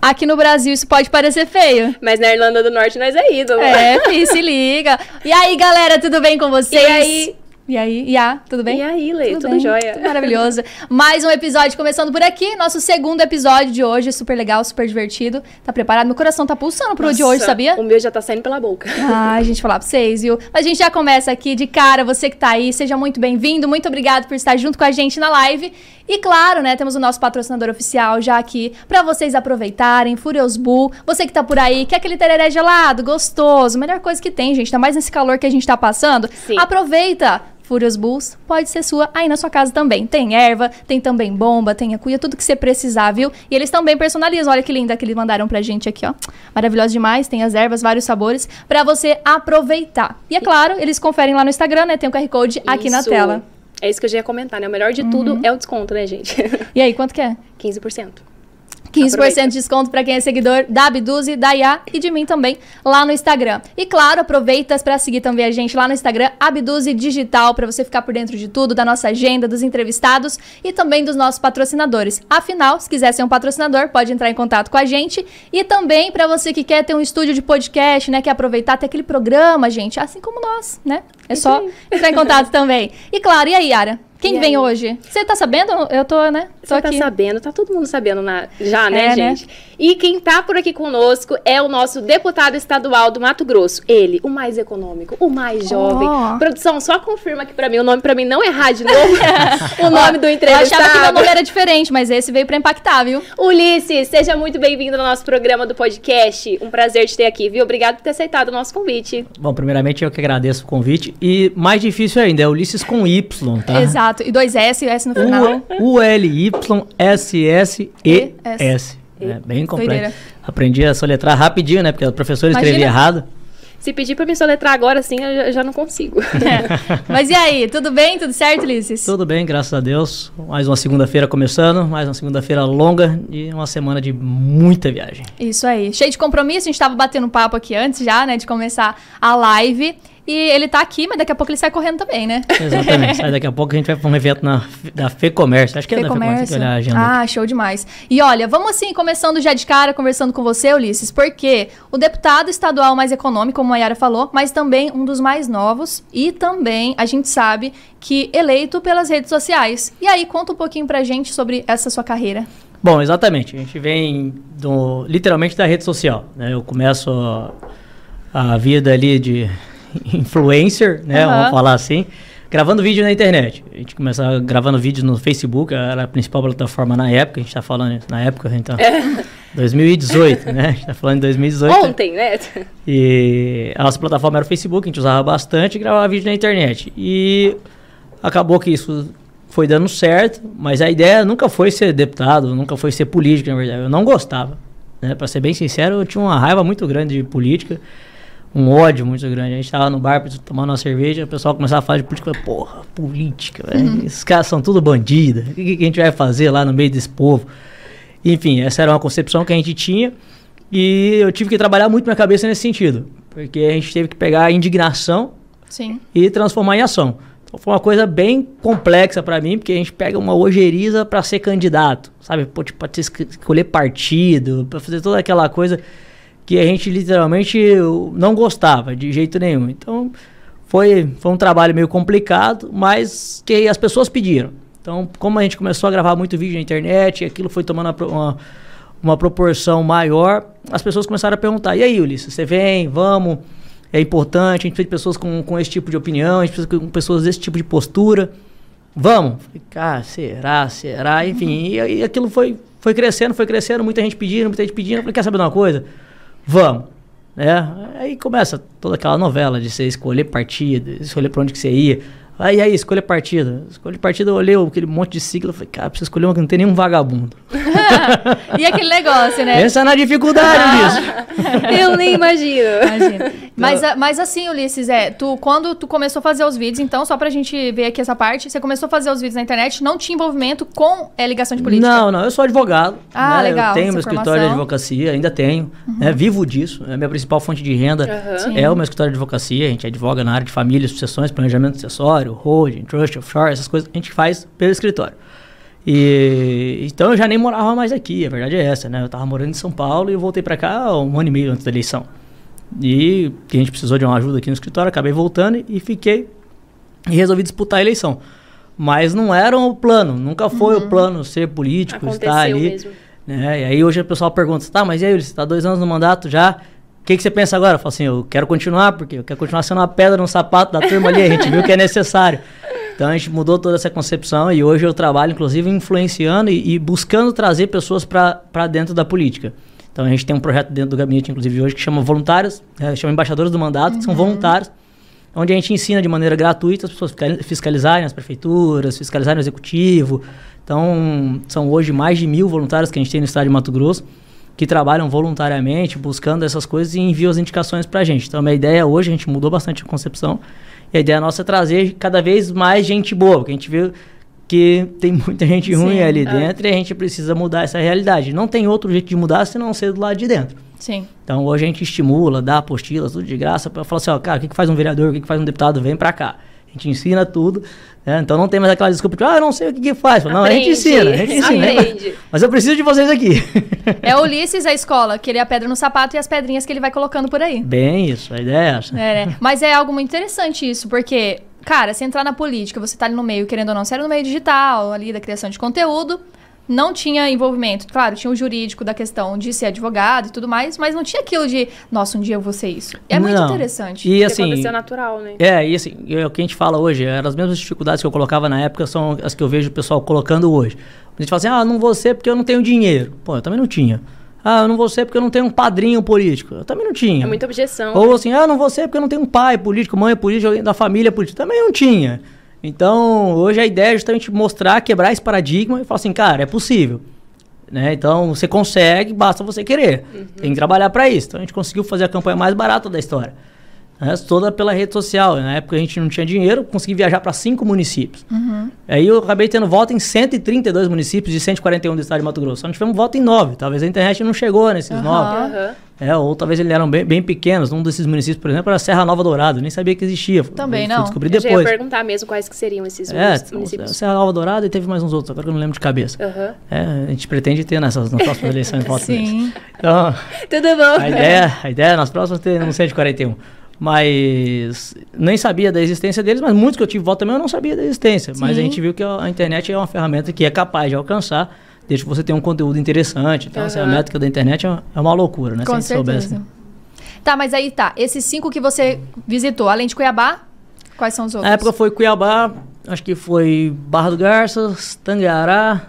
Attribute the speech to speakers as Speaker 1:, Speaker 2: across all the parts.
Speaker 1: Aqui no Brasil isso pode parecer feio.
Speaker 2: Mas na Irlanda do Norte nós é ídolo.
Speaker 1: É, se liga. E aí, galera, tudo bem com vocês?
Speaker 2: E aí?
Speaker 1: E aí, Iá, tudo bem?
Speaker 2: E aí, Lei, tudo,
Speaker 1: bem?
Speaker 2: jóia?
Speaker 1: Tudo maravilhoso. Mais um episódio começando por aqui. Nosso segundo episódio de hoje, super legal, super divertido. Tá preparado? Meu coração tá pulsando pro de hoje,
Speaker 2: Nossa,
Speaker 1: sabia?
Speaker 2: O meu já tá saindo pela boca.
Speaker 1: Ai, gente, falar pra vocês, viu? Mas a gente já começa aqui de cara. Você que tá aí, seja muito bem-vindo. Muito obrigado por estar junto com a gente na live. E claro, né, temos o nosso patrocinador oficial já aqui pra vocês aproveitarem. Furious Bull. Você que tá por aí, quer aquele tereré gelado, gostoso, melhor coisa que tem, gente. Ainda mais nesse calor que a gente tá passando.
Speaker 2: Sim.
Speaker 1: Aproveita! Furious Bulls pode ser sua aí na sua casa também. Tem erva, tem também bomba, tem a cuia, tudo que você precisar, viu? E eles também personalizam. Olha que linda que eles mandaram pra gente aqui, ó. Maravilhoso demais. Tem as ervas, vários sabores pra você aproveitar. E é claro, eles conferem lá no Instagram, né? Tem o QR Code aqui na
Speaker 2: Isso.
Speaker 1: tela.
Speaker 2: É isso que eu já ia comentar, né? O melhor de tudo é o desconto, né, gente?
Speaker 1: E aí, quanto que é?
Speaker 2: 15%.
Speaker 1: 15%
Speaker 2: Aproveita.
Speaker 1: de desconto para quem é seguidor da Abduze, da IA e de mim também lá no Instagram. E claro, aproveita para seguir também a gente lá no Instagram, Abduze Digital, para você ficar por dentro de tudo, da nossa agenda, dos entrevistados e também dos nossos patrocinadores. Afinal, se quiser ser um patrocinador, pode entrar em contato com a gente. E também para você que quer ter um estúdio de podcast, né, quer aproveitar ter aquele programa, gente, assim como nós, né? É só entrar em contato também. E claro, e aí, Yara? Quem
Speaker 2: E
Speaker 1: vem
Speaker 2: aí?
Speaker 1: hoje? Você tá sabendo? Eu tô, né? Tô
Speaker 2: Você tá
Speaker 1: aqui.
Speaker 2: sabendo, tá todo mundo sabendo na- já, né,
Speaker 1: É, né?
Speaker 2: gente? E quem tá por aqui conosco é o nosso deputado estadual do Mato Grosso. Ele, o mais econômico, o mais jovem.
Speaker 1: Ó.
Speaker 2: Produção, só confirma aqui pra mim, o nome pra mim não errar de novo. o nome do
Speaker 1: Eu
Speaker 2: entrevistado.
Speaker 1: achava que meu nome era diferente, mas esse veio pra impactar, viu?
Speaker 2: Ulisses, seja muito bem-vindo ao nosso programa do podcast. Um prazer te ter aqui, viu? Obrigado por ter aceitado o nosso convite.
Speaker 3: Bom, primeiramente eu que agradeço o convite. E mais difícil ainda, é Ulisses com Y, tá?
Speaker 1: Exato. E dois S e o S no final.
Speaker 3: U-L-Y-S-S-E-S. É bem complexo.
Speaker 1: Doideira.
Speaker 3: Aprendi a soletrar rapidinho, né? Porque o professor escrevia
Speaker 1: Imagina.
Speaker 3: errado.
Speaker 2: Se pedir pra me soletrar agora, sim, eu já, eu já não consigo.
Speaker 1: É. Mas e aí, tudo bem? Tudo certo, Ulisses?
Speaker 3: Tudo bem, graças a Deus. Mais uma segunda-feira começando, mais uma segunda-feira longa e uma semana de muita viagem.
Speaker 1: Isso aí. Cheio de compromisso, a gente tava batendo papo aqui antes já, né, de começar a live. E ele tá aqui, mas daqui a pouco ele sai correndo também, né?
Speaker 3: Exatamente. Sai daqui a pouco a gente vai para um evento na, da FEComércio. Acho que é da FEComércio, tem que olhar a agenda.
Speaker 1: Ah, show demais. E olha, vamos assim, começando já de cara, conversando com você, Ulisses, porque o deputado estadual mais econômico, como a Yara falou, mas também um dos mais novos e também, a gente sabe, que eleito pelas redes sociais. E aí, conta um pouquinho pra gente sobre essa sua carreira.
Speaker 3: Bom, exatamente. A gente vem do, literalmente da rede social. Né? Eu começo a, a vida ali de influencer, né?
Speaker 1: Aham.
Speaker 3: Vamos falar assim. Gravando vídeo na internet. A gente começava gravando vídeos no Facebook, era a principal plataforma na época. A gente tá falando na época, então. 2018, né? A gente tá falando de 2018.
Speaker 2: Ontem, né?
Speaker 3: E a nossa plataforma era o Facebook, a gente usava bastante e gravava vídeo na internet. E acabou que isso foi dando certo, mas a ideia nunca foi ser deputado, nunca foi ser político, na verdade. Eu não gostava. Né? Para ser bem sincero, eu tinha uma raiva muito grande de política, um ódio muito grande. A gente tava no bar tomando uma cerveja, o pessoal começava a falar de política, porra, política, velho. Esses caras são tudo bandidos. O que, que a gente vai fazer lá no meio desse povo? Enfim, essa era uma concepção que a gente tinha. E eu tive que trabalhar muito minha cabeça nesse sentido. Porque a gente teve que pegar a indignação
Speaker 1: Sim.
Speaker 3: e transformar em ação. Então foi uma coisa bem complexa para mim, porque a gente pega uma ojeriza para ser candidato, sabe? Pô, tipo, pra escolher partido, para fazer toda aquela coisa que a gente literalmente não gostava de jeito nenhum. Então foi, foi um trabalho meio complicado, mas que as pessoas pediram. Então, como a gente começou a gravar muito vídeo na internet, aquilo foi tomando uma, uma, proporção maior, as pessoas começaram a perguntar: e aí, Ulisses, você vem? Vamos? É importante, a gente precisa de pessoas com, com esse tipo de opinião, a gente precisa de pessoas desse tipo de postura. Vamos? Cara, será? Será? Enfim, e, e aquilo foi, foi crescendo, foi crescendo, muita gente pedindo, muita gente pedindo. Eu falei, quer saber de uma coisa? Vamos. Né? Aí começa toda aquela novela de você escolher partido, escolher pra onde que você ia. Aí, aí, escolha partido. Escolha partido, eu olhei aquele monte de sigla, eu falei, cara, preciso escolher uma que não tem nenhum vagabundo.
Speaker 1: e aquele negócio, né?
Speaker 3: Essa é na dificuldade disso.
Speaker 2: Eu nem imagino.
Speaker 1: Imagina. Mas, a- mas assim, Ulisses, é, tu, quando tu começou a fazer os vídeos, então, só pra gente ver aqui essa parte, você começou a fazer os vídeos na internet, não tinha envolvimento com é, ligação de política?
Speaker 3: Não, não, eu sou advogado.
Speaker 1: Ah,
Speaker 3: né?
Speaker 1: legal,
Speaker 3: Eu tenho meu escritório de
Speaker 1: formação. Uhum.
Speaker 3: advocacia, ainda tenho. né? Vivo disso. É a minha principal fonte de renda.
Speaker 1: Sim.
Speaker 3: É o meu escritório de advocacia. A gente advoga na área de família, sucessões, planejamento sucessório, holding, trust, offshore, essas coisas a gente faz pelo escritório. E então eu já nem morava mais aqui, a verdade é essa, né? Eu tava morando em São Paulo e eu voltei para cá um ano e meio antes da eleição. E a gente precisou de uma ajuda aqui no escritório, acabei voltando e fiquei e resolvi disputar a eleição. Mas não era o plano, nunca foi uhum. o plano ser político, Aconteceu estar ali. Mesmo. Né? E aí hoje o pessoal pergunta, tá, mas e aí, você está dois anos no mandato já, o que, que você pensa agora? Eu falo assim, eu quero continuar, porque eu quero continuar sendo uma pedra no sapato da turma ali, a gente viu que é necessário. Então a gente mudou toda essa concepção e hoje eu trabalho, inclusive, influenciando e, e buscando trazer pessoas para dentro da política. Então a gente tem um projeto dentro do gabinete, inclusive, hoje, que chama Voluntários, é, chama Embaixadores do Mandato, uhum. que são uhum. voluntários, onde a gente ensina de maneira gratuita as pessoas fiscalizarem as prefeituras, fiscalizarem o executivo. Então, são hoje mais de mil voluntários que a gente tem no estado de Mato Grosso que trabalham voluntariamente, buscando essas coisas e enviam as indicações para a gente. Então, a minha ideia hoje, a gente mudou bastante a concepção, e a ideia nossa é trazer cada vez mais gente boa, porque a gente viu que tem muita gente ruim Sim, ali é. dentro e a gente precisa mudar essa realidade. Não tem outro jeito de mudar se não ser do lado de dentro.
Speaker 1: Sim.
Speaker 3: Então hoje a gente estimula, dá apostilas, tudo de graça, para falar assim, ó, cara, o que, que faz um vereador, o que, que faz um deputado, vem para cá. A gente ensina tudo. Né? Então não tem mais aquela desculpa de, ah, eu não sei o que, que faz. Não, a gente ensina, a gente ensina. Aprende. Mas eu preciso de vocês aqui.
Speaker 1: É o Ulisses a escola, que ele é a pedra no sapato e as pedrinhas que ele vai colocando por aí.
Speaker 3: Bem isso, a ideia é essa.
Speaker 1: É, né? Mas é algo muito interessante isso, porque, cara, se entrar na política, você tá ali no meio, querendo ou não, você era no meio digital, ali da criação de conteúdo, não tinha envolvimento. Claro, tinha o jurídico da questão de ser advogado e tudo mais, mas não tinha aquilo de, nossa, um dia eu vou ser isso. É não. muito interessante.
Speaker 3: E assim, aconteceu
Speaker 2: natural, né?
Speaker 3: É, e assim, é o que a gente fala hoje, eram as mesmas dificuldades que eu colocava na época, são as que eu vejo o pessoal colocando hoje. A gente fala assim, ah, não vou ser porque eu não tenho dinheiro. Pô, eu também não tinha. Ah, eu não vou ser porque eu não tenho um padrinho político. Eu também não tinha.
Speaker 2: É muita objeção.
Speaker 3: Ou assim, ah, não vou ser porque eu não tenho um pai político, mãe política, alguém da família política. Também não tinha. Então, hoje a ideia é justamente mostrar, quebrar esse paradigma e falar assim, cara, é possível. Né? Então você consegue, basta você querer. Uhum. Tem que trabalhar para isso. Então a gente conseguiu fazer a campanha mais barata da história. Né? Toda pela rede social. Na época a gente não tinha dinheiro, consegui viajar para cinco municípios. Uhum. Aí eu acabei tendo voto em 132 municípios de 141 do estado de Mato Grosso. Só não tivemos voto em nove. Talvez a internet não chegou nesses uhum. nove. É, ou talvez eles eram bem, bem, pequenos. Um desses municípios, por exemplo, era Serra Nova Dourado. Nem sabia que existia.
Speaker 1: Também não.
Speaker 3: Descobri depois. Eu
Speaker 2: ia perguntar mesmo quais que seriam esses é, municípios.
Speaker 3: Serra Nova Dourado e teve mais uns outros, agora que eu não lembro de cabeça. Uhum. É, a gente pretende ter nessas nas próximas eleições.
Speaker 1: Sim.
Speaker 3: Então,
Speaker 2: Tudo bom.
Speaker 3: A ideia, a ideia é nas próximas ter um 141 mas nem sabia da existência deles, mas muitos que eu tive voto também eu não sabia da existência. Sim. Mas a gente viu que a internet é uma ferramenta que é capaz de alcançar, desde que você tenha um conteúdo interessante. Então, uhum. assim, a métrica da internet é, é uma loucura, né?
Speaker 1: Com
Speaker 3: se certeza. soubesse.
Speaker 1: Tá, mas aí tá. Esses cinco que você visitou, além de Cuiabá, quais são os outros?
Speaker 3: Na época foi Cuiabá, acho que foi Barra do Garças, Tangará,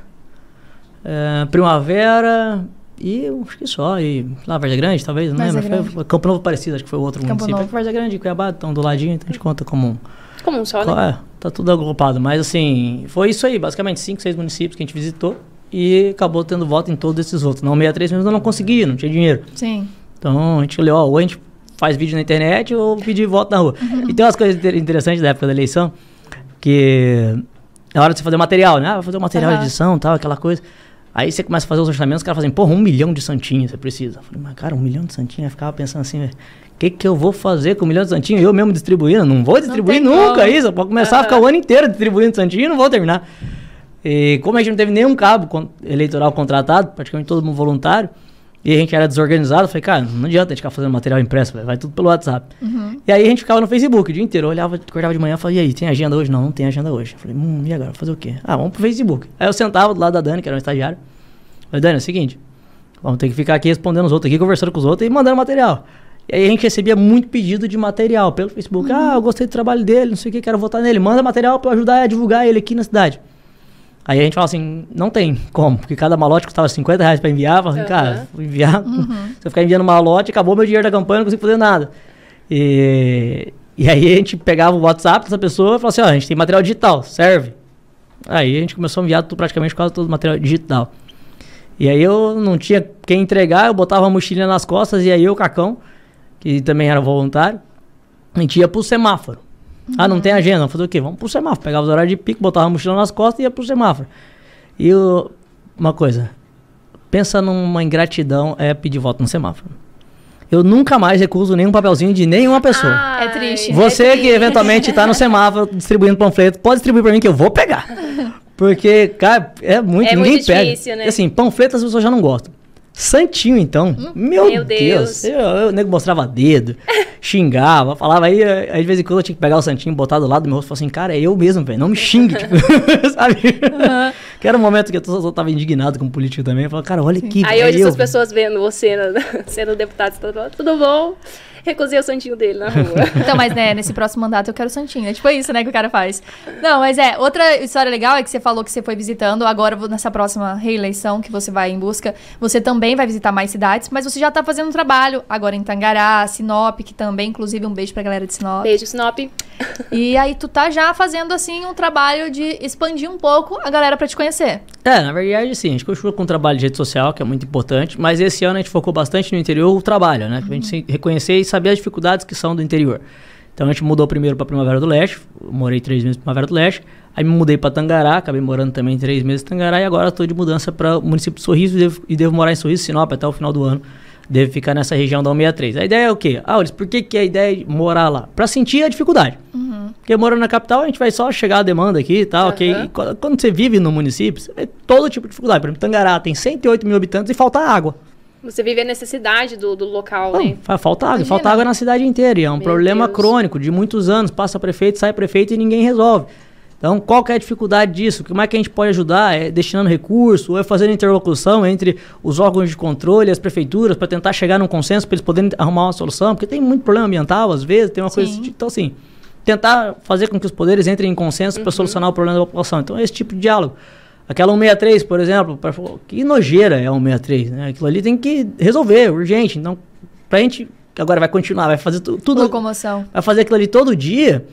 Speaker 3: é, Primavera e acho que só. E lá, Varda Grande, talvez, não lembro. Foi, Campo Novo Parecido, acho que foi o outro Campo município. Novo. Varda Grande e Cuiabá estão do ladinho, então a gente conta como um.
Speaker 2: Como um só, né?
Speaker 3: É, tá tudo agrupado. Mas assim, foi isso aí, basicamente, cinco, seis municípios que a gente visitou e acabou tendo voto em todos esses outros. Não 63 mesmo eu não conseguia, não tinha dinheiro.
Speaker 1: Sim.
Speaker 3: Então a gente olhou, ó, ou a gente faz vídeo na internet ou pedir voto na rua. Uhum. E tem umas coisas interessantes da época da eleição, que na hora de você fazer material, né? Ah, vai fazer um material uhum. de edição tal, aquela coisa. Aí você começa a fazer os orçamentos, os caras fazem, porra, um milhão de santinhos você precisa. Eu falei, mas cara, um milhão de santinhos? Eu ficava pensando assim, o que, que eu vou fazer com um milhão de santinhos? Eu mesmo distribuindo? Não vou distribuir não nunca como. isso. Eu posso começar uhum. a ficar o ano inteiro distribuindo santinho e não vou terminar. E como a gente não teve nenhum cabo eleitoral contratado, praticamente todo mundo voluntário, e a gente era desorganizado, eu falei, cara, não adianta a gente ficar fazendo material impresso, vai tudo pelo WhatsApp. Uhum. E aí a gente ficava no Facebook o dia inteiro, eu olhava, acordava de manhã e falava, e aí, tem agenda hoje? Não, não tem agenda hoje. Eu falei, hum, e agora? Fazer o quê? Ah, vamos pro Facebook. Aí eu sentava do lado da Dani, que era uma estagiária. Falei, Dani, é o seguinte, vamos ter que ficar aqui respondendo os outros aqui, conversando com os outros e mandando material. E aí a gente recebia muito pedido de material pelo Facebook. Uhum. Ah, eu gostei do trabalho dele, não sei o que, quero votar nele. Manda material para ajudar a divulgar ele aqui na cidade. Aí a gente fala assim, não tem como, porque cada malote custava 50 reais para enviar. Fala assim, uhum. cara, vou enviar. Uhum. Se eu ficar enviando malote, acabou meu dinheiro da campanha, não consigo fazer nada. E, e aí a gente pegava o WhatsApp dessa pessoa e falava assim, ó, a gente tem material digital, serve. Aí a gente começou a enviar tudo, praticamente quase todo o material digital. E aí eu não tinha quem entregar, eu botava a mochilinha nas costas e aí eu, Cacão, que também era voluntário, a gente ia pro semáforo. Ah, não tem agenda, vamos fazer o quê? Vamos pro semáforo. Pegava os horários de pico, botava a mochila nas costas e ia pro semáforo. E eu, uma coisa, pensa numa ingratidão é pedir voto no semáforo. Eu nunca mais recuso nenhum papelzinho de nenhuma pessoa.
Speaker 1: Ai, é triste.
Speaker 3: Você
Speaker 1: é
Speaker 3: que eventualmente está no semáforo distribuindo panfleto, pode distribuir para mim que eu vou pegar. Porque, cara, é muito,
Speaker 2: É
Speaker 3: ninguém
Speaker 2: muito
Speaker 3: pega.
Speaker 2: difícil, né?
Speaker 3: Assim, panfleto as pessoas já não gostam. Santinho, então. Meu,
Speaker 2: Meu
Speaker 3: Deus.
Speaker 2: Deus.
Speaker 3: Eu, eu, o nego mostrava dedo, xingava, falava. Aí, aí, de vez em quando, eu tinha que pegar o santinho, botar do lado do meu rosto e falar assim, cara, é eu mesmo, velho. Não me xingue, tipo, sabe? Que era um momento que eu, eu tava indignado com o político também. Eu falava, cara, olha que
Speaker 2: Aí
Speaker 3: é
Speaker 2: hoje
Speaker 3: eu,
Speaker 2: essas pessoas vendo você sendo deputado tudo bom? Recusei o santinho dele na rua.
Speaker 1: Então, mas né, nesse próximo mandato eu quero o Santinho. É tipo isso, né, que o cara faz. Não, mas é, outra história legal é que você falou que você foi visitando, agora nessa próxima reeleição que você vai em busca, você também vai visitar mais cidades, mas você já tá fazendo um trabalho agora em Tangará, Sinop, que também, inclusive, um beijo pra galera de Sinop.
Speaker 2: Beijo, Sinop.
Speaker 1: E aí tu tá já fazendo, assim, um trabalho de expandir um pouco a galera pra te conhecer.
Speaker 3: É, na verdade, sim, a gente continua com o trabalho de rede social, que é muito importante, mas esse ano a gente focou bastante no interior o trabalho, né? Pra gente se reconhecer e saber as dificuldades que são do interior. Então a gente mudou primeiro para Primavera do Leste, morei três meses em Primavera do Leste, aí me mudei para Tangará, acabei morando também três meses em Tangará e agora estou de mudança para o município de Sorriso e devo, e devo morar em Sorriso, Sinop até o final do ano. Devo ficar nessa região da 163. A ideia é o quê? Ah, por que, que a ideia é morar lá? Para sentir a dificuldade. Porque morando na capital, a gente vai só chegar a demanda aqui e tal, ok? Quando, quando você vive no município, você vê todo tipo de dificuldade. Por exemplo, Tangará tem 108 mil habitantes e falta água.
Speaker 2: Você vive a necessidade do, do local,
Speaker 3: Não,
Speaker 2: né?
Speaker 3: fa- falta água,
Speaker 1: Imagina.
Speaker 3: falta água na cidade inteira. E é um
Speaker 2: Meu
Speaker 3: problema
Speaker 2: Deus.
Speaker 3: crônico de muitos anos. Passa prefeito, sai prefeito e ninguém resolve. Então, qual que é a dificuldade disso? Como é que a gente pode ajudar? É destinando recurso ou é fazendo interlocução entre os órgãos de controle e as prefeituras para tentar chegar num consenso para eles poderem arrumar uma solução? Porque tem muito problema ambiental, às vezes, tem uma coisa...
Speaker 1: Sim.
Speaker 3: tipo. Então, assim, tentar fazer com que os poderes entrem em consenso
Speaker 2: Uhum.
Speaker 3: para solucionar o problema da população. Então, é esse tipo de diálogo. Aquela 163, por exemplo, pra, que nojeira é a 163, né? Aquilo ali tem que resolver, urgente. Então, pra gente, que agora vai continuar, vai fazer tu- tudo,
Speaker 1: Locomoção.
Speaker 3: vai fazer aquilo ali todo dia,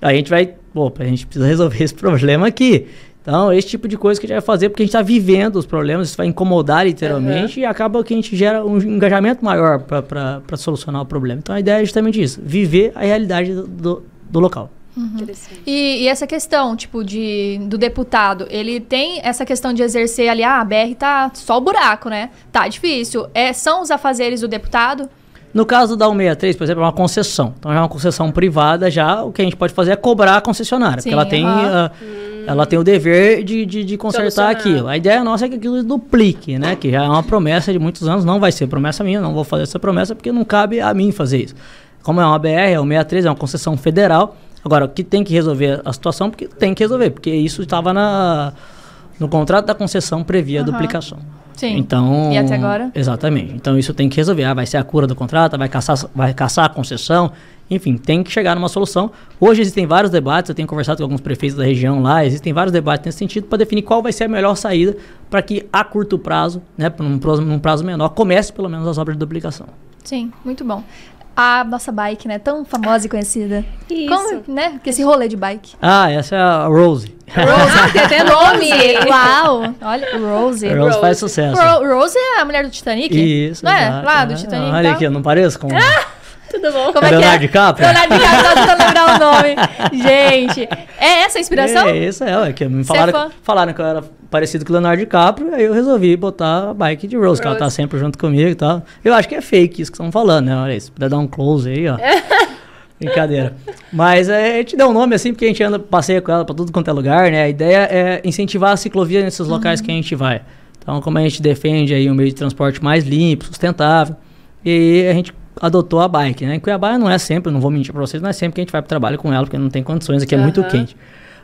Speaker 3: a gente vai, pô, a gente precisa resolver esse problema aqui. Então, esse tipo de coisa que a gente vai fazer, porque a gente está vivendo os problemas, isso vai incomodar literalmente e acaba que a gente gera um engajamento maior para solucionar o problema. Então, a ideia é justamente isso, viver a realidade do, do, do local.
Speaker 2: Interessante.
Speaker 1: E, e essa questão, tipo, de, do deputado, ele tem essa questão de exercer ali, ah, a BR tá só o buraco, né? Tá difícil. É, são os afazeres do deputado?
Speaker 3: No caso da 163, por exemplo, é uma concessão. Então, é uma concessão privada, já o que a gente pode fazer é cobrar a concessionária,
Speaker 1: Sim,
Speaker 3: porque ela tem,
Speaker 1: aham.
Speaker 3: ah, ela tem o dever de, de, de consertar aquilo. A ideia nossa é que aquilo duplique, né? Que já é uma promessa de muitos anos, não vai ser promessa minha, não vou fazer essa promessa porque não cabe a mim fazer isso. Como é uma BR, é uma 63, é uma concessão federal. Agora, o que tem que resolver a situação, porque tem que resolver, porque isso estava na no contrato da concessão previa a
Speaker 1: Aham.
Speaker 3: duplicação.
Speaker 1: Sim.
Speaker 3: Então,
Speaker 1: E até agora?
Speaker 3: Exatamente. Então isso tem que resolver. Ah, vai ser a cura do contrato, vai caçar, vai caçar a concessão. Enfim, tem que chegar numa solução. Hoje existem vários debates, eu tenho conversado com alguns prefeitos da região lá, existem vários debates nesse sentido para definir qual vai ser a melhor saída para que a curto prazo, né, por um prazo, num prazo menor, comece pelo menos as obras de duplicação.
Speaker 1: Sim, muito bom. A nossa bike, né? Tão famosa e conhecida.
Speaker 2: Isso.
Speaker 1: Como, né? Que esse rolê de bike.
Speaker 3: Ah, essa é a Rose.
Speaker 2: Rose, tem até nome.
Speaker 1: Uau! Olha, Rose.
Speaker 3: A Rose faz
Speaker 2: Rose.
Speaker 3: sucesso.
Speaker 1: Ro- Rose é a mulher do Titanic?
Speaker 3: Isso,
Speaker 1: Não é?
Speaker 3: exato,
Speaker 1: Lá do
Speaker 3: né?
Speaker 1: Titanic.
Speaker 3: Olha
Speaker 1: e tal.
Speaker 3: aqui, eu não pareço com
Speaker 2: Tudo bom?
Speaker 1: Como é que
Speaker 3: Leonardo
Speaker 1: é?
Speaker 3: DiCaprio?
Speaker 1: Leonardo DiCaprio, tá tentando lembrar o nome. Gente, é essa a inspiração?
Speaker 3: É, isso é, ué, que me
Speaker 1: Você é
Speaker 3: falaram, falaram que eu era parecido com o Leonardo DiCaprio, aí eu resolvi botar a bike de Rose, que ela tá
Speaker 2: Rose.
Speaker 3: sempre junto comigo e tal. Eu acho que é fake isso que estão falando, né? Olha se puder dar um close aí, ó. Brincadeira. Mas é, a gente deu um nome assim porque a gente anda, passeia com ela pra tudo quanto é lugar, né? A ideia é incentivar a ciclovia nesses locais que a gente vai. Então, como a gente defende aí um meio de transporte mais limpo, sustentável, e aí a gente adotou a bike, né? Em Cuiabá não é sempre, não vou mentir pra vocês, não é sempre que a gente vai pro trabalho com ela, porque não tem condições, aqui é muito
Speaker 2: Aham.
Speaker 3: quente.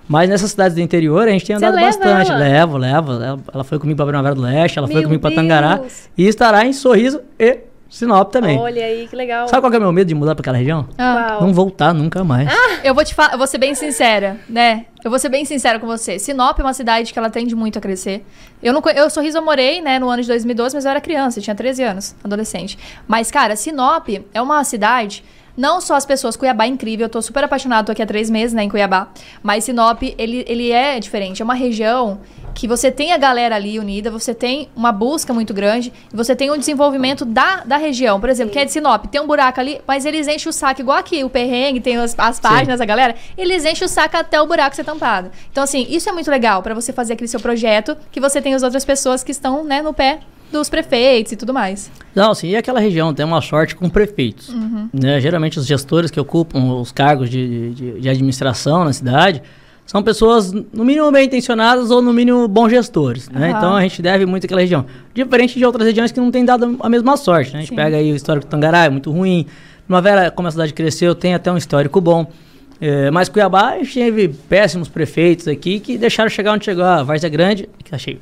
Speaker 3: Mas nessas cidades do interior a gente tem andado bastante.
Speaker 2: ela?
Speaker 3: Levo, levo. Ela, ela foi comigo pra Primavera do Leste, ela foi
Speaker 2: Meu
Speaker 3: comigo pra Tangará. E estará em Sorriso e Sinop também.
Speaker 2: Olha aí, que legal.
Speaker 3: Sabe qual que é o meu medo de mudar pra aquela região?
Speaker 1: Ah.
Speaker 3: Não voltar nunca mais.
Speaker 1: eu vou te falar, eu vou ser bem sincera, né? Eu vou ser bem sincera com você. Sinop é uma cidade que ela tende muito a crescer. Eu não, eu Sorriso eu morei, né, no ano de 2012, mas eu era criança, eu tinha 13 anos, adolescente. Mas cara, Sinop é uma cidade não só as pessoas, Cuiabá é incrível, eu tô super apaixonada, tô aqui há três meses, né, em Cuiabá. Mas Sinop, ele, ele é diferente, é uma região que você tem a galera ali unida, você tem uma busca muito grande, e você tem um desenvolvimento da, da região. Por exemplo, quem é de Sinop, tem um buraco ali, mas eles enchem o saco, igual aqui, o perrengue, tem as, as páginas da galera, eles enchem o saco até o buraco ser tampado. Então, assim, isso é muito legal pra você fazer aquele seu projeto, que você tem as outras pessoas que estão, né, no pé dos prefeitos e tudo mais.
Speaker 3: Não, sim, e aquela região tem uma sorte com prefeitos. Né? Geralmente os gestores que ocupam os cargos de, de, de administração na cidade são pessoas, no mínimo, bem intencionadas ou, no mínimo, bons gestores, né?
Speaker 1: Aham.
Speaker 3: Então, a gente deve muito àquela região. Diferente de outras regiões que não têm dado a mesma sorte, né? A gente
Speaker 1: Sim.
Speaker 3: pega aí o histórico do Tangará, é muito ruim. Primavera, como a cidade cresceu, tem até um histórico bom. É, mas Cuiabá, a gente teve péssimos prefeitos aqui que deixaram chegar onde chegou. A Várzea Grande, que achei...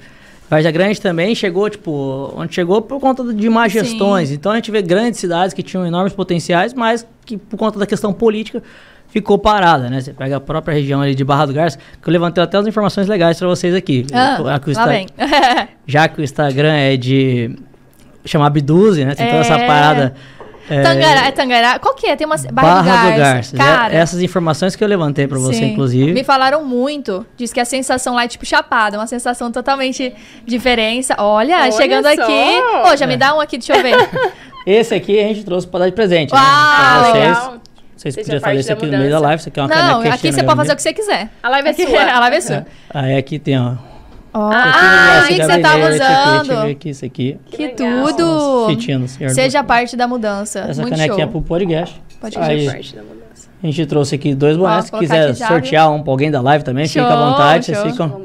Speaker 3: Várzea Grande também chegou, tipo, onde chegou por conta de más
Speaker 1: Sim.
Speaker 3: gestões. Então a gente vê grandes cidades que tinham enormes potenciais, mas que por conta da questão política ficou parada, né? Você pega a própria região ali de Barra do Garça, que eu levantei até as informações legais para vocês aqui.
Speaker 1: Ah,
Speaker 3: Já que o. Já que o Instagram é de chamar Abduze, né? Tem toda essa
Speaker 1: É.
Speaker 3: parada. é,
Speaker 1: Tangará, é Tangará. Qual que é? Tem uma
Speaker 3: Barra,
Speaker 1: Barra,
Speaker 3: do Garça.
Speaker 1: Cara,
Speaker 3: É- Essas informações que eu levantei para você,
Speaker 1: sim.
Speaker 3: inclusive.
Speaker 1: Me falaram muito. Diz que a sensação lá é tipo chapada, uma sensação totalmente diferença. Olha,
Speaker 2: Olha
Speaker 1: chegando
Speaker 2: só.
Speaker 1: aqui. Ô, já me dá um aqui, deixa eu ver.
Speaker 3: Esse aqui a gente trouxe para dar de presente, né?
Speaker 1: Uau!
Speaker 3: Pra vocês.
Speaker 2: Legal.
Speaker 3: Vocês
Speaker 2: Seja
Speaker 3: podiam fazer isso aqui no meio da
Speaker 2: mudança.
Speaker 3: live. Isso aqui é uma
Speaker 1: Não,
Speaker 3: caneca
Speaker 1: aqui você pode fazer o que você quiser.
Speaker 2: A live é
Speaker 1: Aqui,
Speaker 2: sua.
Speaker 1: a live é sua.
Speaker 3: Aí aqui tem, ó.
Speaker 1: Ó,
Speaker 2: Ah,
Speaker 1: ah,
Speaker 3: esse
Speaker 1: vi que você tava
Speaker 3: aqui, eu ver
Speaker 1: usando.
Speaker 3: aqui, isso aqui.
Speaker 1: Que,
Speaker 2: Que
Speaker 1: tudo.
Speaker 3: Fitinha do senhor.
Speaker 1: Seja parte da mudança.
Speaker 3: Essa
Speaker 1: Muito
Speaker 3: canequinha
Speaker 1: show.
Speaker 3: pro podcast.
Speaker 1: Pode
Speaker 3: Aí,
Speaker 2: parte da mudança.
Speaker 3: a gente trouxe aqui dois bonés. Se quiser
Speaker 1: aqui
Speaker 3: sortear um pra alguém da live também, fica à
Speaker 1: Show,
Speaker 3: vontade. Vocês
Speaker 1: show.
Speaker 3: ficam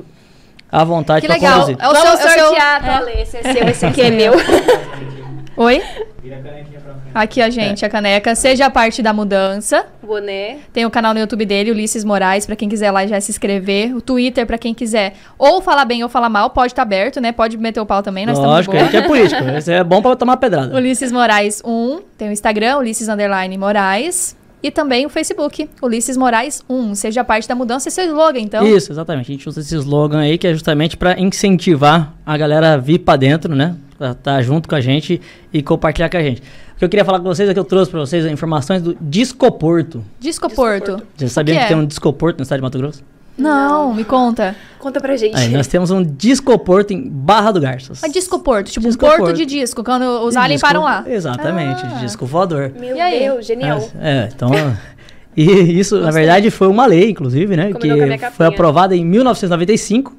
Speaker 3: à vontade
Speaker 1: Que
Speaker 3: pra
Speaker 1: legal.
Speaker 3: conduzir.
Speaker 1: É o
Speaker 2: Vamos
Speaker 1: seu, é seu-
Speaker 2: sortear,
Speaker 1: é.
Speaker 2: Esse é seu, esse aqui é meu.
Speaker 1: Oi? Aqui, ó, gente, a caneca. Seja parte da mudança.
Speaker 2: Boné.
Speaker 1: Tem o canal no YouTube dele, Ulisses Moraes, pra quem quiser lá já se inscrever. O Twitter, pra quem quiser ou falar bem ou falar mal, pode estar aberto, né? Pode meter o pau também, nós estamos
Speaker 3: Lógico, aí que é político. Esse é bom pra tomar pedrada.
Speaker 1: Ulisses Moraes 1, tem o Instagram, Ulisses Underline Moraes. E também o Facebook, Ulisses Moraes 1. Seja parte da mudança, esse é o slogan, então.
Speaker 3: Isso, exatamente. A gente usa esse slogan aí que é justamente pra incentivar a galera a vir pra dentro, né? Pra estar junto com a gente e compartilhar com a gente. O que eu queria falar com vocês é que eu trouxe pra vocês informações do Discoporto.
Speaker 1: Discoporto.
Speaker 3: Vocês sabiam
Speaker 1: que
Speaker 3: que,
Speaker 1: é?
Speaker 3: tem um Discoporto no estado de Mato Grosso?
Speaker 1: Não, me conta.
Speaker 2: Conta pra gente.
Speaker 3: Aí, nós temos um Discoporto em Barra do Garças.
Speaker 1: Mas Discoporto, tipo um
Speaker 3: Discoporto.
Speaker 1: porto de disco, quando os aliens
Speaker 3: disco-
Speaker 1: param lá.
Speaker 3: Exatamente,
Speaker 1: Ah.
Speaker 3: disco voador.
Speaker 2: Meu
Speaker 1: E aí?
Speaker 2: Deus, genial.
Speaker 3: É, então. E isso, na
Speaker 1: Gostei.
Speaker 3: verdade, foi uma lei, inclusive, né?
Speaker 2: Combinou
Speaker 3: Que foi aprovada em 1995.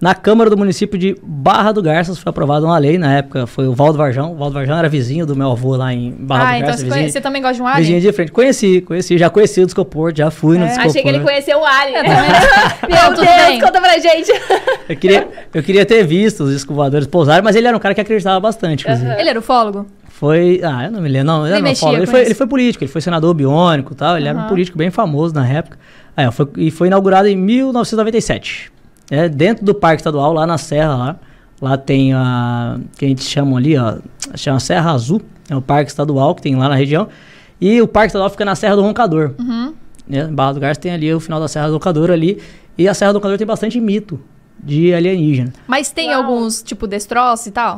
Speaker 3: Na Câmara do município de Barra do Garças foi aprovada uma lei. Na época foi o Valdo Varjão. O Valdo Varjão era vizinho do meu avô lá em Barra
Speaker 1: Ah,
Speaker 3: do
Speaker 1: então
Speaker 3: Garças.
Speaker 1: você,
Speaker 3: vizinho,
Speaker 1: conhece- você também gosta de um
Speaker 3: vizinho
Speaker 1: alien?
Speaker 3: de frente. Conheci, conheci. Já conheci o Discoporto, já fui no
Speaker 1: É.
Speaker 3: Discoporto.
Speaker 2: Achei que ele conheceu o Alien.
Speaker 1: Eu
Speaker 2: né?
Speaker 1: também.
Speaker 2: Meu Deus,
Speaker 1: bem.
Speaker 2: conta pra gente.
Speaker 3: Eu queria, eu queria ter visto os escovadores pousarem, mas ele era um cara que acreditava bastante, inclusive.
Speaker 1: Ele era ufólogo?
Speaker 3: Foi. Ah, eu não me lembro. Não, ele, era falo. ele, foi, ele foi político, ele foi senador biônico e tal. Ele era um político bem famoso na época. Ó, foi- e foi inaugurado em 1997. É, dentro do Parque Estadual, lá na Serra, lá. Lá tem a. que a gente chama ali, ó. Chama Serra Azul. É o Parque Estadual que tem lá na região. E o Parque Estadual fica na Serra do Roncador.
Speaker 1: Uhum.
Speaker 3: Né? Em Barra do Garça tem ali o final da Serra do Roncador ali. E a Serra do Roncador tem bastante mito de alienígena.
Speaker 1: Mas tem
Speaker 2: Uau.
Speaker 1: alguns, tipo, destroços e tal?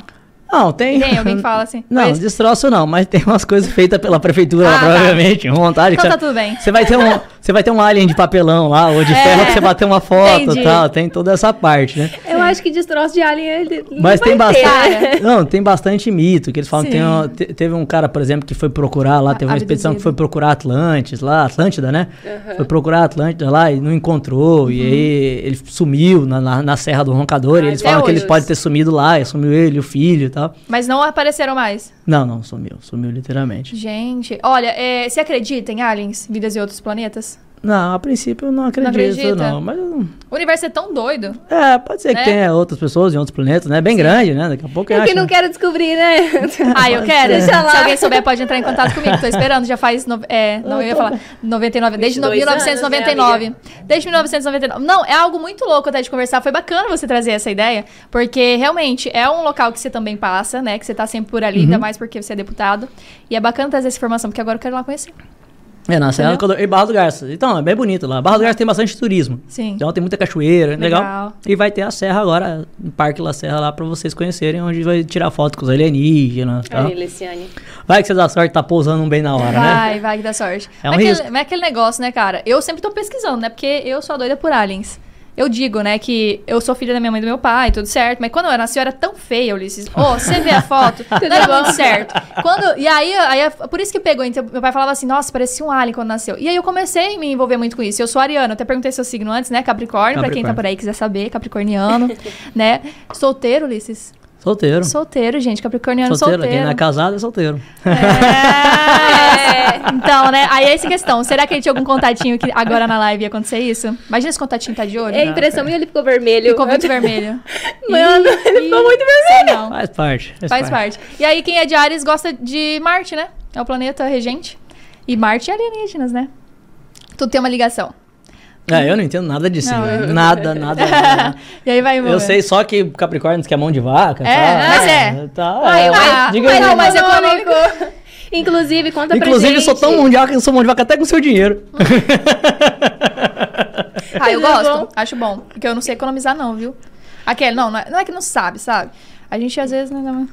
Speaker 3: Não, tem.
Speaker 1: Tem alguém que fala assim?
Speaker 3: Não,
Speaker 1: Mas-
Speaker 3: destroço não, mas tem umas coisas feitas pela prefeitura, lá,
Speaker 1: Ah, tá.
Speaker 3: provavelmente, vontade.
Speaker 1: Então tá
Speaker 3: você-
Speaker 1: tudo bem.
Speaker 3: Você vai ter um, você vai ter um alien de papelão lá, ou de
Speaker 1: É,
Speaker 3: ferro que você bater uma foto e tal, tem toda essa parte, né?
Speaker 2: Eu acho que destroço de Alien ele
Speaker 3: Mas tem bastante. Não, tem bastante mito. Que eles falam que tem teve um cara, por exemplo, que foi procurar lá, teve uma expedição que
Speaker 1: Abduzido.
Speaker 3: foi procurar Atlantis lá, Atlântida, né?
Speaker 2: Aham.
Speaker 3: Foi procurar Atlântida lá e não encontrou. E aí ele sumiu na, na, na Serra do Roncador. e
Speaker 2: Ai,
Speaker 3: eles falam que
Speaker 2: hoje.
Speaker 3: eles podem ter sumido lá, e sumiu ele, o filho e tal.
Speaker 1: Mas não apareceram mais.
Speaker 3: Não, não, sumiu. Sumiu literalmente.
Speaker 1: Gente, olha, é, você acredita em aliens, vidas em outros planetas?
Speaker 3: Não, a princípio eu não acredito,
Speaker 1: acredita?
Speaker 3: não. Mas eu-
Speaker 1: O universo é tão doido.
Speaker 3: é, pode ser
Speaker 1: Né?
Speaker 3: que tenha outras pessoas em outros planetas, né? Bem grande, né? Daqui a pouco eu
Speaker 2: Eu que
Speaker 3: acho.
Speaker 2: não quero descobrir, né?
Speaker 1: Ah, eu quero.
Speaker 2: Deixa lá.
Speaker 1: Se alguém souber, pode entrar em contato comigo. Tô esperando, já faz. No, é, não eu ia falar 99, desde no-
Speaker 2: 22 anos,
Speaker 1: 1999.
Speaker 2: né,
Speaker 1: desde 1999. Não, é algo muito louco até de conversar. Foi bacana você trazer essa ideia, porque realmente é um local que você também passa, né? Que você tá sempre por ali,
Speaker 3: Uhum.
Speaker 1: ainda mais porque você é deputado. E é bacana trazer essa informação, porque agora eu quero ir lá conhecer.
Speaker 3: É, na Serra do
Speaker 1: Entendeu?
Speaker 3: Roncador. E Barra do Garça. Então, é bem bonito lá. Barra do Garça tem bastante turismo.
Speaker 1: Sim.
Speaker 3: Então tem muita cachoeira, legal.
Speaker 1: Legal.
Speaker 3: E vai ter a serra agora, o Parque La Serra lá pra vocês conhecerem, onde vai tirar foto com os alienígenas. Tá?
Speaker 2: Aí.
Speaker 3: Vai que você dá sorte, tá pousando um bem na hora, né?
Speaker 1: Vai, vai que dá sorte.
Speaker 3: É um
Speaker 1: mas,
Speaker 3: risco.
Speaker 1: aquele, mas aquele negócio, né, cara? Eu sempre tô pesquisando, né? Porque eu sou a doida por aliens. Eu digo, né, que eu sou filha da minha mãe e do meu pai, tudo certo. Mas quando eu nasci, eu era tão feia, Ulisses. Ô, você vê a foto, não era muito certo. Quando, e aí, aí, por isso que pegou. Então, meu pai falava assim, nossa, parecia um alien quando nasceu. E aí eu comecei a me envolver muito com isso. Eu sou ariana, até perguntei seu signo antes, né? Capricórnio, pra quem tá
Speaker 3: Capricórnio.
Speaker 1: por aí e quiser saber, capricorniano, né? Solteiro, Ulisses?
Speaker 3: Solteiro.
Speaker 1: Solteiro, gente. Capricorniano
Speaker 3: solteiro.
Speaker 1: solteiro.
Speaker 3: Quem não é casado é solteiro.
Speaker 1: É. Então, né? Aí é essa questão. Será que ele tinha algum contatinho que agora na live ia acontecer isso? Imagina esse contatinho tá de olho.
Speaker 2: É impressão minha, ele ficou vermelho.
Speaker 1: Ficou muito vermelho.
Speaker 2: Mano,
Speaker 1: Ih,
Speaker 2: ele ficou muito
Speaker 1: sei não.
Speaker 3: Faz parte.
Speaker 1: Faz parte. E aí, quem é de Ares gosta de Marte, né? É o planeta regente. E Marte é alienígenas, né? Tudo tem uma ligação.
Speaker 3: É, eu não entendo nada disso.
Speaker 1: Não,
Speaker 3: né?
Speaker 1: eu-
Speaker 3: Nada, nada. nada.
Speaker 1: E aí vai embora.
Speaker 3: eu sei só que Capricórnio que é mão de vaca.
Speaker 1: É,
Speaker 3: tá,
Speaker 1: mas é.
Speaker 3: Tá,
Speaker 2: Uai,
Speaker 3: é,
Speaker 2: mas-
Speaker 1: Ah,
Speaker 3: diga
Speaker 1: mas
Speaker 3: aí.
Speaker 1: não, mas econômico.
Speaker 2: Inclusive, conta pra
Speaker 3: Inclusive,
Speaker 2: gente.
Speaker 3: eu sou tão mão de vaca eu sou mão de vaca até com seu dinheiro.
Speaker 1: Ah, eu
Speaker 2: Tudo
Speaker 1: gosto. Acho bom. Porque eu não sei economizar, não, viu? Aquele, não, não é, não é que não sabe, sabe? A gente às vezes não. não-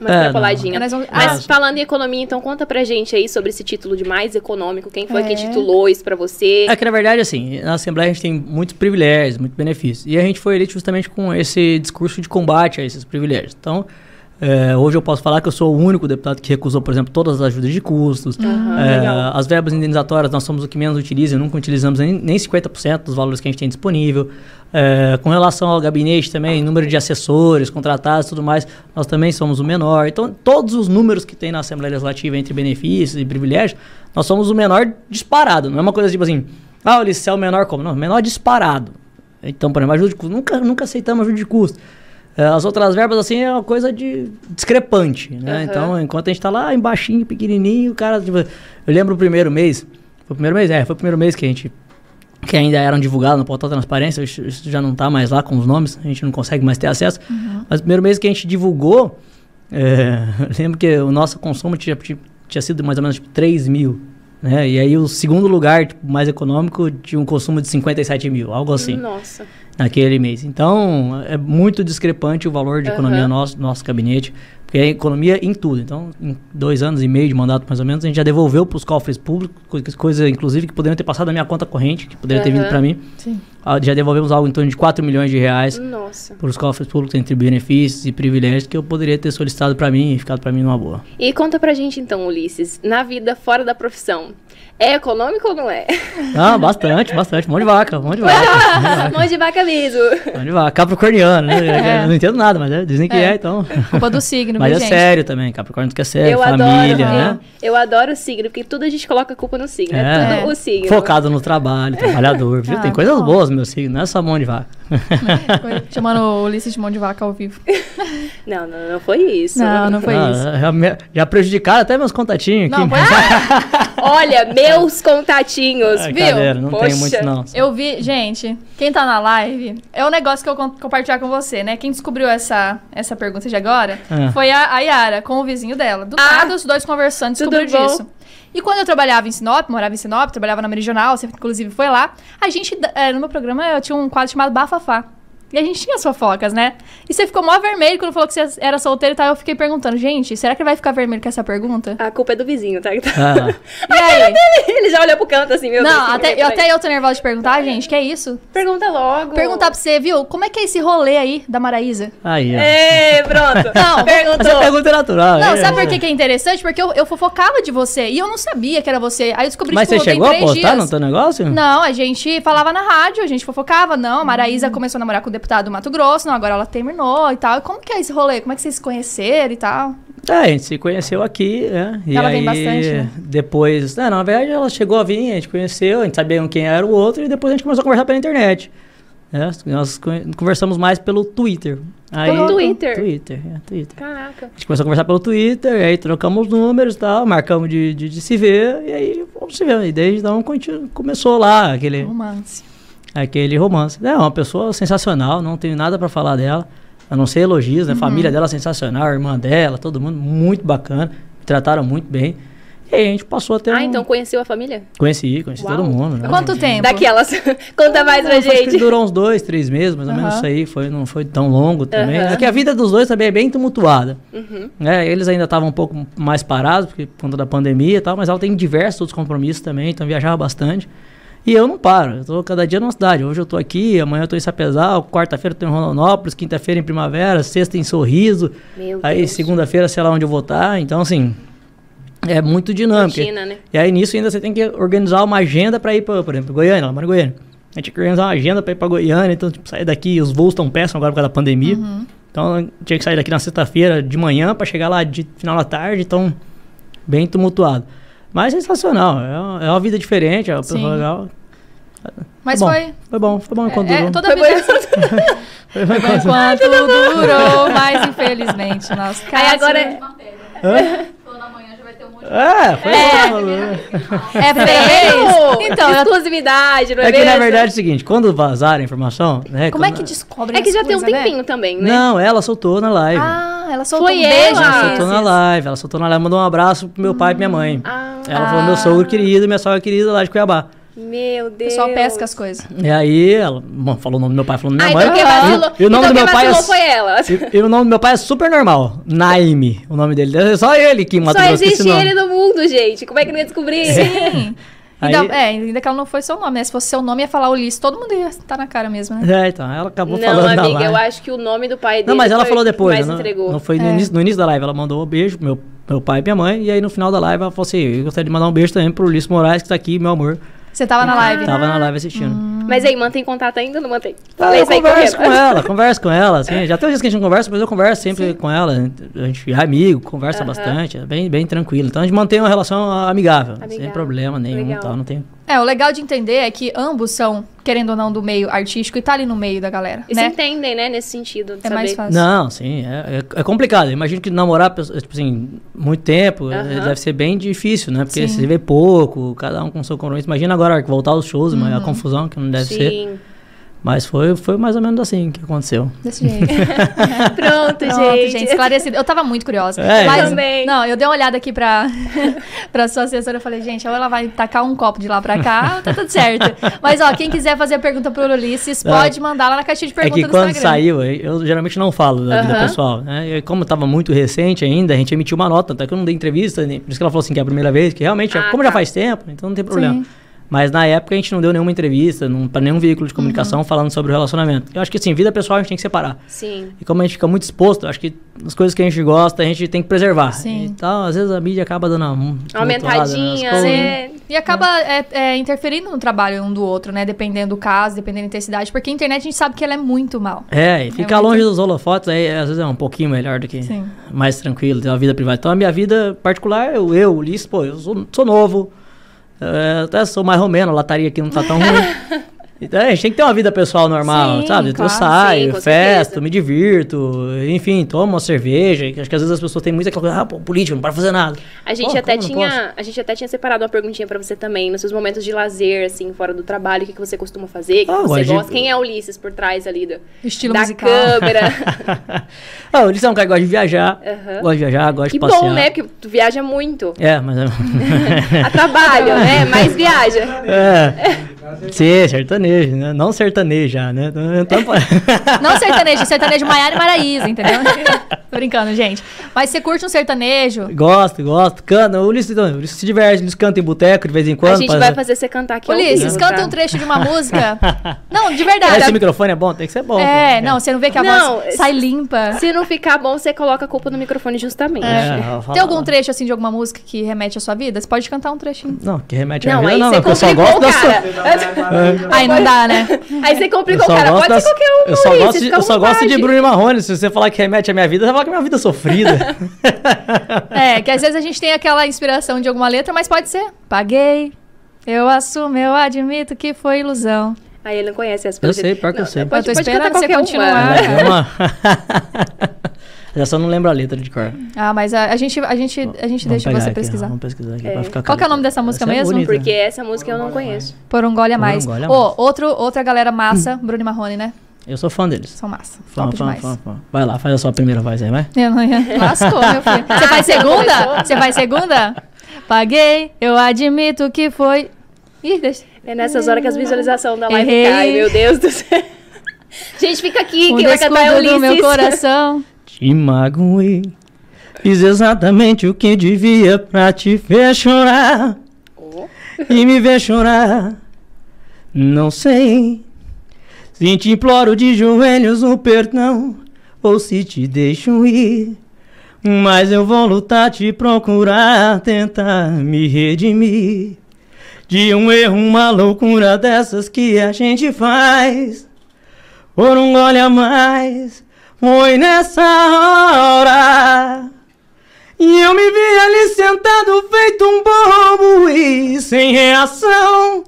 Speaker 2: Uma
Speaker 3: É,
Speaker 2: extrapoladinha.
Speaker 1: vamos-
Speaker 2: Mas
Speaker 3: Ah.
Speaker 2: falando em economia, então conta pra gente aí sobre esse título de mais econômico. Quem foi que
Speaker 1: É.
Speaker 2: titulou isso pra você?
Speaker 3: É que, na verdade, assim, na Assembleia a gente tem muitos privilégios, muitos benefícios. E a gente foi eleito justamente com esse discurso de combate a esses privilégios. Então, é, hoje eu posso falar que eu sou o único deputado que recusou, por exemplo, todas as ajudas de custos.
Speaker 2: Aham,
Speaker 3: É, as verbas indenizatórias nós somos o que menos utiliza, nunca utilizamos nem, nem 50% dos valores que a gente tem disponível. É, com relação ao gabinete também, número de assessores, contratados e tudo mais, nós também somos o menor. Então, todos os números que tem na Assembleia Legislativa entre benefícios e privilégios, nós somos o menor disparado. Não é uma coisa tipo assim, ah, o Liceu é o menor como? Não, menor disparado. Então, por exemplo, ajuda de custo, nunca, nunca aceitamos ajuda de custo. É, as outras verbas, assim, é uma coisa de discrepante, né?
Speaker 2: Aham.
Speaker 3: Então, enquanto a gente tá lá embaixinho, pequenininho, o cara, tipo, eu lembro o primeiro mês, foi o primeiro mês? É, foi o primeiro mês que a gente, que ainda eram divulgados no portal Transparência, isso, já não tá mais lá com os nomes, a gente não consegue mais ter acesso, mas o primeiro mês que a gente divulgou, é, eu lembro que o nosso consumo tinha, tinha, tinha sido mais ou menos tipo, 3 mil, né? E aí o segundo lugar, tipo, mais econômico, tinha um consumo de 57 mil, algo assim
Speaker 2: Nossa.
Speaker 3: Naquele mês. Então, é muito discrepante o valor de
Speaker 2: Aham.
Speaker 3: economia nosso, nosso gabinete, porque é economia em tudo. Então, em dois anos e meio de mandato, mais ou menos, a gente já devolveu para os cofres públicos, coisa, coisa, inclusive, que poderiam ter passado na minha conta corrente, que poderia ter vindo para mim.
Speaker 1: Sim.
Speaker 3: Ah, Já devolvemos algo em torno de 4 milhões de reais
Speaker 2: Nossa.
Speaker 3: para os cofres públicos entre benefícios e privilégios que eu poderia ter solicitado para mim e ficado para mim numa boa.
Speaker 2: E conta pra gente então, Ulisses, na vida fora da profissão, é econômico ou não é?
Speaker 3: Ah, bastante, bastante. Mão de vaca, mão de vaca. mão de vaca.
Speaker 2: Mão de vaca mesmo.
Speaker 3: Mão de vaca. Capricorniano, né?
Speaker 1: É.
Speaker 3: Eu não entendo nada, mas é, dizem que
Speaker 1: É.
Speaker 3: é, então.
Speaker 1: Culpa do signo,
Speaker 3: Mas
Speaker 1: viu,
Speaker 3: é
Speaker 1: gente?
Speaker 3: sério também, Capricórnio que é sério,
Speaker 2: eu
Speaker 3: família,
Speaker 2: adoro,
Speaker 3: né?
Speaker 2: eu adoro o signo, porque tudo a gente coloca a culpa no signo. É,
Speaker 3: É.
Speaker 2: tudo o signo.
Speaker 3: Focado no trabalho, trabalhador, viu?
Speaker 1: Ah,
Speaker 3: Tem coisas
Speaker 1: bom.
Speaker 3: boas no meu signo, não é só mão de vaca.
Speaker 1: Chamando o Ulisses de mão de vaca ao vivo.
Speaker 2: Não, não, não foi isso.
Speaker 1: Não, não foi
Speaker 3: Ah,
Speaker 1: isso.
Speaker 3: Já, prejudicaram até meus contatinhos aqui.
Speaker 1: Não, pois é.
Speaker 2: Olha, meus contatinhos,
Speaker 3: Ah,
Speaker 2: viu?
Speaker 3: cadeira, não
Speaker 2: Poxa.
Speaker 3: tenho muito não.
Speaker 1: Eu vi, gente, quem tá na live, é um negócio que eu vou compartilhar com você, né? Quem descobriu essa, essa pergunta de agora
Speaker 3: Ah.
Speaker 1: foi a, a Yara, com o vizinho dela. Do
Speaker 2: Ah.
Speaker 1: nada, os dois conversando,
Speaker 2: Tudo
Speaker 1: descobriu
Speaker 2: bom?
Speaker 1: E quando eu trabalhava em Sinop, morava em Sinop, trabalhava na Meridional, você inclusive foi lá, a gente, é, no meu programa, eu tinha um quadro chamado Bafafá. E a gente tinha as fofocas, né? E você ficou mó vermelho quando falou que você era solteiro e tal. Eu fiquei perguntando, gente, será que ele vai ficar vermelho com essa pergunta?
Speaker 2: A culpa é do vizinho, tá?
Speaker 3: Ah,
Speaker 1: E aí?
Speaker 2: Ele já olhou pro canto assim, meu Deus.
Speaker 1: Não,
Speaker 2: que
Speaker 1: até,
Speaker 2: que
Speaker 1: eu,
Speaker 2: por
Speaker 1: até eu tô nervosa de perguntar, gente, que é isso?
Speaker 2: Pergunta logo.
Speaker 1: Perguntar pra você, viu? Como é que é esse rolê aí da Maraísa?
Speaker 3: aí, ó.
Speaker 2: Ei, pronto.
Speaker 1: Não,
Speaker 2: Perguntou.
Speaker 3: Essa pergunta é natural.
Speaker 1: Não,
Speaker 3: é,
Speaker 1: sabe por
Speaker 3: é.
Speaker 1: que, que é interessante? Porque eu, eu fofocava de você e eu não sabia que era você. Aí eu descobri
Speaker 3: Mas
Speaker 1: tipo,
Speaker 3: você
Speaker 1: tem
Speaker 3: chegou a postar
Speaker 1: dias.
Speaker 3: no teu negócio?
Speaker 1: Não, a gente falava na rádio, a gente fofocava. Não, a Maraísa
Speaker 3: Hum.
Speaker 1: começou a namorar com o deputado do Mato Grosso, não, agora ela terminou e tal. E como que é esse rolê? Como é que vocês se conheceram e tal?
Speaker 3: É, a gente se conheceu aqui, né? E
Speaker 1: Ela
Speaker 3: aí,
Speaker 1: vem bastante, né?
Speaker 3: depois... É, na verdade, ela chegou a vir, a gente conheceu, a gente sabia quem era o outro, e depois a gente começou a conversar pela internet. né? Nós con- conversamos mais pelo Twitter. Aí,
Speaker 2: Pelo Twitter?
Speaker 3: Twitter, é, Twitter.
Speaker 2: Caraca.
Speaker 3: A gente começou a conversar pelo Twitter, e aí trocamos números e tal, marcamos de, de, de se ver, e aí vamos se ver. E desde então continu- começou lá aquele,
Speaker 1: Romance.
Speaker 3: Aquele romance. É uma pessoa sensacional, não tenho nada pra falar dela, a não ser elogios,
Speaker 1: Uhum.
Speaker 3: né? A família dela é sensacional, a irmã dela, todo mundo muito bacana, me trataram muito bem. E aí a gente passou a ter
Speaker 2: Ah,
Speaker 3: um...
Speaker 2: então conheceu a família?
Speaker 3: Conheci, conheci
Speaker 2: Uau.
Speaker 3: todo mundo. Né?
Speaker 1: Quanto tempo?
Speaker 2: Daquelas. Conta mais pra
Speaker 3: Não, acho que
Speaker 2: gente.
Speaker 3: durou uns dois, três meses, mais ou menos
Speaker 1: Aham.
Speaker 3: isso aí. Foi, não foi tão longo também.
Speaker 2: Aham.
Speaker 3: É que a vida dos dois também é bem tumultuada.
Speaker 2: Uhum.
Speaker 3: né? Eles ainda estavam um pouco mais parados, porque, por conta da pandemia e tal, mas ela tem diversos outros compromissos também, então viajava bastante. E eu não paro, eu tô cada dia numa cidade. Hoje eu tô aqui, amanhã eu tô em Sapezal, quarta-feira eu tô em Rondonópolis, quinta-feira em Primavera, sexta em Sorriso,
Speaker 2: Meu
Speaker 3: aí segunda-feira sei lá onde eu vou estar. Então, assim, é muito dinâmico.
Speaker 2: Rotina, né?
Speaker 3: E aí nisso ainda você tem que organizar uma agenda para ir para, por exemplo, Goiânia, ela mora em Goiânia. A gente tem que organizar uma agenda para ir para Goiânia, então tipo, sair daqui, os voos estão péssimos agora por causa da pandemia.
Speaker 1: Uhum.
Speaker 3: Então tinha que sair daqui na sexta-feira de manhã para chegar lá de final da tarde, então bem tumultuado. Mas sensacional, é uma, é uma vida diferente, é uma pessoa legal.
Speaker 1: Mas
Speaker 3: Foi bom.
Speaker 1: foi.
Speaker 3: Foi bom, foi bom enquanto
Speaker 1: É,
Speaker 3: durou.
Speaker 1: toda
Speaker 2: Foi
Speaker 1: vida
Speaker 2: bom.
Speaker 1: é assim.
Speaker 3: Foi bom enquanto-
Speaker 1: durou, mas infelizmente nosso caso.
Speaker 2: Aí agora-
Speaker 3: Hã? É, foi
Speaker 1: É.
Speaker 3: bom.
Speaker 1: É vez? Então, eu-
Speaker 2: exclusividade, não é,
Speaker 3: É que na verdade é o seguinte, quando vazaram a informação, né?
Speaker 1: como é
Speaker 3: quando-
Speaker 1: que descobre
Speaker 2: É que já tem um
Speaker 1: né?
Speaker 2: tempinho também, né?
Speaker 3: Não, ela soltou na live.
Speaker 1: Ah, ela soltou
Speaker 2: Foi
Speaker 1: um beijo.
Speaker 2: ela?
Speaker 3: Soltou na live, ela soltou na live, mandou um abraço pro meu pai e pra minha mãe.
Speaker 2: Ah,
Speaker 3: Ela falou meu sogro querido e minha sogra querida lá de Cuiabá.
Speaker 2: Meu
Speaker 1: O
Speaker 2: Deus.
Speaker 1: pessoal pesca as coisas.
Speaker 3: E aí, ela bom, falou o nome do meu pai, falou da
Speaker 2: Ah,
Speaker 3: minha mãe.
Speaker 2: então quem
Speaker 3: e-
Speaker 2: vacilou,
Speaker 3: e, o nome
Speaker 2: então
Speaker 3: do
Speaker 2: quem
Speaker 3: meu pai é,
Speaker 2: vacilou foi ela.
Speaker 3: e, e o nome do meu pai é super normal. Naime, o nome dele. É só ele que em Mato
Speaker 2: Só existe
Speaker 3: nome.
Speaker 2: ele no mundo, gente. Como é que não ia descobrir?
Speaker 1: Sim.
Speaker 3: Aí-
Speaker 1: Ainda, é, ainda que ela não foi seu nome, né? Se fosse seu nome, ia falar Ulisses, todo mundo ia estar na cara mesmo, né?
Speaker 3: É, então, ela acabou
Speaker 2: Não,
Speaker 3: falando
Speaker 2: amiga,
Speaker 3: live.
Speaker 2: eu acho que o nome do pai dele
Speaker 3: Não, mas ela
Speaker 2: foi
Speaker 3: falou
Speaker 2: o
Speaker 3: depois, não,
Speaker 2: entregou.
Speaker 3: não foi no,
Speaker 1: É.
Speaker 3: início, no início da live. Ela mandou um beijo pro meu, meu pai e minha mãe. E aí no final da live ela falou assim: Eu gostaria de mandar um beijo também pro Ulisses Moraes, que tá aqui, meu amor.
Speaker 1: Você tava na live.
Speaker 3: Tava na live assistindo.
Speaker 2: Mas aí, mantém contato ainda ou não mantém?
Speaker 3: Ah, eu
Speaker 2: aí
Speaker 3: converso com ela, converso com ela, assim, já tem dias que a gente não conversa, mas eu converso sempre com ela, a gente é amigo, conversa
Speaker 2: Aham.
Speaker 3: bastante, é bem, bem tranquilo. Então a gente mantém uma relação amigável, sem
Speaker 2: Amigável.
Speaker 3: problema nenhum,
Speaker 2: Legal.
Speaker 3: tal, não tem...
Speaker 1: É, o legal de entender é que ambos são, querendo ou não, do meio artístico e tá ali no meio da galera,
Speaker 2: E se
Speaker 1: né?
Speaker 2: entendem, né, nesse sentido. De
Speaker 1: É mais
Speaker 2: saber.
Speaker 1: fácil.
Speaker 3: Não, sim, é, é, é complicado. Eu imagino que namorar, tipo assim, muito tempo, é,
Speaker 2: Aham.
Speaker 3: deve ser bem difícil, né? Porque
Speaker 1: Sim.
Speaker 3: se vê pouco, cada um com seu compromisso. Imagina agora voltar os shows, mas
Speaker 1: Uhum.
Speaker 3: a confusão que não deve ser.
Speaker 2: Sim.
Speaker 3: Mas foi, foi mais ou menos assim que aconteceu.
Speaker 1: Desse jeito.
Speaker 2: Pronto,
Speaker 1: Pronto,
Speaker 2: gente.
Speaker 1: gente, esclarecido. Eu tava muito curiosa.
Speaker 3: É,
Speaker 1: mas,
Speaker 3: eu
Speaker 2: também.
Speaker 1: Não, eu dei uma olhada aqui pra, pra sua assessora. Eu falei, gente, ou ela vai tacar um copo de lá pra cá, tá tudo certo. Mas, ó, quem quiser fazer pergunta pro Ulisses,
Speaker 3: É.
Speaker 1: pode mandar lá na caixinha de
Speaker 3: É
Speaker 1: perguntas
Speaker 3: que
Speaker 1: do
Speaker 3: quando
Speaker 1: Instagram.
Speaker 3: saiu, eu geralmente não falo da vida pessoal, né? E como estava muito recente ainda, a gente emitiu uma nota, até que eu não dei entrevista, nem- por isso que ela falou assim que é a primeira vez, que realmente,
Speaker 2: Ah,
Speaker 3: como já
Speaker 2: tá.
Speaker 3: faz tempo, então não tem problema.
Speaker 1: Sim.
Speaker 3: Mas na época a gente não deu nenhuma entrevista para nenhum veículo de
Speaker 1: Uhum.
Speaker 3: comunicação falando sobre o relacionamento. Eu acho que assim, vida pessoal a gente tem que separar.
Speaker 2: Sim.
Speaker 3: E como a gente fica muito exposto, eu acho que as coisas que a gente gosta, a gente tem que preservar.
Speaker 1: Sim.
Speaker 3: Então, às vezes a mídia acaba dando uma,
Speaker 2: Aumentadinha,
Speaker 3: tumultuada nas
Speaker 2: né?
Speaker 1: E acaba é, é, interferindo no trabalho um do outro, né? Dependendo do caso, dependendo da intensidade. Porque a internet a gente sabe que ela é muito mal.
Speaker 3: É, e ficar
Speaker 1: muito-
Speaker 3: longe dos holofotes aí às vezes é um pouquinho melhor do que
Speaker 1: Sim.
Speaker 3: mais tranquilo, ter uma vida privada. Então a minha vida particular, eu, eu Ulisses, pô, eu sou, sou novo, é, até sou mais romeno, a lataria aqui não tá tão ruim. Então a gente tem que ter uma vida pessoal normal,
Speaker 1: Sim,
Speaker 3: sabe?
Speaker 1: claro.
Speaker 3: eu saio,
Speaker 2: Sim,
Speaker 3: festo, me divirto, enfim, tomo uma cerveja. que Acho que às vezes as pessoas têm muito aquela coisa, ah, pô, político, não pode fazer nada.
Speaker 2: A gente,
Speaker 3: Pô,
Speaker 2: até
Speaker 3: como
Speaker 2: tinha, a gente até tinha separado uma perguntinha pra você também, nos seus momentos de lazer, assim, fora do trabalho, o que, que você costuma fazer, o que,
Speaker 3: Ah,
Speaker 2: que você
Speaker 3: gosto de-
Speaker 2: gosta, quem é Ulisses por trás ali do,
Speaker 1: Estilo
Speaker 2: da
Speaker 1: musical.
Speaker 2: câmera.
Speaker 3: ah, o Ulisses é um cara que gosta de viajar,
Speaker 2: Aham.
Speaker 3: gosta de viajar, gosta
Speaker 2: que
Speaker 3: de passear.
Speaker 2: bom, né? Porque tu viaja muito.
Speaker 3: É, mas...
Speaker 2: A trabalho, né? Mais viaja.
Speaker 3: é, sim, sertanejo, né? Não sertaneja, né? Então,
Speaker 1: Não sertanejo, sertanejo Maiara e Maraísa, entendeu? Tô brincando, gente. Mas você curte um sertanejo?
Speaker 3: Gosto, gosto. Canta. O Ulisses, o Ulisses se diverte, eles cantam em boteco de vez em quando.
Speaker 2: a gente vai fazer você cantar aqui
Speaker 1: Ulisses, canta
Speaker 2: tá?
Speaker 1: um trecho de uma música. Não, de verdade.
Speaker 3: Esse microfone é bom? Tem que ser bom.
Speaker 1: É,
Speaker 3: pô.
Speaker 1: não, você não vê que a
Speaker 2: Não,
Speaker 1: voz sai limpa.
Speaker 2: Se não ficar bom, você coloca a culpa no microfone justamente.
Speaker 3: É, falo-
Speaker 1: Tem algum trecho assim de alguma música que remete à sua vida? Você pode cantar um trechinho.
Speaker 3: Não, que remete à
Speaker 2: Não,
Speaker 3: vida, não,
Speaker 2: você
Speaker 3: porque eu só gosto da sua.
Speaker 1: Aí não dá, né?
Speaker 2: Aí você
Speaker 3: só
Speaker 2: o cara.
Speaker 3: gosto
Speaker 2: Pode
Speaker 3: das-
Speaker 2: ser qualquer um,
Speaker 3: Eu só gosto de, eu só gosto de. Bruno e Marrone. Se você falar que remete à minha vida, você vai falar que minha vida é sofrida.
Speaker 1: É, que às vezes a gente tem aquela inspiração de alguma letra, mas pode ser. Paguei, eu assumo, eu admito que foi ilusão.
Speaker 2: Aí ele não conhece as
Speaker 3: Eu sei, pior que eu sei.
Speaker 2: Pode,
Speaker 1: Eu tô
Speaker 2: pode
Speaker 1: esperando você continuar.
Speaker 2: uma.
Speaker 3: É Já só não lembro a letra de cor.
Speaker 1: Ah, mas a, a gente, a gente, a gente
Speaker 3: Vamos
Speaker 1: deixa você
Speaker 3: aqui,
Speaker 1: pesquisar.
Speaker 3: Vamos pesquisar aqui
Speaker 2: É.
Speaker 3: pra ficar
Speaker 1: Qual que é o nome dessa música
Speaker 3: Essa é
Speaker 1: mesmo?
Speaker 3: bonita.
Speaker 2: Porque essa música eu não conheço.
Speaker 1: Por um gole a
Speaker 3: Por um
Speaker 1: mais.
Speaker 3: gole a
Speaker 1: Ô,
Speaker 3: mais.
Speaker 1: outro, outra galera massa, Bruno e Marrone, né?
Speaker 3: Eu sou fã deles.
Speaker 1: São massa.
Speaker 3: Fã,
Speaker 1: Top
Speaker 3: fã,
Speaker 1: demais.
Speaker 3: fã, fã. Vai lá, faz a sua primeira voz aí, vai.
Speaker 1: Eu não ia. Lascou, meu filho. Você faz segunda? Você faz segunda? Paguei, eu admito que foi. Ih, deixa.
Speaker 2: É nessas horas que as visualizações da live
Speaker 1: Errei.
Speaker 2: caem, meu Deus do céu. Gente, fica aqui,
Speaker 1: Um
Speaker 2: quem vai cantar é
Speaker 1: meu coração.
Speaker 3: Te magoei. Fiz exatamente o que devia pra te ver chorar.
Speaker 2: Oh.
Speaker 3: E me ver chorar. Não sei se te imploro de joelhos um perdão ou se te deixo ir. Mas eu vou lutar, te procurar, tentar me redimir. De um erro, uma loucura dessas que a gente faz. Por um gole a mais, Foi nessa hora. E eu me vi ali sentado feito um bobo e sem reação.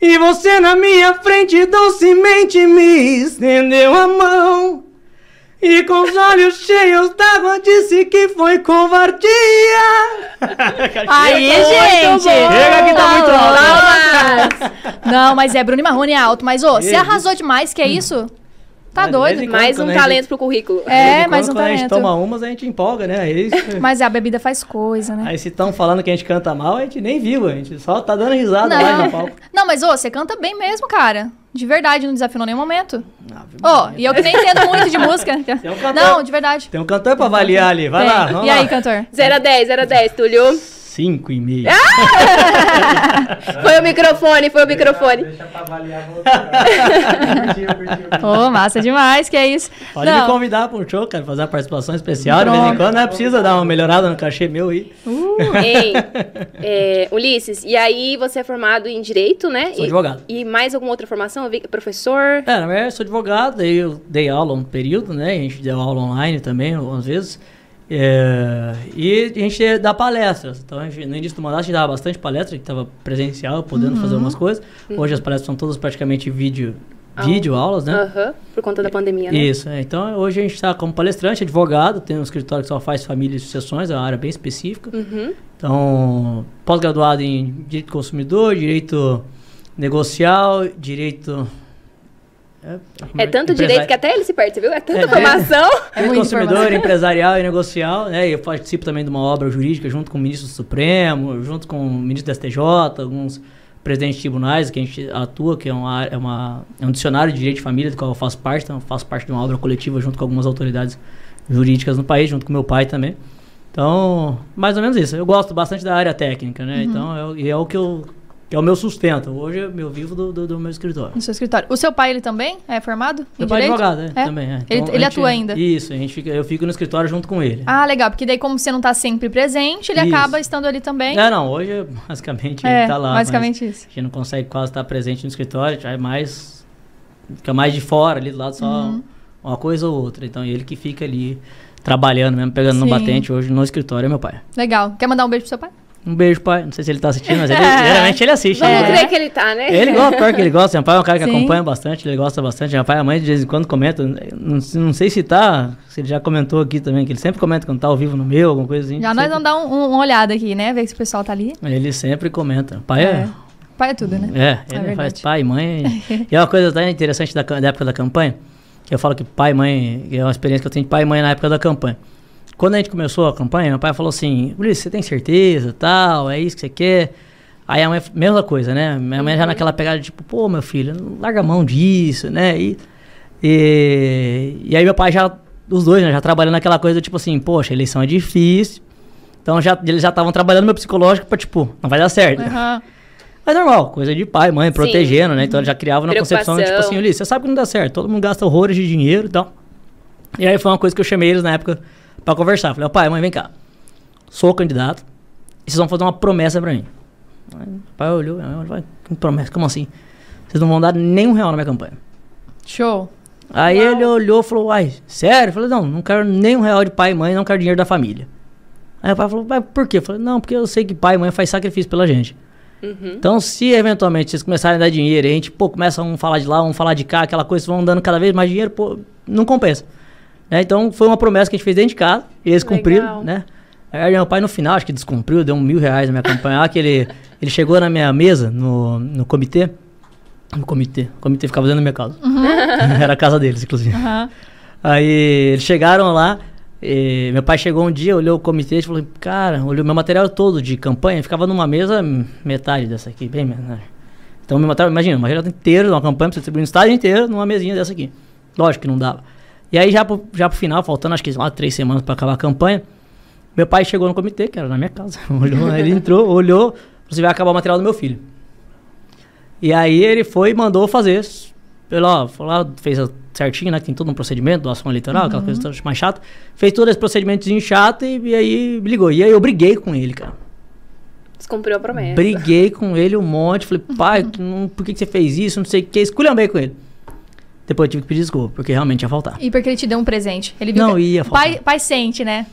Speaker 3: E você na minha frente docemente me estendeu a mão. E com os olhos cheios d'água disse que foi covardia.
Speaker 1: Aí, gente!
Speaker 3: Chega que tá muito alto.
Speaker 1: Não, mas é Bruno e Marrone é alto. Mas, ô, você arrasou demais, que é isso? Tá
Speaker 3: vez
Speaker 1: doido.
Speaker 3: em
Speaker 2: Mais um
Speaker 3: Quando a gente-
Speaker 2: talento pro currículo.
Speaker 1: É,
Speaker 3: Quando-
Speaker 1: mais um
Speaker 3: quando a gente
Speaker 1: talento.
Speaker 3: toma umas, a gente empolga, né? Aí,
Speaker 1: Mas a bebida faz coisa, né?
Speaker 3: aí se estão falando que a gente canta mal, a gente nem viu, a gente só tá dando risada lá no
Speaker 1: Não,
Speaker 3: palco.
Speaker 1: não mas, ô, você canta bem mesmo, cara. De verdade, não desafinou em nenhum momento.
Speaker 3: Ave
Speaker 1: Ô,
Speaker 3: Maria.
Speaker 1: e eu que nem entendo muito de música.
Speaker 3: um cantor.
Speaker 1: Não, de verdade.
Speaker 3: Tem um cantor pra avaliar ali, vai
Speaker 1: Tem.
Speaker 3: lá, vamos
Speaker 1: E
Speaker 3: lá.
Speaker 1: aí, cantor?
Speaker 2: 0 a 10, 0 a 10, Túlio.
Speaker 3: Cinco e meio.
Speaker 2: Foi o microfone, foi o microfone.
Speaker 4: Deixa pra avaliar.
Speaker 1: Ô, massa demais, que é isso.
Speaker 3: Pode
Speaker 1: Não.
Speaker 3: me convidar pra um show, cara, fazer uma participação especial de vez em
Speaker 1: Pronto.
Speaker 3: quando, né? Precisa dar uma melhorada no cachê meu aí.
Speaker 2: Hein, é, Ulisses, e aí você é formado em Direito, né?
Speaker 3: Sou
Speaker 2: E-
Speaker 3: advogado.
Speaker 2: E mais alguma outra formação? Eu vi- Professor?
Speaker 3: É, na verdade, eu sou advogado, aí eu dei aula um período, né? A gente deu aula online também, algumas vezes. É, e a gente dá palestras. Então, gente, no início do mandato, a gente dava bastante palestra, a gente estava presencial, podendo fazer algumas coisas. Hoje as palestras são todas praticamente vídeo,
Speaker 2: Ah.
Speaker 3: vídeo aulas, né?
Speaker 2: Aham, por conta da pandemia, né?
Speaker 3: Isso, é. então hoje a gente está como palestrante, advogado, tem um escritório que só faz família e sucessões, é uma área bem específica.
Speaker 2: Uhum.
Speaker 3: Então, pós-graduado em Direito do Consumidor, Direito Negocial, Direito...
Speaker 2: É tanto
Speaker 3: empresari-
Speaker 2: direito que até ele se perde, você viu? É tanta
Speaker 3: É,
Speaker 2: informação.
Speaker 1: É muita
Speaker 3: consumidor,
Speaker 1: informação.
Speaker 3: empresarial e negocial, né? Eu participo também de uma obra jurídica junto com o ministro do Supremo, junto com o ministro do STJ, alguns presidentes de tribunais que a gente atua, que é, uma, é, uma, é um dicionário de direito de família do qual eu faço parte, então eu faço parte de uma obra coletiva junto com algumas autoridades jurídicas no país, junto com meu pai também. Então, mais ou menos isso. Eu gosto bastante da área técnica, né? Então, é, é o que eu que é o meu sustento. Hoje eu eu vivo do, do, do meu escritório.
Speaker 1: No seu escritório. O seu pai, ele também é formado em
Speaker 3: Meu pai é
Speaker 1: direito?
Speaker 3: advogado, é, também. É.
Speaker 1: Ele,
Speaker 3: Então,
Speaker 1: ele
Speaker 3: a gente-
Speaker 1: atua ainda?
Speaker 3: Isso, a gente fica, eu fico no escritório junto com ele.
Speaker 1: Ah, legal, porque daí como você não tá sempre presente, ele
Speaker 3: Isso.
Speaker 1: acaba estando ali também.
Speaker 3: É, não, hoje basicamente
Speaker 1: É,
Speaker 3: ele tá lá.
Speaker 1: basicamente isso.
Speaker 3: A gente não consegue quase estar presente no escritório, já é mais. Fica mais de fora ali do lado, só
Speaker 1: Uhum.
Speaker 3: uma coisa ou outra. Então ele que fica ali trabalhando mesmo, pegando no
Speaker 1: Sim.
Speaker 3: batente hoje no escritório é meu pai.
Speaker 1: Legal. Quer mandar um beijo pro seu pai?
Speaker 3: Um beijo, pai. Não sei se ele tá assistindo, mas ele,
Speaker 1: É.
Speaker 3: geralmente ele assiste.
Speaker 2: Vamos
Speaker 3: né?
Speaker 2: crer que ele tá, né?
Speaker 3: Ele gosta, pior que ele gosta. Meu pai é um cara que
Speaker 1: Sim.
Speaker 3: acompanha bastante, ele gosta bastante. Meu pai e a mãe de vez em quando comentam. Não, não sei se tá, se ele já comentou aqui também, que ele sempre comenta quando tá ao vivo no meu, alguma coisa assim.
Speaker 1: Já nós
Speaker 3: sempre,
Speaker 1: vamos dar um, um- uma olhada aqui, né? Ver se o pessoal tá ali.
Speaker 3: Ele sempre comenta. Pai é.
Speaker 1: Pai é tudo, né?
Speaker 3: É, ele
Speaker 1: verdade.
Speaker 3: faz pai, mãe. e é uma coisa até interessante da, da época da campanha, que eu falo que pai e mãe, é uma experiência que eu tenho de pai e mãe na época da campanha. Quando a gente começou a campanha, meu pai falou assim, Ulisses, você tem certeza, tal, é isso que você quer? Aí a mãe, mesma coisa, né? Minha mãe já naquela pegada, tipo, pô, meu filho, larga a mão disso, né? E, e, e aí meu pai já, os dois, né, já trabalhando naquela coisa, tipo assim, poxa, a eleição é difícil. Então já, eles já estavam trabalhando meu psicológico pra, tipo, não vai dar certo.
Speaker 1: Aham.
Speaker 3: Mas normal, coisa de pai, mãe, protegendo, né? Então já criava na concepção, tipo assim, Ulisses, você sabe que não dá certo, todo mundo gasta horrores de dinheiro e tal. E aí foi uma coisa que eu chamei eles na época pra conversar. Falei, ó, pai, mãe, vem cá. Sou candidato e vocês vão fazer uma promessa pra mim. Aí o pai olhou, mãe olhou, que promessa? Como assim? Vocês não vão dar nenhum real na minha campanha.
Speaker 1: Show.
Speaker 3: Aí ele olhou e falou, uai, sério? Eu falei, não, não quero nenhum real de pai e mãe, não quero dinheiro da família. Aí o pai falou, mas por quê? Eu falei, não, porque eu sei que pai e mãe faz sacrifício pela gente.
Speaker 2: Uhum.
Speaker 3: Então, se eventualmente vocês começarem a dar dinheiro e a gente, pô, começa um falar de lá, um falar de cá, aquela coisa, vão dando cada vez mais dinheiro, pô, não compensa. Né? Então, foi uma promessa que a gente fez dentro de casa, e eles
Speaker 2: Legal.
Speaker 3: cumpriram, né? Aí meu pai no final, acho que descumpriu, deu um mil reais na minha campanha, que ele, ele chegou na minha mesa, no, no comitê, no comitê, o comitê ficava dentro da minha casa. Era a casa deles, inclusive.
Speaker 1: Aham.
Speaker 3: Aí eles chegaram lá, e meu pai chegou um dia, olhou o comitê e falou, cara, olhou meu material todo de campanha, ficava numa mesa metade dessa aqui, bem menor. Então meu material, imagina, o material inteiro, uma campanha, pra você distribuir no estádio inteiro, numa mesinha dessa aqui. Lógico que não dava. E aí já pro, já pro final, faltando acho que lá três semanas pra acabar a campanha, meu pai chegou no comitê, que era na minha casa, olhou, ele entrou, olhou, você vai acabar o material do meu filho. E aí ele foi e mandou fazer. Foi lá, fez certinho, né? que Tem todo um procedimento, doação eleitoral, aquela coisa toda mais chata. Fez todo esse procedimentozinho chato e, e aí ligou. E aí eu briguei com ele, cara.
Speaker 2: Descumpriu a promessa.
Speaker 3: Briguei com ele um monte. Falei, pai, não- por que, que você fez isso? Não sei o que. Esculhambei com ele. Depois eu tive que pedir desculpa, porque realmente ia faltar.
Speaker 1: E porque ele te deu um presente. Ele viu
Speaker 3: Não,
Speaker 1: que...
Speaker 3: ia faltar.
Speaker 1: pai, pai sente, né?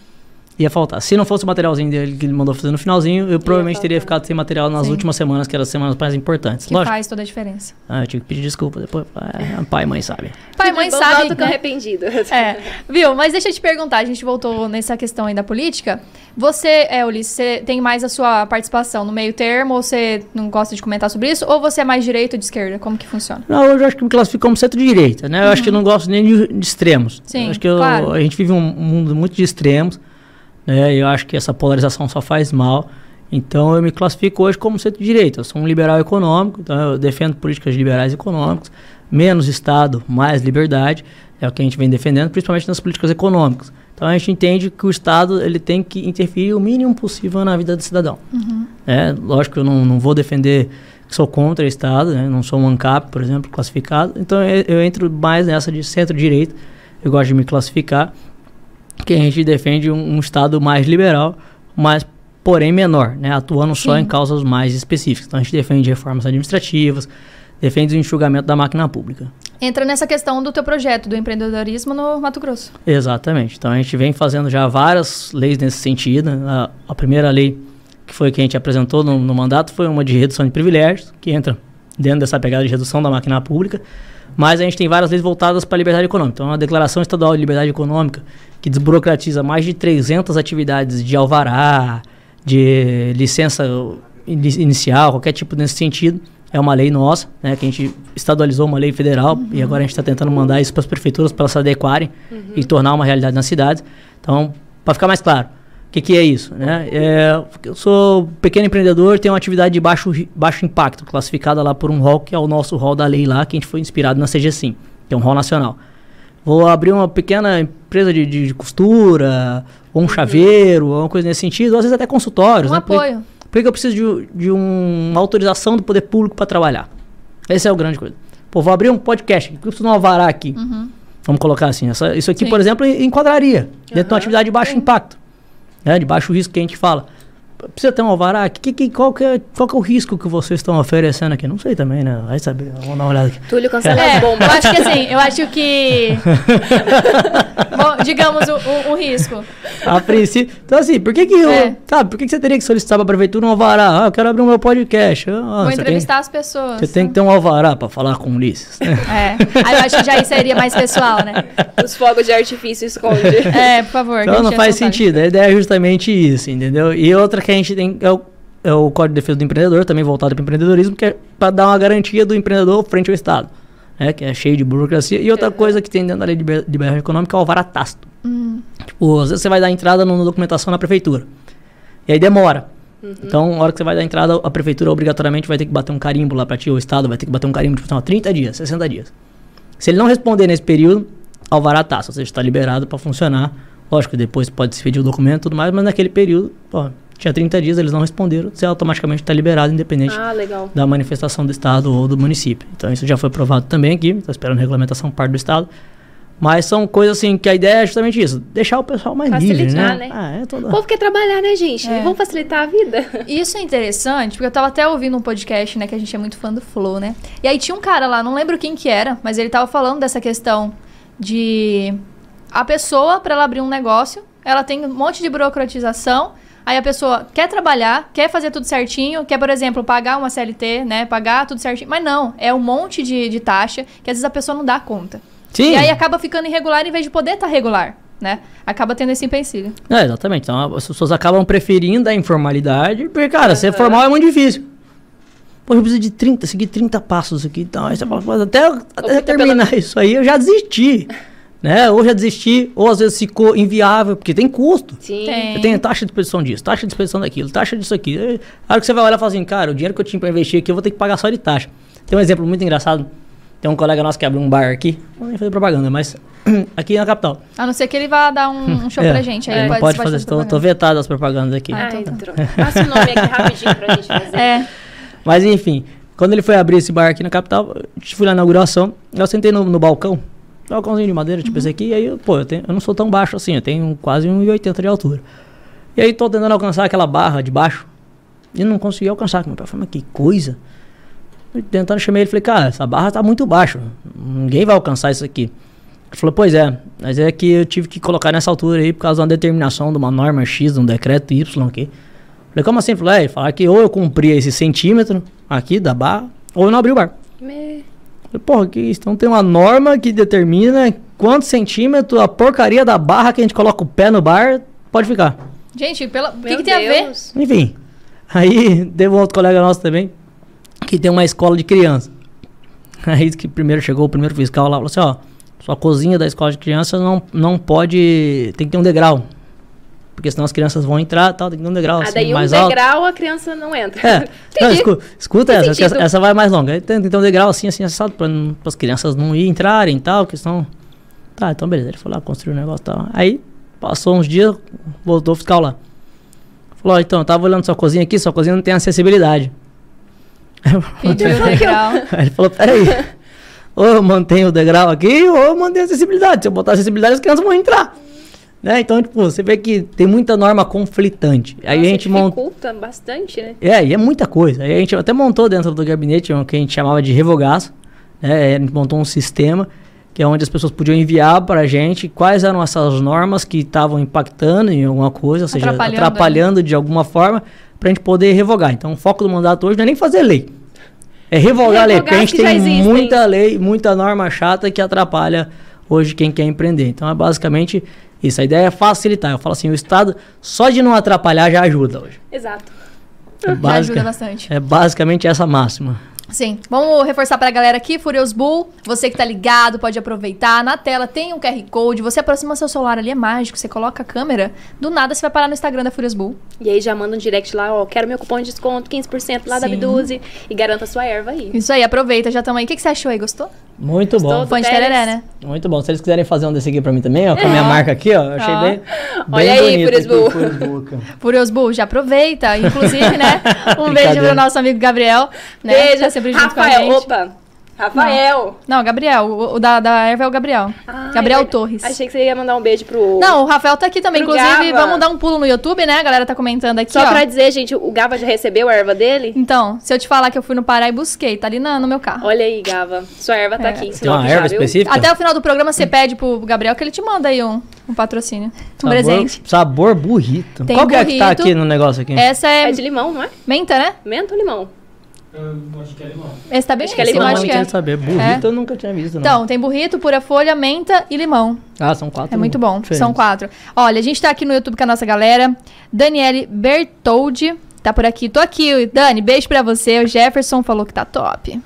Speaker 3: Ia faltar. Se não fosse o materialzinho dele que ele mandou fazer no finalzinho, eu provavelmente teria ficado sem material nas
Speaker 1: Sim.
Speaker 3: últimas semanas, que eram as semanas mais importantes.
Speaker 1: Que
Speaker 3: Lógico.
Speaker 1: faz toda a diferença.
Speaker 3: Ah, eu tive que pedir desculpa depois. Ah, pai e mãe sabem.
Speaker 1: Pai e mãe sabe. né?
Speaker 2: arrependido.
Speaker 1: É, viu? Mas deixa eu te perguntar, a gente voltou nessa questão aí da política. Você, é, Ulisses, você tem mais a sua participação no meio termo ou você não gosta de comentar sobre isso? Ou você é mais direita ou de esquerda? Como que funciona?
Speaker 3: Não, eu acho que me classifico como centro-direita, né? Eu acho que eu não gosto nem de, de extremos.
Speaker 1: Uhum. Sim,
Speaker 3: Eu acho que eu-
Speaker 1: claro.
Speaker 3: a gente vive um mundo muito de extremos, né? Eu acho que essa polarização só faz mal. Então eu me classifico hoje como centro-direita. Eu sou um liberal econômico, então eu defendo políticas liberais econômicas, menos Estado, mais liberdade, é o que a gente vem defendendo, principalmente nas políticas econômicas. Então a gente entende que o Estado ele tem que interferir o mínimo possível na vida do cidadão. É, lógico que eu não, não vou defender que sou contra o Estado, né? não sou um ANCAP, por exemplo, classificado. Então eu, eu entro mais nessa de centro-direita. Eu gosto de me classificar, que a gente defende um, um Estado mais liberal, mas porém menor, né? atuando só
Speaker 1: Sim.
Speaker 3: em causas mais específicas. Então a gente defende reformas administrativas, defende o enxugamento da máquina pública.
Speaker 1: Entra nessa questão do teu projeto do empreendedorismo no Mato Grosso.
Speaker 3: Exatamente. Então a gente vem fazendo já várias leis nesse sentido. né? A, a primeira lei que foi que a gente apresentou no, no mandato foi uma de redução de privilégios, que entra dentro dessa pegada de redução da máquina pública. Mas a gente tem várias leis voltadas para a liberdade econômica. Então, a Declaração Estadual de Liberdade Econômica, que desburocratiza mais de 300 atividades de alvará, de licença ini- inicial, qualquer tipo nesse sentido, é uma lei nossa, né, que a gente estadualizou uma lei federal e agora a gente está tentando mandar isso para as prefeituras para elas se adequarem e tornar uma realidade nas cidades. Então, para ficar mais claro, que, que é isso? Né? É, eu sou pequeno empreendedor, tenho uma atividade de baixo, baixo impacto, classificada lá por um rol que é o nosso rol da lei lá, que a gente foi inspirado na CGSIM, que é um rol nacional. Vou abrir uma pequena empresa de, de- de costura, ou um chaveiro, ou uma coisa nesse sentido, ou às vezes até consultórios.
Speaker 1: Um
Speaker 3: né? Por-
Speaker 1: apoio.
Speaker 3: por que que eu preciso de, de um- uma autorização do poder público para trabalhar? Essa é a grande coisa. Pô, vou abrir um podcast, que eu preciso de um alvará aqui. Vamos colocar assim. essa- isso aqui,
Speaker 1: Sim.
Speaker 3: por exemplo, en- enquadraria dentro de uma atividade de baixo impacto, né, de baixo risco que a gente fala. Precisa ter um alvará? Que, que, qual, que é, qual que é o risco que vocês estão oferecendo aqui? Não sei também, né? Vai saber. Vamos dar uma olhada aqui.
Speaker 2: Túlio cancela
Speaker 1: É,
Speaker 2: as
Speaker 1: eu
Speaker 2: bombas.
Speaker 1: acho que assim, eu acho que. Bom, digamos o, o- o risco.
Speaker 3: A princípio. Então, assim, por que que eu.
Speaker 1: É.
Speaker 3: Sabe, por que, que você teria que solicitar pra prefeitura um alvará? Ah, eu quero abrir o meu podcast. Ah,
Speaker 1: Vou
Speaker 3: você tem-
Speaker 1: entrevistar as pessoas.
Speaker 3: Você tem que ter um alvará pra falar com o Ulisses. né?
Speaker 1: É. Aí eu acho que já isso seria mais pessoal, né?
Speaker 2: Os fogos de artifício esconde.
Speaker 1: É, por favor. a
Speaker 3: Então não faz sentido. A ideia é justamente isso, entendeu? E outra que a gente tem é o, é o Código de Defesa do Empreendedor, também voltado para o empreendedorismo, que é para dar uma garantia do empreendedor frente ao Estado. Né? Que é cheio de burocracia. E outra coisa que tem dentro da lei de liber- de liberdade econômica é o alvará tácito.
Speaker 1: Hum.
Speaker 3: Tipo, às vezes você vai dar entrada numa documentação na prefeitura. E aí demora. Então, na hora que você vai dar entrada, a prefeitura obrigatoriamente vai ter que bater um carimbo lá para ti, ou o Estado vai ter que bater um carimbo, tipo, assim, ó, 30 dias, 60 dias. Se ele não responder nesse período, alvará tácito, ou seja, está liberado para funcionar. Lógico, depois pode se pedir o documento e tudo mais, mas naquele período, pô, tinha 30 dias, eles não responderam, você automaticamente está liberado, independente
Speaker 2: Ah,
Speaker 3: da manifestação do Estado ou do município. Então isso já foi aprovado também aqui, estou esperando a regulamentação parte do Estado. Mas são coisas assim que a ideia é justamente isso, deixar o pessoal mais livre,
Speaker 2: Facilitar,
Speaker 3: né?
Speaker 2: né?
Speaker 3: Ah, é toda...
Speaker 2: O povo quer trabalhar, né, gente?
Speaker 1: É.
Speaker 2: Vamos facilitar a vida.
Speaker 1: Isso é interessante, porque eu tava até ouvindo um podcast, né, que a gente é muito fã do Flow, né? E aí tinha um cara lá, não lembro quem que era, mas ele tava falando dessa questão de a pessoa, para ela abrir um negócio, ela tem um monte de burocratização, aí a pessoa quer trabalhar, quer fazer tudo certinho, quer, por exemplo, pagar uma CLT, né, pagar tudo certinho, mas não, é um monte de, de taxa que às vezes a pessoa não dá conta.
Speaker 3: Sim,
Speaker 1: E aí acaba ficando irregular em vez de poder estar regular, né? Acaba tendo esse empecilho.
Speaker 3: é, exatamente. Então as pessoas acabam preferindo a informalidade, porque, cara, ser formal é muito difícil. Pô, eu preciso de 30, seguir 30 passos aqui. Então, aí você fala, "Mas até, até terminar isso aí, eu já desisti. Né? Ou já desisti, ou às vezes ficou inviável, porque tem custo.
Speaker 2: Sim.
Speaker 3: Tem. Taxa de expedição disso, taxa de expedição daquilo, taxa disso aqui. Aí, A hora que você vai olhar e fala assim, cara, o dinheiro que eu tinha pra investir aqui, eu vou ter que pagar só de taxa. Tem um exemplo muito engraçado. Tem um colega nosso que abriu um bar aqui, não vou nem fazer propaganda, mas aqui na capital.
Speaker 1: A não ser que ele vá dar um, um show
Speaker 3: É,
Speaker 1: pra gente. Aí
Speaker 3: é,
Speaker 1: pode,
Speaker 3: pode fazer, tô, tô vetado as propagandas aqui.
Speaker 1: Ah, então
Speaker 2: entrou. Passa o nome aqui rapidinho pra gente fazer.
Speaker 1: É.
Speaker 3: Mas enfim, quando ele foi abrir esse bar aqui na capital, eu fui lá na inauguração, eu sentei no, no balcão, balcãozinho de madeira, tipo esse aqui, e aí, pô, eu, tenho- eu não sou tão baixo assim, eu tenho quase 1,80 de altura. E aí tô tentando alcançar aquela barra de baixo, e não consegui alcançar. Meu pai falou, mas que coisa. Tentando chamar ele, falei, cara, essa barra tá muito baixa. Ninguém vai alcançar isso aqui. Ele falou, pois é, mas é que eu tive que colocar nessa altura aí por causa de uma determinação de uma norma X, de um decreto Y aqui. Falei, como assim? Falei, é, falar que ou eu cumpria esse centímetro aqui da barra, ou eu não abri o bar.
Speaker 2: Me-
Speaker 3: porra, que isso? Então tem uma norma que determina quantos centímetros a porcaria da barra que a gente coloca o pé no bar pode ficar.
Speaker 1: Gente, pela... o que, que tem a ver?
Speaker 3: Enfim, aí teve um outro colega nosso também, que tem uma escola de criança. Aí que primeiro chegou o primeiro fiscal lá, falou assim, ó, sua cozinha da escola de criança não, não pode, tem que ter um degrau. Porque senão as crianças vão entrar tal, tem que ter um degrau
Speaker 2: Ah,
Speaker 3: assim,
Speaker 2: daí um
Speaker 3: mais alto.
Speaker 2: degrau a criança não entra.
Speaker 3: É, não, escu- escuta essa, acho que essa, essa vai mais longa. Tem, ter um degrau assim, assim, assado, para as crianças não ir entrarem e tal, que senão... Tá, então beleza, ele foi lá construir o negócio e tal. Aí, passou uns dias, voltou o fiscal lá. Falou, então, eu tava olhando sua cozinha aqui, sua cozinha não tem acessibilidade.
Speaker 1: Pediu o degrau.
Speaker 3: Aí ele falou, peraí, ou eu mantenho o degrau aqui, ou eu mantenho a acessibilidade. Se eu botar acessibilidade, as crianças vão entrar. Né? Então, tipo, você vê que tem muita norma conflitante. Aí
Speaker 2: Nossa,
Speaker 3: a gente monta...
Speaker 2: bastante, né?
Speaker 3: É, e é muita coisa. Aí a gente até montou dentro do gabinete o que a gente chamava de revogaço. Né? A gente montou um sistema que é onde as pessoas podiam enviar para a gente quais eram essas normas que estavam impactando em alguma coisa, ou seja,
Speaker 1: Atrapalhando,
Speaker 3: atrapalhando, de alguma forma, para a gente poder revogar. Então, o foco do mandato hoje não é nem fazer lei. É revogar a lei, porque a gente tem muita lei, muita norma chata que atrapalha hoje quem quer empreender. Então, é basicamente isso. A ideia é facilitar. Eu falo assim, o Estado, só de não atrapalhar, já ajuda hoje.
Speaker 2: Exato.
Speaker 3: É,
Speaker 1: Já
Speaker 3: basica-
Speaker 1: ajuda bastante.
Speaker 3: é basicamente essa máxima.
Speaker 1: Sim. Vamos reforçar pra galera aqui, Furious Bull. Você que tá ligado, pode aproveitar. Na tela tem um QR Code. Você aproxima seu celular ali, é mágico. Você coloca a câmera. Do nada você vai parar no Instagram da Furious Bull.
Speaker 2: E aí já manda um direct lá, ó, quero meu cupom de desconto, 15% lá da
Speaker 1: Sim.
Speaker 2: Biduze e garanta sua erva aí.
Speaker 1: Isso aí, aproveita, já estamos aí. O que, que você achou aí? Gostou?
Speaker 3: Muito bom.
Speaker 1: Fã de tereré, né?
Speaker 3: Muito bom. Se eles quiserem fazer um desse aqui pra mim também, ó, com a minha marca aqui, ó, eu achei
Speaker 1: Ó.
Speaker 3: bem,
Speaker 2: Olha
Speaker 3: bem
Speaker 2: aí. Furious Bull,
Speaker 1: já aproveita. Inclusive, né? Um beijo pro nosso amigo Gabriel. Né?
Speaker 2: Beijo,
Speaker 1: Tá sempre junto com a
Speaker 2: Rafael,
Speaker 1: gente.
Speaker 2: opa, Rafael.
Speaker 1: Não, Gabriel. O, o da, da erva é o Gabriel.
Speaker 2: Ai,
Speaker 1: Gabriel
Speaker 2: vai-
Speaker 1: Torres.
Speaker 2: Achei que você ia mandar um beijo pro...
Speaker 1: Não, o Rafael tá aqui também.
Speaker 2: Pro
Speaker 1: Inclusive,
Speaker 2: Gava.
Speaker 1: vamos dar um pulo no YouTube, né? A galera tá comentando aqui,
Speaker 2: Só
Speaker 1: ó.
Speaker 2: pra dizer, gente, o Gava já recebeu a erva dele?
Speaker 1: Então, se eu te falar que eu fui no Pará e busquei, tá ali na- no meu carro.
Speaker 2: Olha aí, Gava, sua erva tá
Speaker 1: É.
Speaker 2: aqui em
Speaker 3: Tem uma
Speaker 2: Sinop
Speaker 3: erva
Speaker 2: já, viu?
Speaker 3: específica?
Speaker 1: Até o final do programa você pede pro Gabriel que ele te manda aí um, um patrocínio. Um
Speaker 3: sabor,
Speaker 1: presente.
Speaker 3: Sabor burrito.
Speaker 1: Tem
Speaker 3: Qual que é que tá
Speaker 1: burrito.
Speaker 3: aqui no negócio aqui?
Speaker 1: Essa é,
Speaker 2: É de limão, não é?
Speaker 1: menta, né?
Speaker 2: Menta ou limão?
Speaker 4: Eu acho que é limão.
Speaker 1: Esse tá bem
Speaker 2: Acho que é limão,
Speaker 1: acho
Speaker 3: não
Speaker 1: que é.
Speaker 3: quero saber. Burrito eu nunca tinha visto, não.
Speaker 1: Então, tem burrito, pura folha, menta e limão.
Speaker 3: ah, são quatro.
Speaker 1: É muito bom.
Speaker 3: diferentes.
Speaker 1: São quatro. Olha, a gente tá aqui no YouTube com a nossa galera. Daniele Bertoldi tá por aqui. Tô aqui. Dani, beijo pra você. O Jefferson falou que tá top.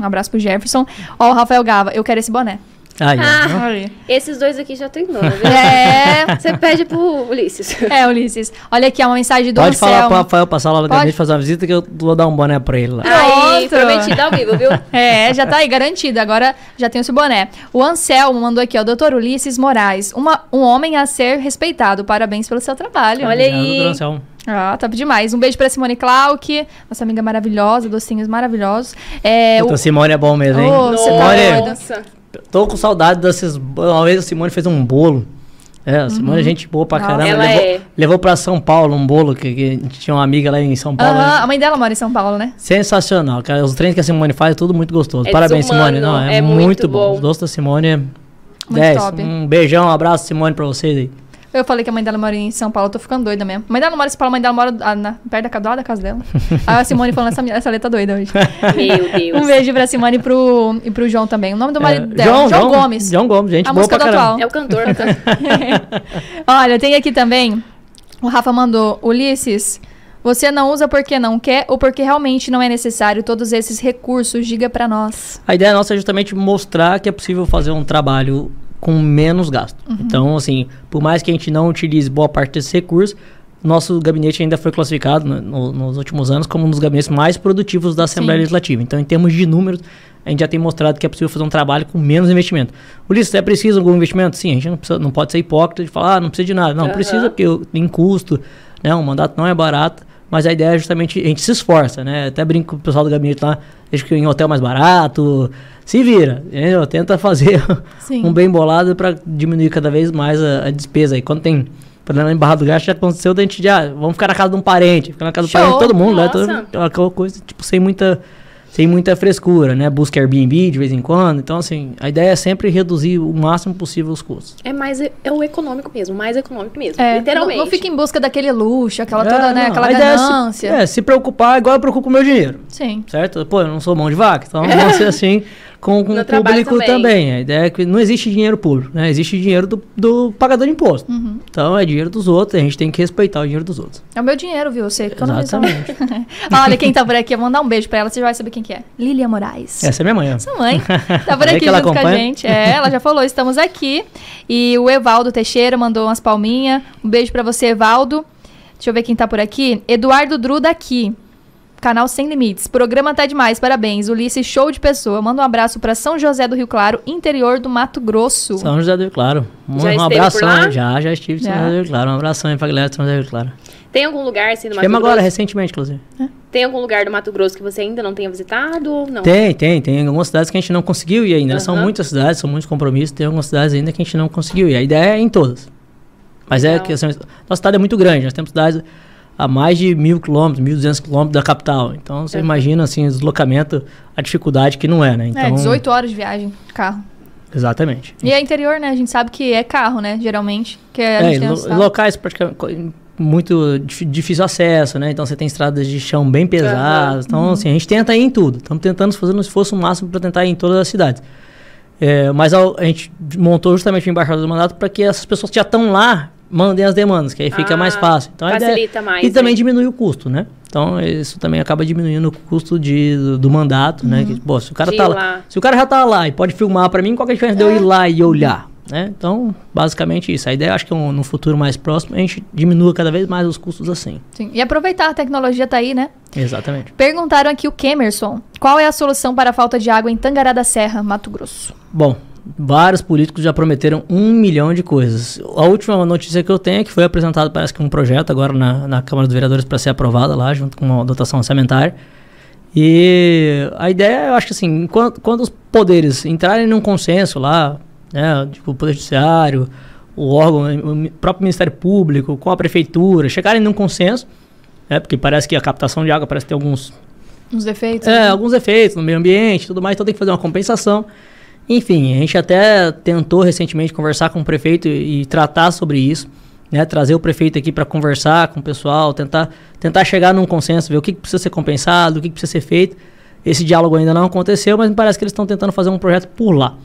Speaker 1: Um abraço pro Jefferson. Ó, o Rafael Gava, eu quero esse boné.
Speaker 3: Aí.
Speaker 2: Ah. Esses dois aqui já tem dono, viu?
Speaker 1: É.
Speaker 2: Você pede pro Ulisses.
Speaker 1: É, Ulisses. Olha aqui, é uma mensagem do
Speaker 3: Pode falar
Speaker 1: Anselmo.
Speaker 3: pro Rafael passar lá gabinete fazer uma visita que eu vou dar um boné pra ele lá.
Speaker 2: Aí,
Speaker 1: Pronto.
Speaker 2: prometido ao vivo, viu?
Speaker 1: É, já tá aí, garantido. Agora já tem o seu boné. O Anselmo mandou aqui, ó. Doutor Ulisses Moraes. Uma, um homem a ser respeitado. Parabéns pelo seu trabalho.
Speaker 2: Olha aí.
Speaker 3: Doutor Anselmo.
Speaker 1: Ah, top demais. Um beijo pra Simone Clark, nossa amiga maravilhosa, docinhos maravilhosos. É,
Speaker 3: Puta,
Speaker 1: o...
Speaker 3: Simone é bom mesmo, hein?
Speaker 1: Tá
Speaker 3: Simone,
Speaker 1: doido.
Speaker 2: Nossa.
Speaker 3: Tô com saudade desses... Uma vez a Simone fez um bolo. É, a Simone é gente boa pra
Speaker 1: Uhum. Nossa.
Speaker 3: caramba.
Speaker 2: Ela
Speaker 3: levou,
Speaker 2: é.
Speaker 3: levou pra São Paulo um bolo, que, que a gente tinha uma amiga lá em São Paulo. Né?
Speaker 1: a mãe dela mora em São Paulo, né?
Speaker 3: Sensacional, cara. Os treinos que a Simone faz é tudo muito gostoso.
Speaker 2: É
Speaker 3: Parabéns,
Speaker 2: desumano,
Speaker 3: Simone. Não, é,
Speaker 2: é
Speaker 3: muito,
Speaker 2: muito
Speaker 3: bom.
Speaker 2: bom.
Speaker 3: Os doces da Simone é
Speaker 1: Muito
Speaker 3: 10.
Speaker 1: top.
Speaker 3: Um beijão, um abraço, Simone, pra vocês aí.
Speaker 1: Eu falei que a mãe dela mora em São Paulo, eu tô ficando doida mesmo. A mãe dela não mora em São Paulo, a mãe dela mora ah, na- perto da, ca- do lado da casa dela. Aí a Simone falando essa, essa letra doida hoje.
Speaker 2: Meu Deus.
Speaker 1: Um beijo pra Simone e pro, e pro João também. O nome do marido
Speaker 3: É,
Speaker 1: dela, João, Gomes.
Speaker 3: João Gomes, gente
Speaker 1: A
Speaker 3: boa
Speaker 1: música
Speaker 3: pra
Speaker 1: do atual.
Speaker 2: É o cantor, né?
Speaker 1: Olha, tem aqui também. O Rafa mandou, Ulisses, você não usa porque não quer ou porque realmente não é necessário todos esses recursos? Diga pra nós.
Speaker 3: A ideia nossa é justamente mostrar que é possível fazer um trabalho com menos gasto.
Speaker 1: Uhum.
Speaker 3: Então, assim, por mais que a gente não utilize boa parte desses recursos, nosso gabinete ainda foi classificado no- no- nos últimos anos como um dos gabinetes mais produtivos da Assembleia
Speaker 1: Sim.
Speaker 3: Legislativa. Então, em termos de números, a gente já tem mostrado que é possível fazer um trabalho com menos investimento. Ulisses, é preciso algum investimento? Sim, a gente não, precisa- não pode ser hipócrita de falar, ah, não precisa de nada. Não,
Speaker 2: Aham.
Speaker 3: precisa porque tem custo, né? Um mandato não é barato, mas a ideia é justamente, a gente se esforça, né? Até brinco com o pessoal do gabinete lá, deixa que em hotel mais barato, se vira, entendeu? Tenta fazer
Speaker 1: Sim.
Speaker 3: um bem bolado para diminuir cada vez mais a, a despesa. E quando tem problema em Barra do Gasto, já aconteceu da gente já, vamos ficar na casa de um parente, ficar na casa
Speaker 1: Show,
Speaker 3: do parente de todo mundo, né?
Speaker 2: nossa.
Speaker 3: Todo, aquela coisa, tipo, sem muita sem muita frescura, né? Busca Airbnb de vez em quando. Então, assim, a ideia é sempre reduzir o máximo possível os custos.
Speaker 2: É mais é o econômico mesmo, mais econômico mesmo.
Speaker 1: É,
Speaker 2: literalmente.
Speaker 1: Não, não fica em busca daquele luxo, aquela
Speaker 3: É,
Speaker 1: toda, né?
Speaker 3: não,
Speaker 1: Aquela
Speaker 3: a ideia é se-
Speaker 1: ganância.
Speaker 3: É, se preocupar igual eu preocupo com o meu dinheiro.
Speaker 1: Sim.
Speaker 3: Certo? Pô, eu não sou mão de vaca, então vamos ser assim com, com o público
Speaker 2: também.
Speaker 3: também. A ideia é que não existe dinheiro público, né? Existe dinheiro do, do pagador de imposto.
Speaker 1: Uhum.
Speaker 3: Então é dinheiro dos outros, a gente tem que respeitar o dinheiro dos outros.
Speaker 1: É o meu dinheiro, viu? Você economiza.
Speaker 3: Exatamente.
Speaker 1: Olha, quem tá por aqui, eu vou mandar um beijo pra ela, você já vai saber quem que é. Lilia Moraes.
Speaker 3: Essa é minha mãe.
Speaker 1: Sua mãe tá por aqui junto com a
Speaker 3: acompanha?
Speaker 1: gente. É, ela já falou, estamos aqui. E o Evaldo Teixeira mandou umas palminhas. Um beijo pra você, Evaldo. Deixa eu ver quem tá por aqui. Eduardo Dru daqui. Canal Sem Limites. Programa tá demais, parabéns. Ulisses, show de pessoa. Manda um abraço pra São José do Rio Claro, interior do Mato Grosso.
Speaker 3: São José do Rio Claro. Um,
Speaker 2: Já
Speaker 3: um abração. aí. Já, já estive em São. José do Rio Claro. Um abração aí pra galera de São José do Rio Claro.
Speaker 2: Tem algum lugar assim no Mato Grosso?
Speaker 3: agora, recentemente, inclusive.
Speaker 2: Tem algum lugar do Mato Grosso que você ainda não tenha visitado ou não?
Speaker 3: Tem, tem. Tem algumas cidades que a gente não conseguiu ir ainda. São
Speaker 2: Aham.
Speaker 3: muitas cidades, são muitos compromissos. Tem algumas cidades ainda que a gente não conseguiu ir. A ideia é em todas. Mas é que assim, nossa cidade é muito grande. Nós temos cidades a mais de mil quilômetros, mil duzentos quilômetros da capital. Então você
Speaker 2: Aham.
Speaker 3: imagina assim, o deslocamento, a dificuldade que não é, né? Então,
Speaker 1: É, 18 horas de viagem de carro.
Speaker 3: Exatamente.
Speaker 1: E é interior, né? A gente sabe que é carro, né? Geralmente. Que a
Speaker 3: É,
Speaker 1: tem
Speaker 3: lo- locais praticamente muito dif- difícil acesso, né? Então você tem estradas de chão bem pesadas. Então, assim, a gente tenta ir em tudo. Estamos tentando fazer um esforço máximo para tentar ir em todas as cidades. É, mas ao- a gente montou justamente o embaixador do mandato para que essas pessoas que já estão lá mandem as demandas, que aí fica
Speaker 2: Ah,
Speaker 3: mais fácil. Então, a ideia-
Speaker 2: facilita mais,
Speaker 3: E também
Speaker 2: né?
Speaker 3: diminui o custo, né? Então isso também acaba diminuindo o custo de, do, do mandato, né? Que, pô, se o cara
Speaker 2: De
Speaker 3: tá lá,
Speaker 2: lá.
Speaker 3: se o cara já tá lá e pode filmar para mim, qual que é a diferença de eu ir lá e olhar? Né? Então, basicamente isso. A ideia, acho que é um- no futuro mais próximo, a gente diminua cada vez mais os custos assim.
Speaker 1: Sim. E aproveitar a tecnologia tá aí, né?
Speaker 3: Exatamente.
Speaker 1: Perguntaram aqui o Kemerson. Qual é a solução para a falta de água em Tangará da Serra, Mato Grosso?
Speaker 3: Bom, vários políticos já prometeram um milhão de coisas. A última notícia que eu tenho é que foi apresentado, parece que um projeto agora na, na Câmara dos Vereadores para ser aprovado lá, junto com uma dotação orçamentária. E a ideia, eu acho que assim, quando, quando os poderes entrarem num consenso lá, né, tipo o Poder Judiciário, o órgão, o próprio Ministério Público, com a Prefeitura, chegarem num consenso, né, porque parece que a captação de água parece ter alguns
Speaker 1: Uns defeitos?
Speaker 3: é,
Speaker 1: né?
Speaker 3: alguns efeitos no meio ambiente e tudo mais, então tem que fazer uma compensação. Enfim, a gente até tentou recentemente conversar com o prefeito e, tratar sobre isso, né? Trazer o prefeito aqui para conversar com o pessoal, tentar, tentar chegar num consenso, ver o que, que precisa ser compensado, o que, que precisa ser feito. Esse diálogo ainda não aconteceu, mas me parece que eles estão tentando fazer um projeto por lá.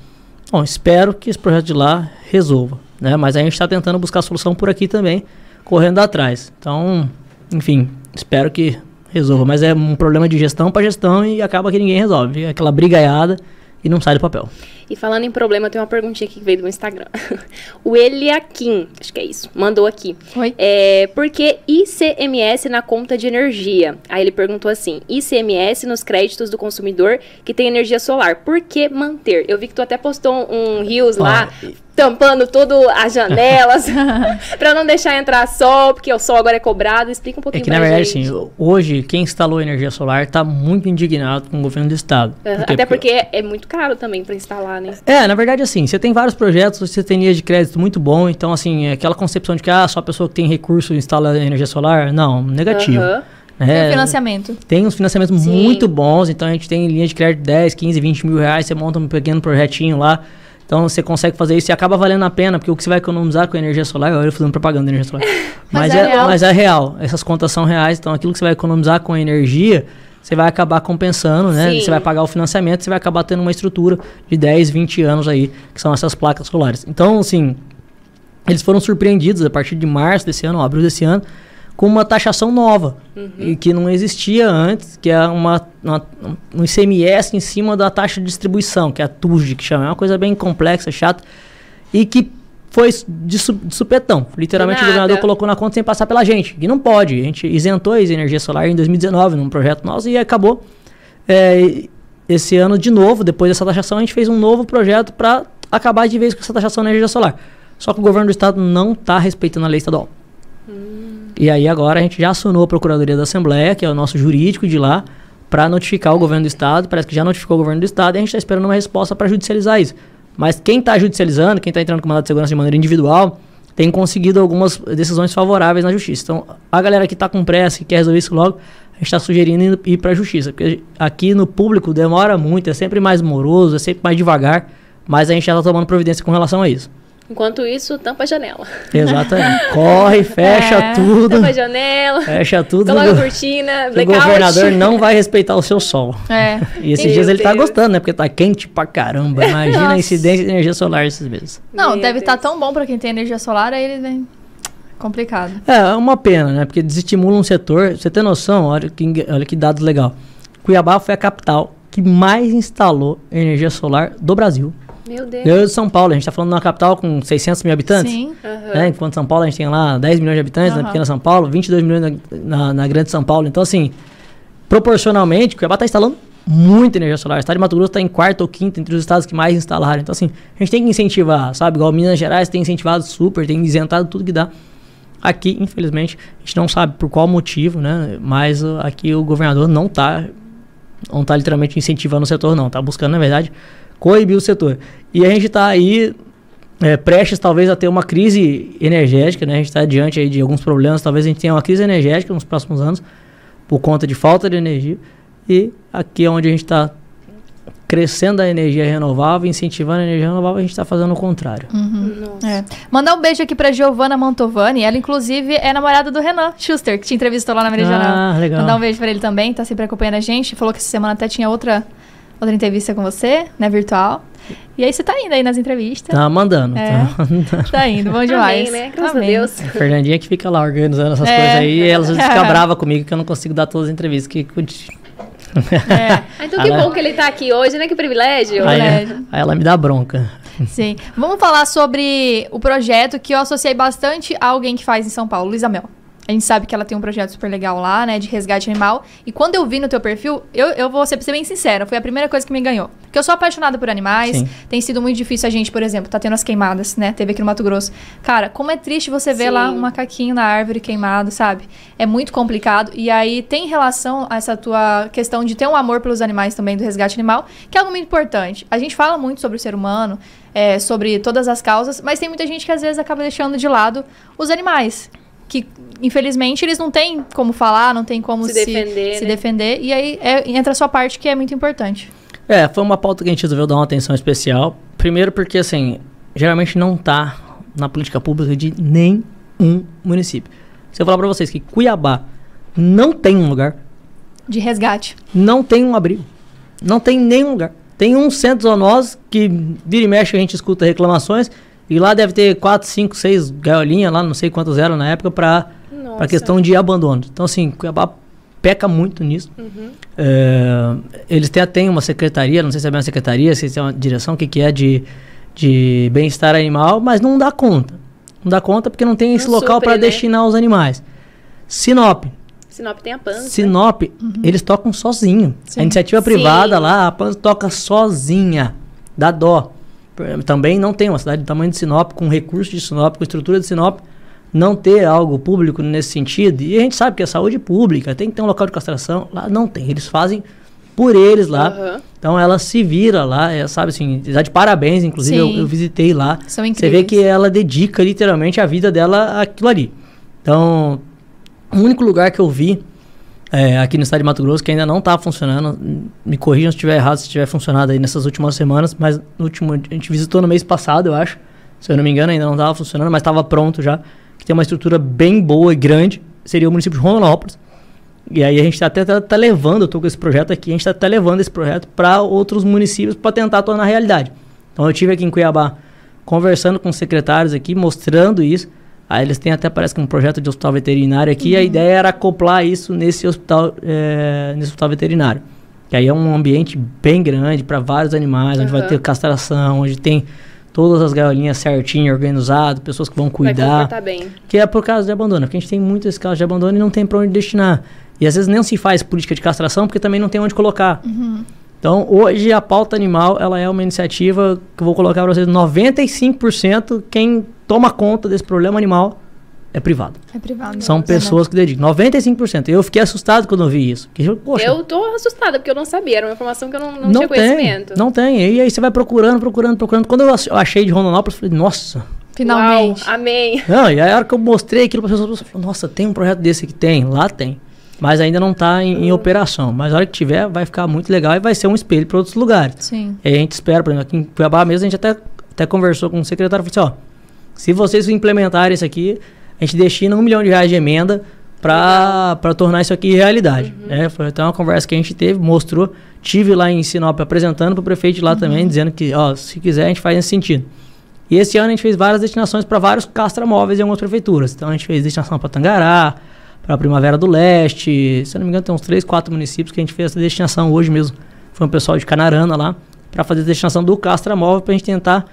Speaker 3: Bom, espero que esse projeto de lá resolva, né? Mas a gente está tentando buscar solução por aqui também, correndo atrás. Então, enfim, espero que resolva. Mas é um problema de gestão para gestão e acaba que ninguém resolve. Aquela brigaiada e não sai do papel.
Speaker 2: E falando em problema, tem uma perguntinha aqui que veio do Instagram. o Eliakim, acho que é isso, mandou aqui.
Speaker 1: Oi?
Speaker 2: É, por que ICMS na conta de energia? Aí ele perguntou assim: ICMS nos créditos do consumidor que tem energia solar. Por que manter? Eu vi que tu até postou um Rios lá, tampando tudo as janelas, pra não deixar entrar sol, porque o sol agora é cobrado. Explica um
Speaker 3: É
Speaker 2: pouquinho
Speaker 3: que, na verdade,
Speaker 2: gente.
Speaker 3: assim, hoje, quem instalou energia solar está muito indignado com o governo do estado. Quê?
Speaker 2: Até porque é, é muito caro também pra instalar, né?
Speaker 3: É, na verdade, assim, você tem vários projetos, você tem linha de crédito muito bom, então, assim, é aquela concepção de que, ah, só a pessoa que tem recurso instala energia solar, não, negativo.
Speaker 1: Tem
Speaker 3: É,
Speaker 1: o financiamento.
Speaker 3: Tem uns financiamentos
Speaker 2: Sim.
Speaker 3: muito bons, então a gente tem linha de crédito de 10, 15, 20 mil reais, você monta um pequeno projetinho lá, então você consegue fazer isso e acaba valendo a pena, porque o que você vai economizar com a energia solar, olha eu fazendo propaganda de energia solar,
Speaker 1: Mas
Speaker 3: mas,
Speaker 1: é
Speaker 3: é,
Speaker 1: real.
Speaker 3: mas é real, essas contas são reais, então aquilo que você vai economizar com a energia, você vai acabar compensando, né?
Speaker 2: Sim.
Speaker 3: Você vai pagar o financiamento, você vai acabar tendo uma estrutura de 10, 20 anos aí, que são essas placas solares. Então, assim, eles foram surpreendidos a partir de março desse ano, abril desse ano, com uma taxação nova, e que não existia antes, que é uma, uma- um ICMS em cima da taxa de distribuição, que é a TUSD, que chama. É uma coisa bem complexa, chata, e que foi de, su- de supetão. Literalmente o governador colocou na conta sem passar pela gente, e não pode. A gente isentou a energia solar em 2019, num projeto nosso, e acabou. É, esse ano, de novo, depois dessa taxação, a gente fez um novo projeto para acabar de vez com essa taxação na energia solar. Só que o governo do estado não está respeitando a lei estadual. E aí agora a gente já acionou a Procuradoria da Assembleia, que é o nosso jurídico de lá, para notificar o governo do estado. Parece que já notificou o governo do estado e a gente está esperando uma resposta para judicializar isso. Mas quem está judicializando, quem está entrando com mandado de segurança de maneira individual, tem conseguido algumas decisões favoráveis na justiça. Então, a galera que está com pressa, que quer resolver isso logo, a gente está sugerindo ir para a justiça. Porque aqui no público demora muito, é sempre mais moroso, é sempre mais devagar, mas a gente já está tomando providência com relação a isso.
Speaker 2: Enquanto isso, tampa a janela.
Speaker 3: Exatamente. Corre, fecha
Speaker 1: É.
Speaker 3: tudo.
Speaker 2: Tampa a janela,
Speaker 3: Fecha tudo.
Speaker 2: coloca a
Speaker 3: o
Speaker 2: cortina,
Speaker 3: o governador não vai respeitar o seu sol.
Speaker 1: É.
Speaker 3: E esses
Speaker 2: Meu
Speaker 3: dias ele tá gostando, né? Porque tá quente pra caramba. Imagina a incidência de energia solar esses meses.
Speaker 1: Não,
Speaker 2: Meu
Speaker 1: deve estar
Speaker 2: Deus.
Speaker 1: tão bom pra quem tem energia solar, aí ele vem. Complicado.
Speaker 3: É, é uma pena, né? Porque desestimula um setor. Você tem noção, olha que, olha que dados legal. Cuiabá foi a capital que mais instalou energia solar do Brasil.
Speaker 2: Meu Deus.
Speaker 3: Eu de São Paulo, a gente tá falando de uma capital com 600 mil habitantes.
Speaker 1: Sim.
Speaker 2: Aham.
Speaker 3: Né? Enquanto São Paulo a gente tem lá 10 milhões de habitantes, na
Speaker 1: Aham.
Speaker 3: pequena São Paulo, 22 milhões na, na, na grande São Paulo. Então, assim, proporcionalmente, Cuiabá está instalando muita energia solar. O estado de Mato Grosso está em quarto ou quinto entre os estados que mais instalaram. Então, assim, a gente tem que incentivar, sabe? Igual Minas Gerais tem incentivado super, tem isentado tudo que dá. Aqui, infelizmente, a gente não sabe por qual motivo, né? Mas uh, aqui o governador não está não tá literalmente incentivando o setor, não. Tá buscando, na verdade, coibir o setor. E a gente está aí é, prestes, talvez, a ter uma crise energética, né? A gente está diante aí de alguns problemas. Talvez a gente tenha uma crise energética nos próximos anos por conta de falta de energia. E aqui é onde a gente está crescendo a energia renovável, incentivando a energia renovável, a gente está fazendo o contrário.
Speaker 2: Nossa.
Speaker 1: É. Mandar um beijo aqui pra Giovanna Mantovani. Ela, inclusive, é namorada do Renan Schuster, que te entrevistou lá na Meridianal.
Speaker 3: Ah, legal.
Speaker 1: Mandar um beijo pra ele também, tá sempre acompanhando a gente. Falou que essa semana até tinha outra, outra entrevista com você, né, virtual. E aí você tá indo aí nas entrevistas.
Speaker 3: Tá mandando.
Speaker 1: É.
Speaker 3: Tá mandando.
Speaker 1: Tá indo, bom demais.
Speaker 2: Amém, né? Graças
Speaker 1: Amém.
Speaker 2: a Deus.
Speaker 3: A Fernandinha que fica lá organizando essas
Speaker 1: É.
Speaker 3: coisas aí, e ela fica brava comigo que eu não consigo dar todas as entrevistas. Que,
Speaker 1: É,
Speaker 2: Ah, então que
Speaker 3: Ela-
Speaker 2: bom que ele tá aqui hoje, né? Que privilégio.
Speaker 3: aí,
Speaker 1: Privilégio.
Speaker 3: aí ela me dá bronca.
Speaker 1: sim. Vamos falar sobre o projeto que eu associei bastante a alguém que faz em São Paulo, Luísa Mel. A gente sabe que ela tem um projeto super legal lá, né, de resgate animal. E quando eu vi no teu perfil, eu, eu vou ser, ser bem sincera, foi a primeira coisa que me ganhou. Porque eu sou apaixonada por animais,
Speaker 3: Sim.
Speaker 1: tem sido muito difícil a gente, por exemplo, tá tendo as queimadas, né, teve aqui no Mato Grosso. Cara, como é triste você ver
Speaker 2: Sim.
Speaker 1: lá um macaquinho na árvore queimado, sabe? É muito complicado. E aí tem relação a essa tua questão de ter um amor pelos animais também, do resgate animal, que é algo muito importante. A gente fala muito sobre o ser humano, é, sobre todas as causas, mas tem muita gente que às vezes acaba deixando de lado os animais. Que, infelizmente, eles não têm como falar, não tem como
Speaker 2: Se
Speaker 1: se,
Speaker 2: defender,
Speaker 1: se
Speaker 2: né?
Speaker 1: defender. E aí é- entra a sua parte que é muito importante.
Speaker 3: É, foi uma pauta que a gente resolveu dar uma atenção especial. Primeiro porque, assim, geralmente não tá na política pública de nenhum município. Se eu falar pra vocês que Cuiabá não tem um lugar,
Speaker 1: De resgate.
Speaker 3: não tem um abrigo, não tem nenhum lugar. Tem um centro zoonose que vira e mexe a gente escuta reclamações e lá deve ter 4, 5, 6 gaiolinhas lá, não sei quantas eram na época, pra,
Speaker 2: Nossa.
Speaker 3: pra questão de abandono. Então, assim, Cuiabá peca muito nisso. É, eles têm até uma secretaria, não sei se é bem uma secretaria, se é uma direção, o que, que é de, de bem-estar animal, mas não dá conta. Não dá conta porque não tem esse
Speaker 2: Não
Speaker 3: local
Speaker 2: supre,
Speaker 3: para
Speaker 2: né?
Speaker 3: destinar os animais. Sinop.
Speaker 2: Sinop tem a pança.
Speaker 3: Sinop, eles tocam sozinho.
Speaker 1: Sim.
Speaker 3: A iniciativa
Speaker 2: Sim.
Speaker 3: privada lá, a PAN toca sozinha. Dá dó. Por- Também não tem uma cidade do tamanho de Sinop, com recursos de Sinop, com estrutura de Sinop, não ter algo público nesse sentido. E a gente sabe que a saúde pública tem que ter um local de castração. Lá não tem. Eles fazem por eles lá.
Speaker 2: Aham.
Speaker 3: Então ela se vira lá, é, sabe assim, dá de parabéns, inclusive eu, eu visitei lá.
Speaker 1: São
Speaker 3: Você vê que ela dedica literalmente a vida dela àquilo ali. Então, o único lugar que eu vi é, aqui no estado de Mato Grosso que ainda não está funcionando, m- me corrijam se estiver errado, se tiver funcionado aí nessas últimas semanas, mas no último, a gente visitou no mês passado, eu acho. Se eu não me engano, ainda não estava funcionando, mas estava pronto já. Que tem uma estrutura bem boa e grande. Seria o município de Rondonópolis. E aí a gente tá até tá, tá levando, eu com esse projeto aqui, a gente está até levando esse projeto para outros municípios para tentar tornar realidade. Então eu tive aqui em Cuiabá conversando com os secretários aqui, mostrando isso. Aí eles têm até parece que um projeto de hospital veterinário aqui. E a ideia era acoplar isso nesse hospital, eh, nesse hospital veterinário. Que aí é um ambiente bem grande para vários animais, onde vai ter castração, onde tem todas as gaiolinhas certinho, organizado, pessoas que vão
Speaker 2: Vai
Speaker 3: cuidar.
Speaker 2: comportar bem.
Speaker 3: Que é por causa de abandono, porque a gente tem muitos casos de abandono e não tem para onde destinar. E às vezes nem se faz política de castração porque também não tem onde colocar. Então, hoje a pauta animal, ela é uma iniciativa que eu vou colocar para vocês, 95% quem toma conta desse problema animal é privado.
Speaker 1: É privado.
Speaker 3: São pessoas que dedicam. 95%. Eu fiquei assustado quando eu vi isso. Porque, poxa,
Speaker 2: Eu tô assustada, porque eu não sabia. Era uma informação que eu não, não,
Speaker 3: não
Speaker 2: tinha
Speaker 3: tem,
Speaker 2: conhecimento.
Speaker 3: não tem. E aí você vai procurando, procurando, procurando. Quando eu ach- eu achei de Rondonópolis, eu falei, nossa,
Speaker 1: Finalmente.
Speaker 2: Uau, amém.
Speaker 3: Não, e aí a hora que eu mostrei aquilo para as pessoas, eu falei, nossa, tem um projeto desse aqui? Tem, lá tem. Mas ainda não está em, em operação. Mas a hora que tiver, vai ficar muito legal e vai ser um espelho para outros lugares.
Speaker 1: Sim.
Speaker 3: E a gente espera, por exemplo, aqui em Cuiabá mesmo, a gente até, até conversou com o secretário e falou assim, ó, se vocês implementarem isso aqui, a gente destina um milhão de reais de emenda para tornar isso aqui realidade. Né? Foi até uma conversa que a gente teve, mostrou, tive lá em Sinop apresentando para o prefeito lá também, dizendo que, ó, se quiser a gente faz nesse sentido. E esse ano a gente fez várias destinações para vários castramóveis em algumas prefeituras. Então a gente fez destinação para Tangará, para Primavera do Leste, se eu não me engano tem uns 3, 4 municípios que a gente fez essa destinação hoje mesmo. Foi um pessoal de Canarana lá, para fazer a destinação do castramóvel para a gente tentar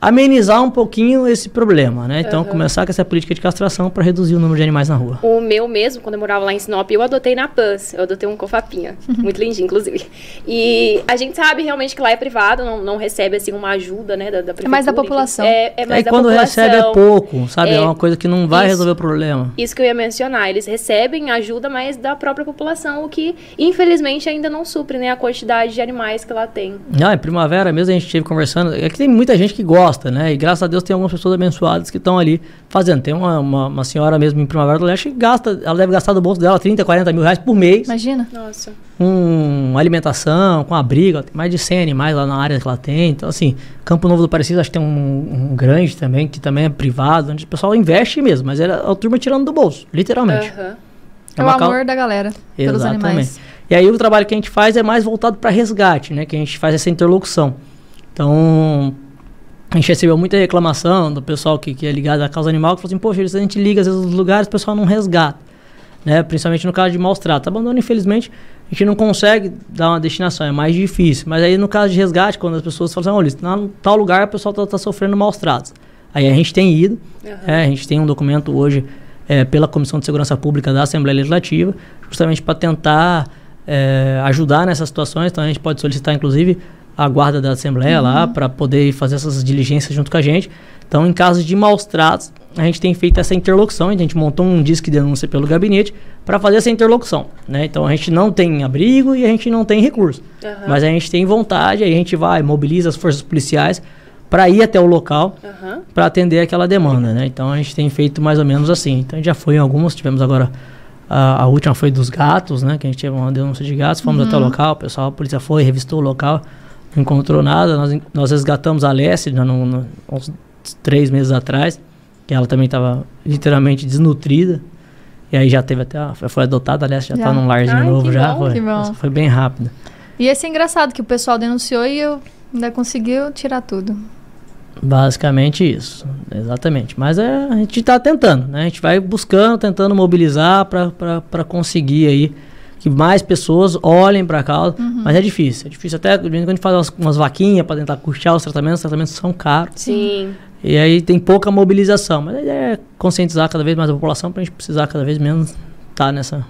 Speaker 3: amenizar um pouquinho esse problema, né? Então,
Speaker 2: Aham.
Speaker 3: começar com essa política de castração para reduzir o número de animais na rua.
Speaker 2: O meu mesmo, quando eu morava lá em Sinop, eu adotei na PANS. Eu adotei um cofapinha. Muito lindinho, inclusive. E a gente sabe realmente que lá é privado, não, não recebe, assim, uma ajuda, né, da, da prefeitura.
Speaker 1: mais da população.
Speaker 2: É, é mais
Speaker 3: Aí
Speaker 2: da
Speaker 3: quando
Speaker 2: população.
Speaker 3: recebe é pouco, sabe? É,
Speaker 2: É,
Speaker 3: uma coisa que não vai
Speaker 2: isso.
Speaker 3: resolver o problema.
Speaker 2: Isso que eu ia mencionar. Eles recebem ajuda, mas da própria população, o que, infelizmente, ainda não supre, né, a quantidade de animais que lá tem.
Speaker 3: Não, em primavera mesmo a gente esteve conversando. É que tem muita gente que gosta, né? E graças a Deus tem algumas pessoas abençoadas que estão ali fazendo. Tem uma, uma, uma senhora mesmo em Primavera do Leste que gasta, ela deve gastar do bolso dela 30, 40 mil reais por mês
Speaker 1: Imagina.
Speaker 2: Nossa.
Speaker 3: com alimentação, com abrigo. Ela tem mais de 100 animais lá na área que ela tem. Então, assim, Campo Novo do Parecido, acho que tem um, um grande também, que também é privado, onde o pessoal investe mesmo, mas era a turma tirando do bolso, literalmente.
Speaker 2: Aham.
Speaker 1: É o
Speaker 3: uma cau-
Speaker 1: amor da galera pelos
Speaker 3: Exatamente.
Speaker 1: animais.
Speaker 3: E aí o trabalho que a gente faz é mais voltado para resgate, né? Que a gente faz essa interlocução. Então, a gente recebeu muita reclamação do pessoal que, que é ligado à causa animal, que falou assim, poxa, a gente liga às vezes nos lugares, o pessoal não resgata. Né? Principalmente no caso de maus tratos. Abandono, infelizmente, a gente não consegue dar uma destinação, é mais difícil. Mas aí no caso de resgate, quando as pessoas falam assim, olha, em tal lugar o pessoal está sofrendo maus tratos. Aí a gente tem ido,
Speaker 2: Aham.
Speaker 3: é, a gente tem um documento hoje é, pela Comissão de Segurança Pública da Assembleia Legislativa, justamente para tentar é, ajudar nessas situações. Então a gente pode solicitar, inclusive, a guarda da Assembleia lá para poder fazer essas diligências junto com a gente. Então, em casos de maus tratos, a gente tem feito essa interlocução. A gente montou um disque de denúncia pelo gabinete para fazer essa interlocução. Né? Então, a gente não tem abrigo e a gente não tem recurso.
Speaker 2: Aham.
Speaker 3: Mas a gente tem vontade, aí a gente vai, mobiliza as forças policiais para ir até o local
Speaker 2: Aham.
Speaker 3: para atender aquela demanda, né? Então a gente tem feito mais ou menos assim. Então a gente já foi em algumas, tivemos agora a, a última foi dos gatos, né? Que a gente teve uma denúncia de gatos, fomos até o local, o pessoal, a polícia foi, revistou o local, não encontrou nada. Nós, nós resgatamos a Alessia já no, no- uns três meses atrás, que ela também estava literalmente desnutrida. E aí já teve até, a, foi adotada, a Alessia já está num larzinho
Speaker 2: Ai,
Speaker 3: novo já.
Speaker 2: bom,
Speaker 3: foi, foi bem rápido.
Speaker 1: E esse é engraçado que o pessoal denunciou e eu ainda conseguiu tirar tudo.
Speaker 3: Basicamente isso, exatamente. Mas é, a gente está tentando, né? A gente vai buscando, tentando mobilizar para conseguir aí que mais pessoas olhem para a causa. Mas é difícil, é difícil. Até quando a gente faz umas, umas vaquinhas para tentar custear os tratamentos, os tratamentos são caros.
Speaker 2: Sim.
Speaker 3: E aí tem pouca mobilização. Mas a ideia é conscientizar cada vez mais a população para a gente precisar cada vez menos estar nessa,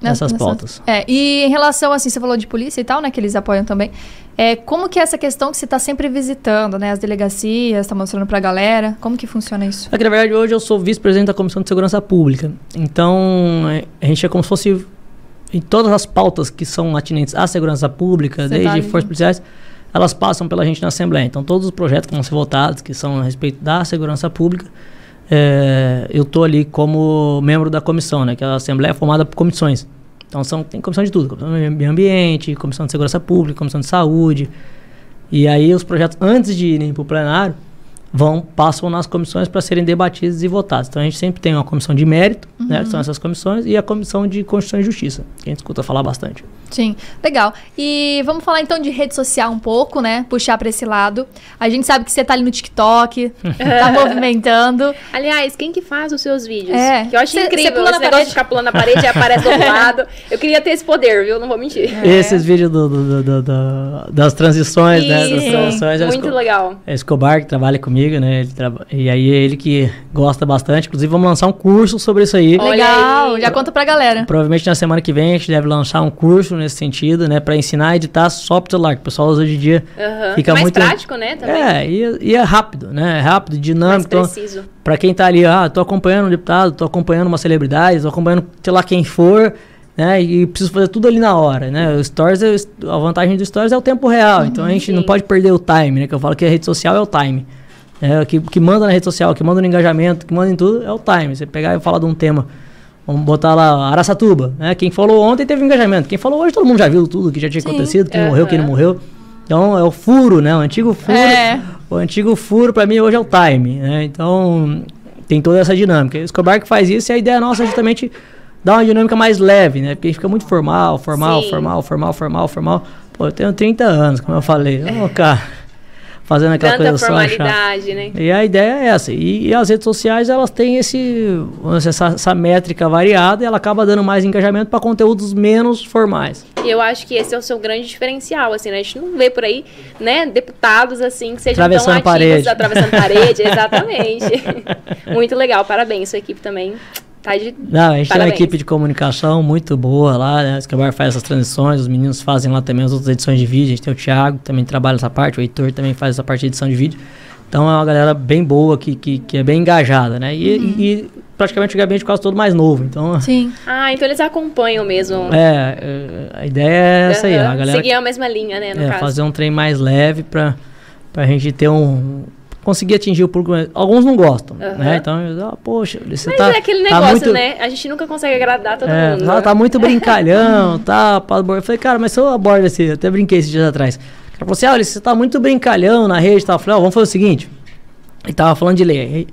Speaker 3: nessas pautas.
Speaker 1: É, e em relação, assim, você falou de polícia e tal, né, que eles apoiam também. É, como que é essa questão que você está sempre visitando, né, as delegacias, está mostrando pra galera, como que funciona isso?
Speaker 3: É que, na verdade, hoje eu sou vice-presidente da Comissão de Segurança Pública. Então, é, a gente é como se fosse em todas as pautas que são atinentes à segurança pública,
Speaker 1: Você
Speaker 3: desde
Speaker 1: tá
Speaker 3: forças policiais, elas passam pela gente na Assembleia. Então, todos os projetos que vão ser votados, que são a respeito da segurança pública, é, eu estou ali como membro da comissão, né? Que a Assembleia é formada por comissões. Então, são, tem comissão de tudo. Comissão de meio ambiente, comissão de segurança pública, comissão de saúde. E aí, os projetos, antes de irem para o plenário, vão passam nas comissões para serem debatidos e votados. Então a gente sempre tem uma comissão de mérito, né, que são essas comissões, e a comissão de Constituição e Justiça, que a gente escuta falar bastante.
Speaker 1: Sim, legal. E vamos falar então de rede social um pouco, né? Puxar pra esse lado. A gente sabe que você tá ali no TikTok, tá movimentando.
Speaker 2: Aliás, quem que faz os seus vídeos?
Speaker 1: É.
Speaker 2: Que eu acho
Speaker 1: Cê- cê
Speaker 2: incrível
Speaker 1: pula
Speaker 2: esse
Speaker 1: na
Speaker 2: negócio
Speaker 1: parede.
Speaker 2: de ficar pulando na parede e aparece do outro lado. Eu queria ter esse poder, viu? Não vou mentir.
Speaker 3: Esses vídeos do- do- do- do- das transições, né? Das transições, é
Speaker 2: muito
Speaker 3: Esco-
Speaker 2: legal.
Speaker 3: é Escobar que trabalha comigo, né? Ele traba- E aí é ele que gosta bastante. Inclusive, vamos lançar um curso sobre isso aí.
Speaker 1: Legal,
Speaker 2: aí.
Speaker 1: já conta pra galera.
Speaker 3: Provavelmente na semana que vem a gente deve lançar um curso nesse sentido, né? Para ensinar a editar só pro celular, que o pessoal hoje em dia
Speaker 2: Aham.
Speaker 3: fica
Speaker 2: Mais
Speaker 3: muito.
Speaker 2: prático, né? Também.
Speaker 3: É, e, e é rápido, né? É rápido,
Speaker 2: Mais
Speaker 3: dinâmico. então,
Speaker 2: preciso.
Speaker 3: Pra quem tá ali, ah, tô acompanhando um deputado, tô acompanhando uma celebridade, tô acompanhando sei lá quem for, né? E preciso fazer tudo ali na hora, né? O Stories, é- a vantagem do Stories é o tempo real, então a gente não
Speaker 2: sim.
Speaker 3: pode perder o time, né? Que eu falo que a rede social é o time. É, que, que manda na rede social, o que manda no engajamento, o que manda em tudo é o time. Você pegar e falar de um tema Vamos botar lá Araçatuba, né? Quem falou ontem teve engajamento. Quem falou hoje, todo mundo já viu tudo que já tinha
Speaker 1: Sim.
Speaker 3: acontecido, quem
Speaker 2: Aham.
Speaker 3: morreu, quem não morreu. Então é o furo, né? O antigo furo.
Speaker 1: É.
Speaker 3: O antigo furo pra mim hoje é o time, né? Então tem toda essa dinâmica. O Escobar que faz isso e a ideia nossa é justamente dar uma dinâmica mais leve, né? Porque a gente fica muito formal, formal,
Speaker 2: Sim.
Speaker 3: formal, formal, formal, formal. Pô, eu tenho 30 anos, como eu falei. Ô, cara, fazendo aquela
Speaker 2: Tanta
Speaker 3: coisa só chata.
Speaker 2: formalidade, né?
Speaker 3: E a ideia é essa. E, e as redes sociais, elas têm esse, essa, essa métrica variada e ela acaba dando mais engajamento para conteúdos menos formais.
Speaker 2: E eu acho que esse é o seu grande diferencial, assim, né? A gente não vê por aí, né, deputados, assim, que sejam
Speaker 3: Atravessando
Speaker 2: tão ativos,
Speaker 3: parede.
Speaker 2: atravessando parede, exatamente. Muito legal, parabéns, sua equipe também tá de
Speaker 3: Não, a gente tem uma
Speaker 2: Parabéns.
Speaker 3: equipe de comunicação muito boa lá, né? Escobar faz essas transições, os meninos fazem lá também as outras edições de vídeo. A gente tem o Thiago, que também trabalha essa parte, o Heitor também faz essa parte de edição de vídeo. Então é uma galera bem boa, que, que, que é bem engajada, né? E, e- e praticamente o gabinete quase todo mais novo. Então,
Speaker 1: Sim.
Speaker 2: Ah, então eles acompanham mesmo.
Speaker 3: é, é, a ideia é essa aí, a galera
Speaker 2: Seguir a mesma linha, né, no
Speaker 3: É,
Speaker 2: caso.
Speaker 3: fazer um trem mais leve pra, pra gente ter um. Conseguir atingir o público. Alguns não gostam,
Speaker 2: Aham.
Speaker 3: né? Então, ah, poxa, você
Speaker 2: Mas
Speaker 3: tá.
Speaker 2: é aquele
Speaker 3: tá
Speaker 2: negócio,
Speaker 3: muito,
Speaker 2: né? A gente nunca consegue agradar todo
Speaker 3: É,
Speaker 2: mundo.
Speaker 3: tá, tá muito brincalhão, tá? Eu falei, cara, mas se eu abordo esse. Eu até brinquei esses dias atrás. O cara falou assim: olha, você tá muito brincalhão na rede e tal. Eu falei, ó, vamos fazer o seguinte. Ele tava falando de lei.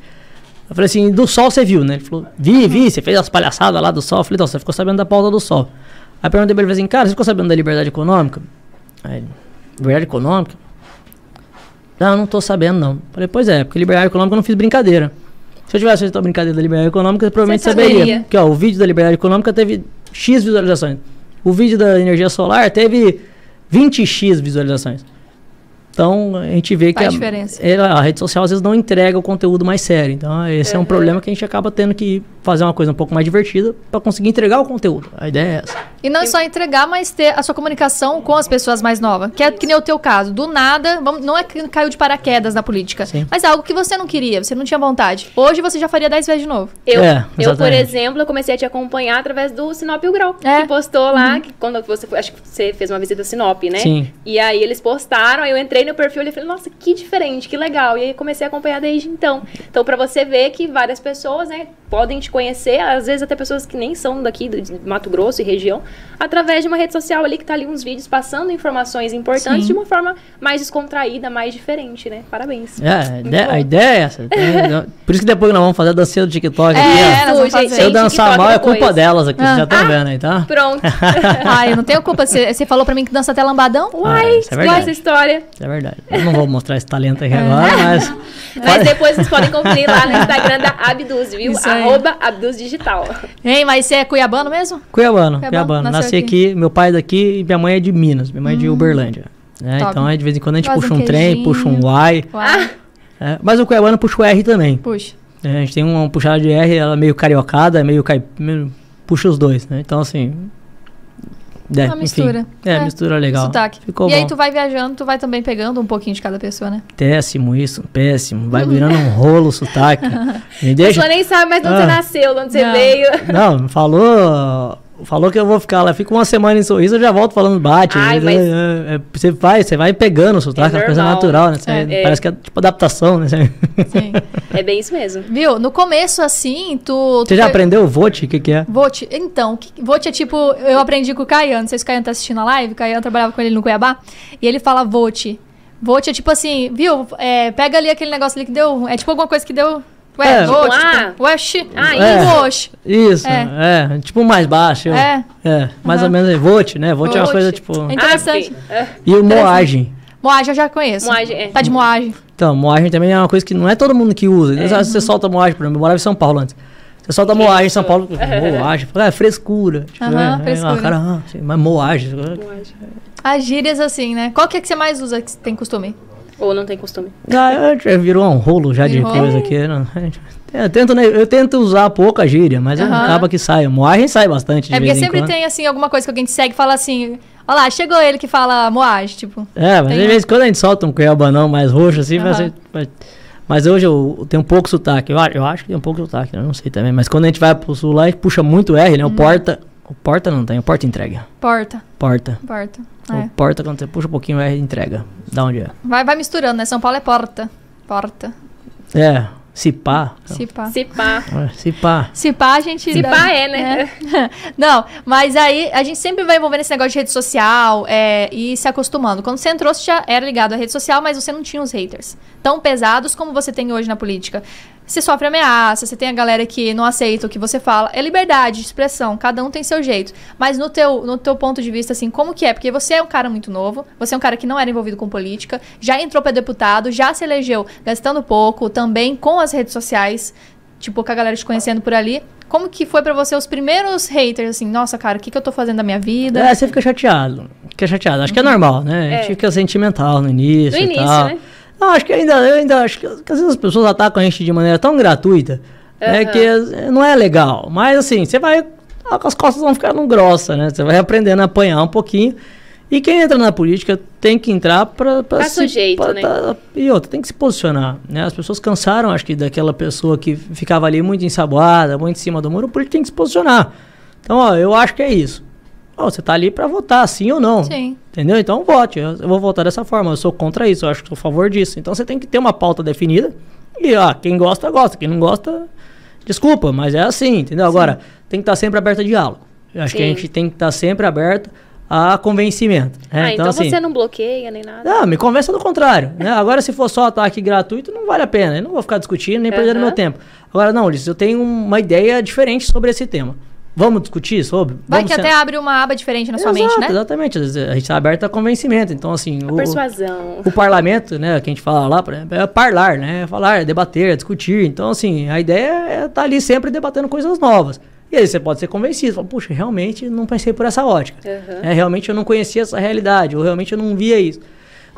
Speaker 3: Eu falei assim: do sol você viu, né? Ele falou: vi, vi, você fez as palhaçadas lá do sol. Eu falei, então, você ficou sabendo da pauta do sol. Aí perguntei pra ele assim: cara, você ficou sabendo da liberdade econômica? Aí liberdade econômica? Não, não tô sabendo, não. Falei, pois é, porque liberdade econômica eu não fiz brincadeira. Se eu tivesse feito a brincadeira da liberdade econômica, eu provavelmente
Speaker 2: Você
Speaker 3: saberia.
Speaker 2: saberia.
Speaker 3: Porque, ó, o vídeo da liberdade econômica teve X visualizações. O vídeo da energia solar teve 20x visualizações. Então, a gente vê que
Speaker 1: Faz
Speaker 3: a,
Speaker 1: diferença.
Speaker 3: é, a rede social às vezes não entrega o conteúdo mais sério. Então, esse é um
Speaker 2: Uhum.
Speaker 3: problema que a gente acaba tendo que fazer uma coisa um pouco mais divertida para conseguir entregar o conteúdo. A ideia é essa.
Speaker 1: E não é só entregar, mas ter a sua comunicação com as pessoas mais novas. Que é que nem o teu caso. Do nada, vamos- não é que caiu de paraquedas na política,
Speaker 3: Sim.
Speaker 1: mas é algo que você não queria, você não tinha vontade. Hoje você já faria 10 vezes de novo.
Speaker 2: Eu,
Speaker 3: É,
Speaker 2: eu, por exemplo, eu comecei a te acompanhar através do Sinop e o Grau.
Speaker 1: É.
Speaker 2: Que postou lá, que quando você foi, acho que você fez uma visita a Sinop, né?
Speaker 3: Sim.
Speaker 2: E aí eles postaram, aí eu entrei no perfil e falei, nossa, que diferente, que legal. E aí comecei a acompanhar desde então. Então, pra você ver que várias pessoas, né, podem te conhecer, às vezes até pessoas que nem são daqui do de Mato Grosso e região, através de uma rede social ali que tá ali uns vídeos passando informações importantes
Speaker 1: Sim.
Speaker 2: de uma forma mais descontraída, mais diferente, né? Parabéns.
Speaker 3: É, a ideia,
Speaker 2: bom.
Speaker 3: a ideia é essa. Por isso que depois nós vamos fazer a dancinha do TikTok
Speaker 1: É,
Speaker 3: aqui,
Speaker 1: nós fazer.
Speaker 3: Se eu
Speaker 2: gente,
Speaker 3: dançar
Speaker 2: TikTok
Speaker 3: mal, é
Speaker 2: depois.
Speaker 3: culpa delas aqui, vocês já
Speaker 1: Ah.
Speaker 3: estão vendo aí, tá?
Speaker 2: Pronto.
Speaker 1: Ah, eu não tenho culpa. Você, você falou pra mim que dança até lambadão?
Speaker 2: Uai,
Speaker 3: isso é
Speaker 2: essa história.
Speaker 3: É verdade. Eu não vou mostrar esse talento
Speaker 1: É.
Speaker 3: aqui agora, mas.
Speaker 2: Mas depois vocês podem conferir lá no Instagram da Abduz, viu?
Speaker 1: Isso aí.
Speaker 2: Arroba Abduz Digital.
Speaker 1: Hein, mas você é cuiabano mesmo?
Speaker 3: Cuiabano,
Speaker 1: Cuiabano,
Speaker 3: Cuiabano. Nasci
Speaker 1: aqui.
Speaker 3: aqui. meu pai é daqui e minha mãe é de Minas. Minha mãe é de Uberlândia. né?
Speaker 1: Top.
Speaker 3: Então, aí, de vez em quando a gente
Speaker 1: Faz
Speaker 3: puxa
Speaker 1: um
Speaker 3: um trem, puxa um Y.
Speaker 1: Uai,
Speaker 2: Ah.
Speaker 3: é. Mas o Cuiabano puxa o R também.
Speaker 1: puxa.
Speaker 3: É, a gente tem uma puxada de R, ela é meio cariocada, meio, cai... meio- puxa os dois, né? Então, assim. É,
Speaker 1: Uma
Speaker 3: enfim.
Speaker 1: mistura.
Speaker 3: É,
Speaker 1: É,
Speaker 3: mistura legal.
Speaker 1: Sotaque.
Speaker 3: Ficou
Speaker 1: e
Speaker 3: bom.
Speaker 1: aí tu vai viajando, tu vai também pegando um pouquinho de cada pessoa, né?
Speaker 3: Péssimo isso, péssimo. Vai virando um rolo o sotaque. Me
Speaker 2: A
Speaker 3: deixa.
Speaker 2: pessoa nem sabe mais de onde
Speaker 3: Ah.
Speaker 2: você nasceu, de onde você
Speaker 1: Não.
Speaker 2: veio.
Speaker 3: Não, falou. Falou que eu vou ficar lá, fico uma semana em sorriso, eu já volto falando bate.
Speaker 2: Ai,
Speaker 3: É,
Speaker 2: mas-
Speaker 3: é, é, você vai, você vai pegando o sotaque, é uma coisa natural, né? Você-
Speaker 1: É.
Speaker 3: Parece que é tipo adaptação, né?
Speaker 1: Sim.
Speaker 2: É bem isso mesmo.
Speaker 1: Viu? No começo, assim, tu. tu
Speaker 3: você já
Speaker 1: foi-
Speaker 3: aprendeu o vote? O que, que é?
Speaker 1: Vote. Então, que- vote é tipo. Eu aprendi com o Caian. Não sei se o Caian tá assistindo a live. O Caian trabalhava com ele no Cuiabá. E ele fala vote. Vote é tipo assim, viu? É, pega ali aquele negócio ali que deu. É tipo alguma coisa que deu. Ué,
Speaker 3: É.
Speaker 1: vote.
Speaker 2: Ah.
Speaker 1: Tipo, Oxi.
Speaker 2: Ah,
Speaker 3: É. Isso,
Speaker 1: É.
Speaker 3: é. tipo mais baixo. eu-
Speaker 1: É.
Speaker 3: É, mais
Speaker 1: Aham.
Speaker 3: ou menos. é Vote, né? Vote é uma coisa tipo.
Speaker 1: É interessante.
Speaker 2: Ah,
Speaker 3: E o moagem.
Speaker 1: Moagem eu já conheço.
Speaker 2: Moagem, é.
Speaker 1: Tá de moagem.
Speaker 3: Então, moagem também é uma coisa que não é todo mundo que usa. Vezes Você solta moagem, por exemplo, eu morava em São Paulo antes. Você solta moagem em São Paulo, moagem, fala, ah, é frescura. Tipo,
Speaker 1: Aham,
Speaker 3: é,
Speaker 1: frescura.
Speaker 3: Ah, cara, ah, mas moagem.
Speaker 1: As gírias assim, né? Qual que é que você mais usa que você tem costume?
Speaker 2: Ou não tem costume.
Speaker 3: Ah, já virou um rolo já de
Speaker 1: Virou.
Speaker 3: coisa aqui. Não, eu, tento, né, eu tento usar pouca gíria, mas
Speaker 1: Aham.
Speaker 3: acaba que sai. Moagem sai bastante de
Speaker 1: é porque sempre tem assim alguma coisa que alguém te segue e fala assim. Olha lá, chegou ele que fala moagem, tipo.
Speaker 3: É, mas
Speaker 1: Tem-
Speaker 3: de vez em quando a gente solta um cuiabanão mais roxo assim, mas,
Speaker 1: Aham.
Speaker 3: mas, mas hoje eu, tenho um pouco sotaque. Eu, eu acho que tem um pouco sotaque, eu não sei também. Mas quando a gente vai pro sul lá, a gente puxa muito R, né?
Speaker 1: Uhum.
Speaker 3: O porta. O porta não tem, o porta entrega.
Speaker 1: Porta.
Speaker 3: Porta.
Speaker 1: Porta.
Speaker 3: O
Speaker 1: É.
Speaker 3: porta, quando você puxa um pouquinho o R, entrega. Da onde é?
Speaker 1: Vai, vai misturando, né? São Paulo é porta. Porta.
Speaker 3: É. Se pá.
Speaker 1: Se pá.
Speaker 2: Se pá.
Speaker 3: É, Se pá.
Speaker 1: Se pá, a gente.
Speaker 2: Se
Speaker 1: dá-
Speaker 2: pá é, né?
Speaker 1: É. Não, mas aí a gente sempre vai envolvendo esse negócio de rede social é, e se acostumando. Quando você entrou, você já era ligado à rede social, mas você não tinha os haters tão pesados como você tem hoje na política. Você sofre ameaça, você tem a galera que não aceita o que você fala. É liberdade de expressão, cada um tem seu jeito. Mas no teu, no teu ponto de vista, assim, como que é? Porque você é um cara muito novo, você é um cara que não era envolvido com política, já entrou pra deputado, já se elegeu gastando pouco, também com as redes sociais, tipo, com a galera te conhecendo por ali. Como que foi pra você os primeiros haters, assim, nossa, cara, o que, que eu tô fazendo da minha vida?
Speaker 3: É, você fica chateado. Fica chateado. Acho que é normal, né? A
Speaker 2: É.
Speaker 3: gente fica sentimental no início.
Speaker 2: No
Speaker 3: e
Speaker 2: início,
Speaker 3: tal.
Speaker 2: né?
Speaker 3: Não, acho que ainda, eu ainda acho que, que às vezes as pessoas atacam a gente de maneira tão gratuita, né,
Speaker 2: Aham.
Speaker 3: que não é legal. Mas assim, você vai. As costas vão ficando grossas, né? Você vai aprendendo a apanhar um pouquinho. E quem entra na política tem que entrar para
Speaker 2: Tá sujeito, né?
Speaker 3: E outra, tem que se posicionar, né? As pessoas cansaram, acho que, daquela pessoa que ficava ali muito ensaboada, muito em cima do muro, o político tem que se posicionar. Então, ó, eu acho que é isso. Ó, você tá ali para votar, sim ou não.
Speaker 1: Sim.
Speaker 3: Entendeu? Então vote. Eu, eu vou votar dessa forma. Eu sou contra isso. Eu acho que sou a favor disso. Então você tem que ter uma pauta definida. E ó, quem gosta, gosta. Quem não gosta, desculpa, mas é assim, entendeu? Agora, tem que estar sempre aberto a diálogo. Eu acho que a
Speaker 2: Sim.
Speaker 3: gente tem que estar sempre aberto a convencimento. né?
Speaker 2: Ah, então,
Speaker 3: assim,
Speaker 2: você não bloqueia nem nada.
Speaker 3: não, me convença do contrário. Né? Agora, se for só ataque gratuito, não vale a pena. Eu não vou ficar discutindo nem perdendo
Speaker 2: Aham.
Speaker 3: meu tempo. Agora, não, Ulisses, eu tenho uma ideia diferente sobre esse tema. Vamos discutir sobre?
Speaker 1: Vai
Speaker 3: Vamos
Speaker 1: que até abre uma aba diferente na sua
Speaker 3: Exato,
Speaker 1: mente, né?
Speaker 3: Exatamente. Às vezes A gente está aberto a convencimento. Então, assim.
Speaker 2: A
Speaker 3: o-
Speaker 2: persuasão.
Speaker 3: o parlamento, né, que a gente fala lá, por exemplo, é parlar, né, é falar, é debater, é discutir. Então, assim, a ideia é estar ali sempre debatendo coisas novas. E aí você pode ser convencido, fala, puxa, realmente não pensei por essa ótica.
Speaker 2: Aham.
Speaker 3: É, realmente eu não conhecia essa realidade, ou realmente eu não via isso.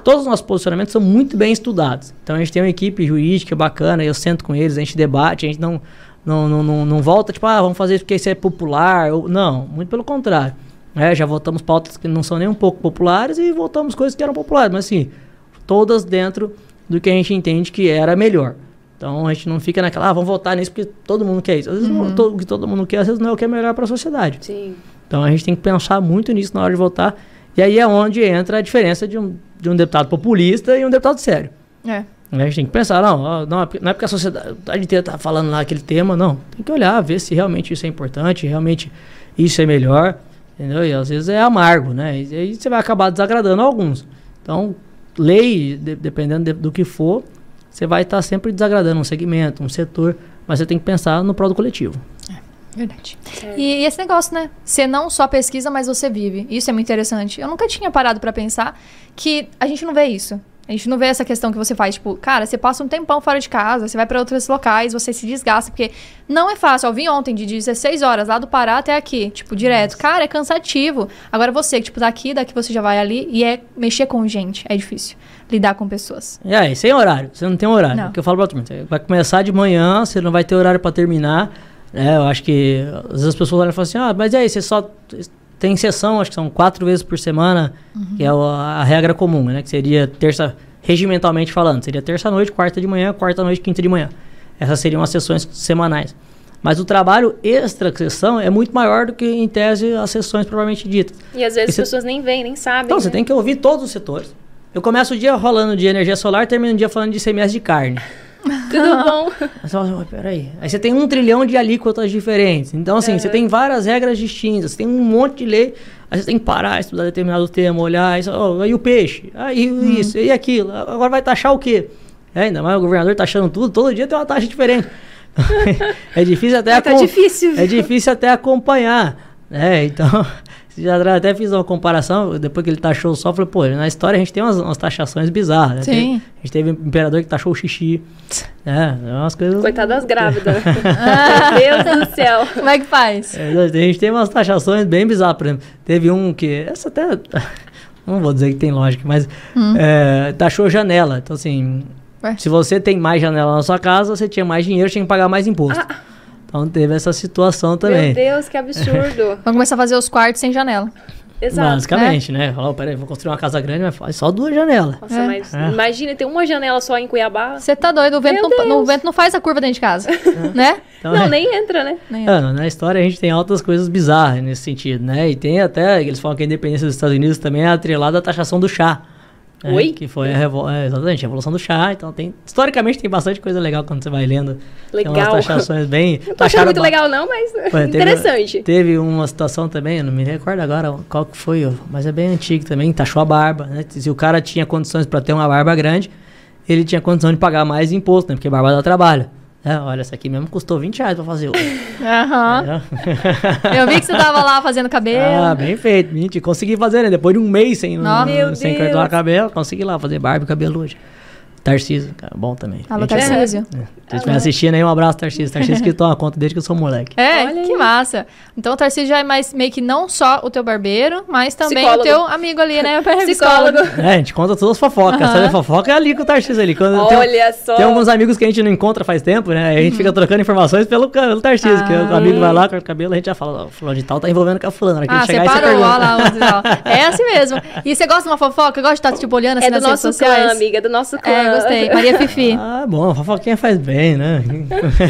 Speaker 3: Todos os nossos posicionamentos são muito bem estudados. Então a gente tem uma equipe jurídica bacana, eu sento com eles, a gente debate, a gente não, não, não, não, não volta, tipo, ah, vamos fazer isso porque isso é popular. Ou, não, muito pelo contrário. É, já votamos pautas que não são nem um pouco populares e votamos coisas que eram populares, mas assim, todas dentro do que a gente entende que era melhor. Então a gente não fica naquela, ah, vamos votar nisso porque todo mundo quer isso. Às vezes não- to- o que todo mundo quer, às vezes não é o que é melhor para a sociedade.
Speaker 2: Sim.
Speaker 3: Então a gente tem que pensar muito nisso na hora de votar. E aí é onde entra a diferença de um, de um deputado populista e um deputado sério.
Speaker 1: É.
Speaker 3: A gente tem que pensar, não, não, é porque- não é porque a sociedade inteira está falando lá aquele tema, não. Tem que olhar, ver se realmente isso é importante, realmente isso é melhor, entendeu? E às vezes é amargo, né? E aí você vai acabar desagradando alguns. Então, lei, de- dependendo de- do que for, você vai estar sempre desagradando um segmento, um setor, mas você tem que pensar no prol do coletivo.
Speaker 1: Verdade.
Speaker 2: Certo.
Speaker 1: E, e esse negócio, né? Você não só pesquisa, mas você vive. Isso é muito interessante. Eu nunca tinha parado pra pensar que a gente não vê isso. A gente não vê essa questão que você faz, tipo, cara, você passa um tempão fora de casa, você vai pra outros locais, você se desgasta, porque não é fácil. Eu vim ontem de 16 horas, lá do Pará até aqui, tipo, direto. Cara, é cansativo. Agora você, que, tipo, daqui, daqui você já vai ali, e é mexer com gente, é difícil. Lidar com pessoas.
Speaker 3: E aí, sem horário, você não tem horário.
Speaker 1: Não.
Speaker 3: É que eu falo pra você vai começar de manhã, você não vai ter horário pra terminar. né? eu acho que às vezes as pessoas olham e falam assim, ah, mas e aí, você só tem sessão, acho que são quatro vezes por semana, que é o- a regra comum, né? Que seria terça, regimentalmente falando, seria terça-noite, quarta de manhã, quarta-noite, quinta de manhã. Essas seriam as sessões semanais. Mas o trabalho extra-sessão é muito maior do que, em tese, as sessões propriamente ditas.
Speaker 2: E às vezes
Speaker 3: E você-
Speaker 2: as pessoas nem veem, nem sabem.
Speaker 3: Então, você
Speaker 2: né?
Speaker 3: tem que ouvir todos os setores. Eu começo o dia rolando de energia solar, termino o dia falando de ICMS de carne.
Speaker 2: Tudo bom.
Speaker 3: Aí você fala, "Mas peraí. Aí você tem um trilhão de alíquotas diferentes. Então, assim, você tem várias regras distintas, você tem um monte de lei. Aí você tem que parar, estudar determinado tema, olhar, isso, ó, aí o peixe, aí isso, e aquilo. Agora vai taxar o quê? É, ainda mais o governador taxando tudo, todo dia tem uma taxa diferente. é difícil até
Speaker 2: Tá.
Speaker 3: É difícil até acompanhar. né? então, já até fiz uma comparação, depois que ele taxou o sol, eu falei, pô, na história a gente tem umas, umas taxações bizarras. né?
Speaker 1: Sim.
Speaker 3: Teve- a gente teve um imperador que taxou o xixi. É, é umas coisas.
Speaker 2: Coitada das grávidas. Meu Deus do céu.
Speaker 1: Como é que faz?
Speaker 3: É, a gente tem umas taxações bem bizarras, por exemplo. Teve um que. Essa até. Não vou dizer que tem lógica, mas. é, taxou janela. Então, assim.
Speaker 1: Ué?
Speaker 3: Se você tem mais janela na sua casa, você tinha mais dinheiro, tinha que pagar mais imposto. Então teve essa situação também.
Speaker 2: Meu Deus, que absurdo.
Speaker 1: Vamos começar a fazer os quartos sem janela.
Speaker 2: Exato.
Speaker 3: Basicamente, né? Falou, peraí, vou construir uma casa grande, mas faz só duas janelas.
Speaker 2: Nossa,
Speaker 1: É.
Speaker 2: mas
Speaker 3: É.
Speaker 2: imagina ter uma janela só em Cuiabá.
Speaker 1: Você tá doido, o vento, não, no
Speaker 2: Deus.
Speaker 1: vento não faz a curva dentro de casa, né?
Speaker 3: Então,
Speaker 2: Não,
Speaker 3: é-
Speaker 2: nem entra, né?
Speaker 1: Nem
Speaker 3: Mano, na história a gente tem altas coisas bizarras nesse sentido, né? E tem até, eles falam que a independência dos Estados Unidos também é atrelada à taxação do chá. É,
Speaker 2: Oi?
Speaker 3: Que foi a revol... é, exatamente, a Revolução do Chá. Então, tem, historicamente, tem bastante coisa legal quando você vai lendo. Tem umas
Speaker 2: Legal.
Speaker 3: taxações bem...
Speaker 2: Não tô achando
Speaker 3: taxaram
Speaker 2: muito
Speaker 3: ba-
Speaker 2: legal, não, mas
Speaker 3: teve-
Speaker 2: interessante.
Speaker 3: Teve uma situação também, eu não me recordo agora qual que foi, mas é bem antigo também, taxou a barba, né? Se o cara tinha condições para ter uma barba grande, ele tinha condição de pagar mais imposto, né? Porque barba dá trabalho. É, olha, essa aqui mesmo custou 20 reais pra fazer. hoje.
Speaker 1: Aham. Eu vi que você tava lá fazendo cabelo.
Speaker 3: ah, bem feito, mentira. Consegui fazer, né? Depois de um mês sem,
Speaker 1: Nossa.
Speaker 3: Sem cortar o cabelo, consegui lá fazer barba e cabelo hoje. Tarcísio, cara, bom também.
Speaker 1: Alô,
Speaker 3: Gente,
Speaker 1: Tarcísio.
Speaker 3: Se estiver assistindo aí, um abraço, Tarcísio. Tarcísio que toma conta desde que eu sou moleque.
Speaker 1: É,
Speaker 2: Olha
Speaker 1: que
Speaker 2: aí.
Speaker 1: massa. Então o Tarcísio já é mais meio que não só o teu barbeiro, mas também
Speaker 2: Psicólogo.
Speaker 1: o teu amigo ali, né?
Speaker 2: Psicólogo.
Speaker 3: É, a gente conta todas as fofocas.
Speaker 1: Aham.
Speaker 3: Sabe, fofoca é ali com o Tarcísio ali. Quando tem-
Speaker 2: Olha só.
Speaker 3: Tem alguns amigos que a gente não encontra faz tempo, né? Aí a gente fica trocando informações pelo, pelo Tarcísio, que
Speaker 1: Ah.
Speaker 3: o amigo vai lá com o cabelo, a gente já fala, ó, fulano de tal tá envolvendo com a fulana. Aqui
Speaker 1: Ah,
Speaker 3: chegar você
Speaker 1: separou, olha lá. onde. É assim mesmo. E você gosta de uma fofoca? Gosta de estar, tipo, olhando assim
Speaker 2: É do
Speaker 1: nas redes
Speaker 2: nosso clã,
Speaker 1: sociais?
Speaker 2: amiga, do nosso clã.
Speaker 1: É, gostei. Maria Fifi.
Speaker 3: Ah, bom, a fofoquinha faz bem, né?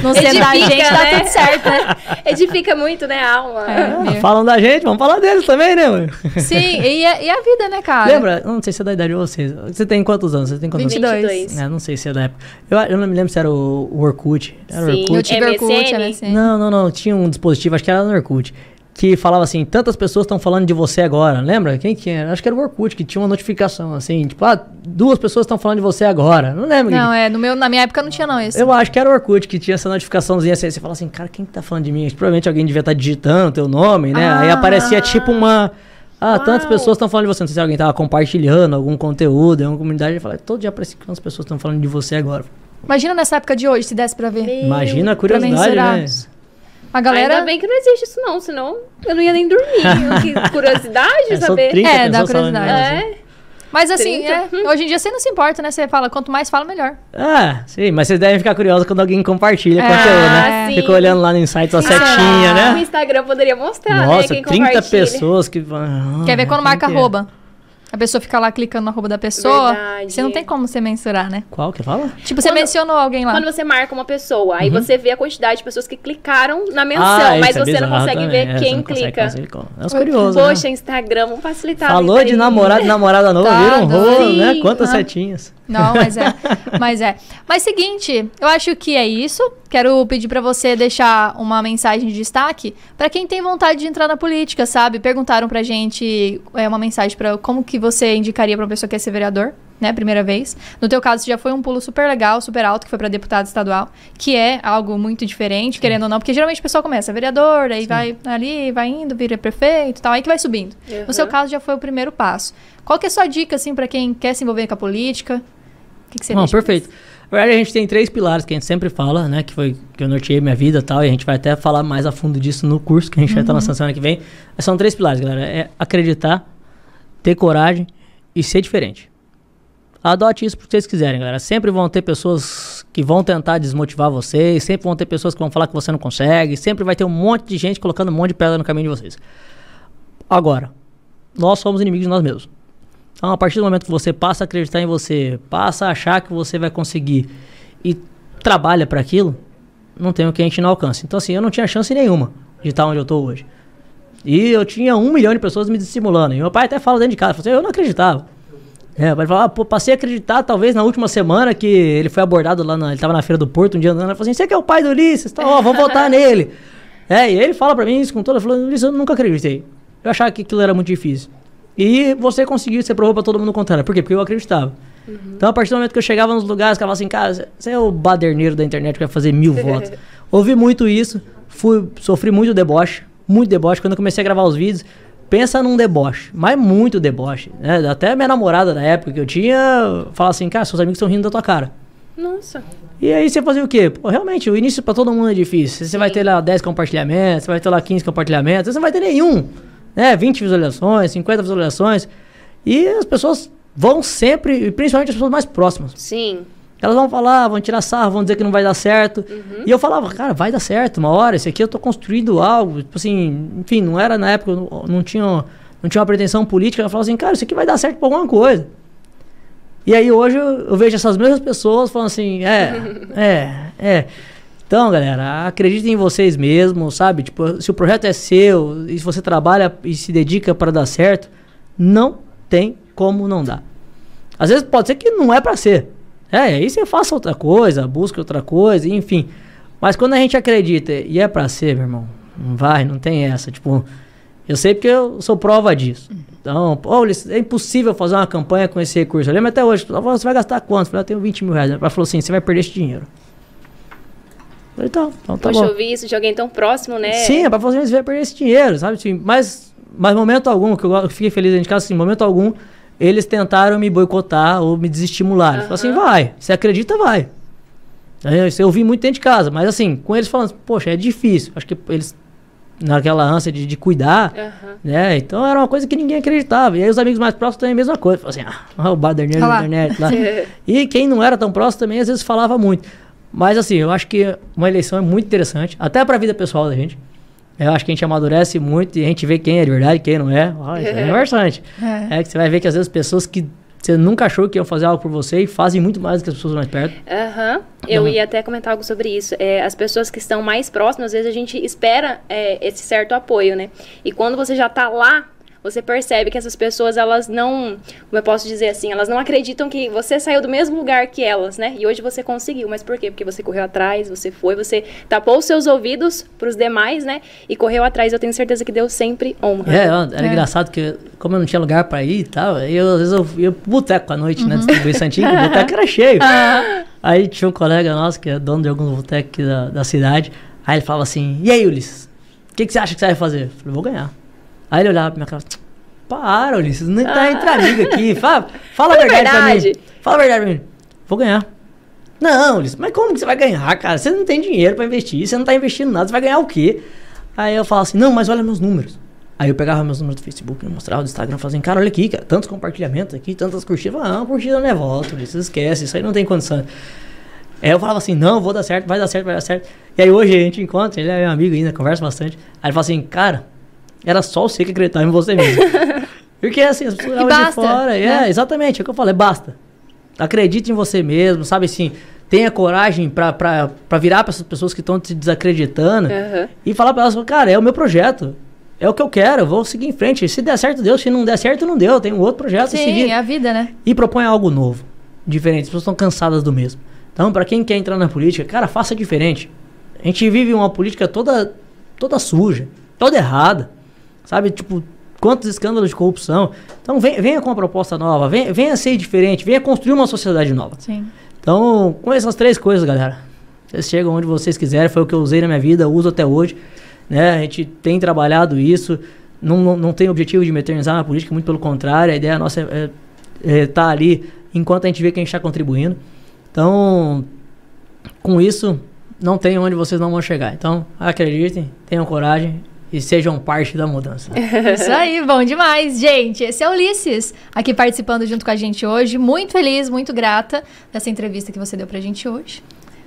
Speaker 1: Não sendo da
Speaker 2: Edifica,
Speaker 1: gente, tá
Speaker 2: né?
Speaker 1: tudo certo, né?
Speaker 2: Edifica muito, né, a alma.
Speaker 1: É. Meu.
Speaker 3: falam da gente, vamos falar deles também, né? mano?
Speaker 1: Sim, e a, e a vida, né, cara?
Speaker 3: Lembra? Eu não sei se é da idade de vocês. Você tem quantos anos? Você tem quantos
Speaker 1: 22.
Speaker 3: anos?
Speaker 2: 22.
Speaker 3: É, não sei se é da época. Eu, eu não me lembro se era o, o Orkut. Era o
Speaker 2: Sim.
Speaker 3: Orkut.
Speaker 1: Eu tive Orkut,
Speaker 2: MSN?
Speaker 1: MSN.
Speaker 3: Não, não, não. Tinha um dispositivo, acho que era no Orkut, que falava assim: tantas pessoas estão falando de você agora. Lembra? Quem que era? Acho que era o Orkut, que tinha uma notificação assim: tipo, ah, duas pessoas estão falando de você agora. Não lembro.
Speaker 1: Não,
Speaker 3: quem-
Speaker 1: é, no meu, na minha época não tinha não esse.
Speaker 3: Eu acho que era o Orkut que tinha essa notificaçãozinha assim. Você fala assim: cara, quem que tá falando de mim? Provavelmente alguém devia estar digitando teu nome, né? Aí
Speaker 1: Ah.
Speaker 3: aparecia tipo uma. Ah, tantas
Speaker 2: Uau.
Speaker 3: pessoas estão falando de você. Não sei se alguém tava compartilhando algum conteúdo em alguma comunidade. Eu falei, todo dia aparece quantas pessoas estão falando de você agora.
Speaker 1: Imagina nessa época de hoje, se desse pra ver.
Speaker 2: Meu,
Speaker 3: Imagina a curiosidade, né?
Speaker 1: A galera...
Speaker 2: Ainda bem que não existe isso não, senão eu não ia nem dormir. que curiosidade
Speaker 3: É,
Speaker 2: saber.
Speaker 3: 30
Speaker 1: É, dá curiosidade.
Speaker 2: É.
Speaker 1: Mas assim,
Speaker 2: 30?
Speaker 1: é, hoje em dia você não se importa, né? Você fala, quanto mais fala, melhor.
Speaker 3: Ah, sim, mas vocês devem ficar curiosos quando alguém compartilha
Speaker 1: É,
Speaker 3: conteúdo, né?
Speaker 2: sim.
Speaker 3: Fica olhando lá no insights a
Speaker 1: será?
Speaker 3: setinha, né?
Speaker 2: Instagram poderia mostrar, né?
Speaker 3: Nossa,
Speaker 2: Quem
Speaker 3: 30
Speaker 2: compartilha.
Speaker 3: pessoas que. Ah,
Speaker 1: Quer ver quando
Speaker 3: quem
Speaker 1: marca
Speaker 3: que é?
Speaker 1: A pessoa fica lá clicando no arroba da pessoa.
Speaker 2: Verdade.
Speaker 1: Você não tem como você mensurar, né?
Speaker 3: Qual que fala?
Speaker 1: Tipo, você
Speaker 2: Quando-
Speaker 1: mencionou alguém lá.
Speaker 2: Quando você marca uma pessoa, aí você vê a quantidade de pessoas que clicaram na menção,
Speaker 3: Uhum. Ah,
Speaker 2: mas
Speaker 3: é
Speaker 2: você não
Speaker 3: bizarro
Speaker 2: consegue
Speaker 3: também,
Speaker 2: ver
Speaker 3: é, você
Speaker 2: quem
Speaker 3: não consegue
Speaker 2: clica.
Speaker 3: conseguir como. É os curiosos, né?
Speaker 2: Poxa, Instagram, vamos facilitar. a
Speaker 3: Falou de namorado e namorada nova,
Speaker 1: Tá
Speaker 3: vira um rolo,
Speaker 2: doido.
Speaker 3: né? Quantas
Speaker 1: Ah.
Speaker 3: setinhas.
Speaker 1: Não, mas é. mas é. Mas seguinte, eu acho que é isso. Quero pedir pra você deixar uma mensagem de destaque pra quem tem vontade de entrar na política, sabe? Perguntaram pra gente é, uma mensagem para como que você indicaria pra uma pessoa que quer ser vereador, né? Primeira vez. No teu caso, já foi um pulo super legal, super alto, que foi pra deputado estadual, que é algo muito diferente, querendo ou não, porque geralmente o pessoal começa vereador, aí vai ali, vai indo, vira prefeito e tal, aí que vai subindo. No seu
Speaker 2: Uhum.
Speaker 1: caso, já foi o primeiro passo. Qual que é a sua dica, assim, pra quem quer se envolver com a política? O que, que você
Speaker 3: Não, perfeito. Na verdade, a gente tem três pilares que a gente sempre fala, né? Que foi que eu norteei minha vida e tal, e a gente vai até falar mais a fundo disso no curso que a gente vai estar
Speaker 1: Uhum.
Speaker 3: lançando semana que vem. Mas são três pilares, galera. É acreditar, ter coragem e ser diferente. Adote isso porque vocês quiserem, galera. Sempre vão ter pessoas que vão tentar desmotivar vocês, sempre vão ter pessoas que vão falar que você não consegue, sempre vai ter um monte de gente colocando um monte de pedra no caminho de vocês. Agora, nós somos inimigos de nós mesmos. Então, a partir do momento que você passa a acreditar em você, passa a achar que você vai conseguir e trabalha para aquilo, não tem o que a gente não alcance. Então, assim, eu não tinha chance nenhuma de estar onde eu tô hoje. E eu tinha um milhão de pessoas me estimulando. E meu pai até fala dentro de casa, assim, eu não acreditava. É, ele ah, pô, passei a acreditar talvez na última semana que ele foi abordado lá, na, ele tava na feira do Porto um dia andando, ele falou assim, você que é o pai do Ulisses, tá, ó, vamos votar nele. É, e ele fala pra mim isso com toda, ele falou, Ulisses, eu nunca acreditei. Eu achava que aquilo era muito difícil. E você conseguiu, você provou pra todo mundo o contrário. Por quê? Porque eu acreditava. Então, a partir do momento que eu chegava nos lugares, ficava assim, cara, você é o baderneiro da internet que vai fazer mil votos. Ouvi muito isso, fui, sofri muito deboche, muito deboche. Quando eu comecei a gravar os vídeos, pensa num deboche, mas muito deboche. Né? Até minha namorada da época que eu tinha, falava assim, cara, seus amigos estão rindo da tua cara.
Speaker 2: Nossa.
Speaker 3: E aí você fazia o quê? Pô, realmente, o início pra todo mundo é difícil. Você vai ter lá 10 compartilhamentos, você vai ter lá 15 compartilhamentos, você não vai ter nenhum. Né? 20 visualizações, 50 visualizações. E as pessoas vão sempre, principalmente as pessoas mais próximas.
Speaker 2: Sim.
Speaker 3: Elas vão falar, vão tirar sarro, vão dizer que não vai dar certo. E eu falava, cara, vai dar certo uma hora. Esse aqui eu tô construindo algo. Tipo assim, enfim, não era na época, não, não tinha, não tinha uma pretensão política. Eu falava assim, cara, isso aqui vai dar certo pra alguma coisa. E aí hoje eu, eu vejo essas mesmas pessoas falando assim, é, é, é. Então, galera, acreditem em vocês mesmos, sabe? Tipo, se o projeto é seu e se você trabalha e se dedica para dar certo, não tem como não dar. Às vezes pode ser que não é pra ser. É, aí você faça outra coisa, busque outra coisa, enfim. Mas quando a gente acredita e é pra ser, meu irmão, não vai, não tem essa. Tipo, eu sei porque eu sou prova disso. Então, pô, Ulisses, é impossível fazer uma campanha com esse recurso. Eu lembro até hoje, ela falou, você vai gastar quanto? Eu falei, eu tenho 20 mil reais. Ela falou assim, você vai perder esse dinheiro. Falei, então, então tá
Speaker 2: Poxa,
Speaker 3: bom.
Speaker 2: eu vi isso de alguém tão próximo, né?
Speaker 3: Sim, é pra fazer você vai perder esse dinheiro, sabe? Assim, mas, mas momento algum, que eu, eu fiquei feliz dentro de casa, assim, momento algum, eles tentaram me boicotar ou me desestimular. Eles falaram assim, vai, você acredita, vai. Aí, Isso eu vi muito dentro de casa, mas assim, com eles falando, poxa, é difícil. Acho que eles, naquela ânsia de, de cuidar,
Speaker 2: Aham.
Speaker 3: né? Então era uma coisa que ninguém acreditava. E aí os amigos mais próximos também a mesma coisa. Falaram assim, ah, o baderneiro da internet lá. e quem não era tão próximo também às vezes falava muito. Mas assim, eu acho que uma eleição é muito interessante, até pra vida pessoal da gente. Eu acho que a gente amadurece muito e a gente vê quem é de verdade, quem não é. Ah, isso é bastante.
Speaker 1: É.
Speaker 3: É que você vai ver que às vezes pessoas que você nunca achou que iam fazer algo por você e fazem muito mais do que as pessoas mais perto.
Speaker 2: Aham. Eu
Speaker 3: Não.
Speaker 2: ia até comentar algo sobre isso. É, as pessoas que estão mais próximas, às vezes a gente espera é, esse certo apoio, né? E quando você já tá lá, você percebe que essas pessoas, elas não, como eu posso dizer assim, elas não acreditam que você saiu do mesmo lugar que elas, né? E hoje você conseguiu. Mas por quê? Porque você correu atrás, você foi, você tapou os seus ouvidos pros demais, né? E correu atrás. Eu tenho certeza que Deus sempre honra.
Speaker 3: É, era
Speaker 1: É.
Speaker 3: engraçado que, como eu não tinha lugar pra ir e tal, aí eu, às vezes eu ia pro boteco à noite,
Speaker 1: Uhum.
Speaker 3: né? Distribuir Santinho, o boteco era cheio.
Speaker 1: Ah.
Speaker 3: Aí tinha um colega nosso, que é dono de alguns botecos aqui da, da cidade, aí ele falava assim, e aí, Ulisses, o que, que você acha que você vai fazer? Eu falei, vou ganhar. Aí ele olhava pra minha cara, para, Ulisses, nem tá entre amigos aqui, fala, fala a
Speaker 2: Fala a
Speaker 3: verdade pra mim.
Speaker 2: verdade.
Speaker 3: Fala a verdade pra mim. Vou ganhar. Não, Ulisses, mas como que você vai ganhar, cara? Você não tem dinheiro pra investir, você não tá investindo nada, você vai ganhar o quê? Aí eu falo assim, não, mas olha meus números. Aí eu pegava meus números do Facebook, mostrava do Instagram, falava assim, cara, olha aqui, cara, tantos compartilhamentos aqui, tantas curtidas. Não, curtida não é volta, Ulisses, esquece, isso aí não tem condição. Aí eu falava assim, não, vou dar certo, vai dar certo, vai dar certo. E aí hoje a gente encontra, ele é meu amigo ainda, conversa bastante. Aí ele fala assim, cara, era só você que acreditava em você mesmo. Porque assim, as pessoas olhavam de fora.
Speaker 1: né?
Speaker 3: É, exatamente, é o que eu falei, basta. Acredite em você mesmo, sabe assim, tenha coragem pra virar pra essas pessoas que estão te desacreditando
Speaker 2: Aham.
Speaker 3: e falar pra elas, cara, é o meu projeto. É o que eu quero, eu vou seguir em frente. Se der certo, deu. Se não der certo, não deu. Tem um outro projeto a
Speaker 1: Sim,
Speaker 3: seguir
Speaker 1: é a vida, né?
Speaker 3: e propõe algo novo, diferente. As pessoas estão cansadas do mesmo. Então, para quem quer entrar na política, cara, faça diferente. A gente vive uma política toda toda suja, toda errada. Sabe, tipo, quantos escândalos de corrupção. Então, vem- venha com uma proposta nova, venha, venha ser diferente, venha construir uma sociedade nova.
Speaker 1: Sim.
Speaker 3: Então, com essas três coisas, galera, vocês chegam onde vocês quiserem, foi o que eu usei na minha vida, uso até hoje. Né? A gente tem trabalhado isso, não, não, não tem objetivo de me eternizar na política, muito pelo contrário, a ideia nossa é estar tá ali enquanto a gente vê que a gente está contribuindo. Então, com isso, não tem onde vocês não vão chegar. Então, acreditem, tenham coragem e sejam parte da mudança.
Speaker 1: Isso aí, bom demais, gente. Esse é o Ulisses, aqui participando junto com a gente hoje. Muito feliz, muito grata dessa entrevista que você deu pra gente hoje.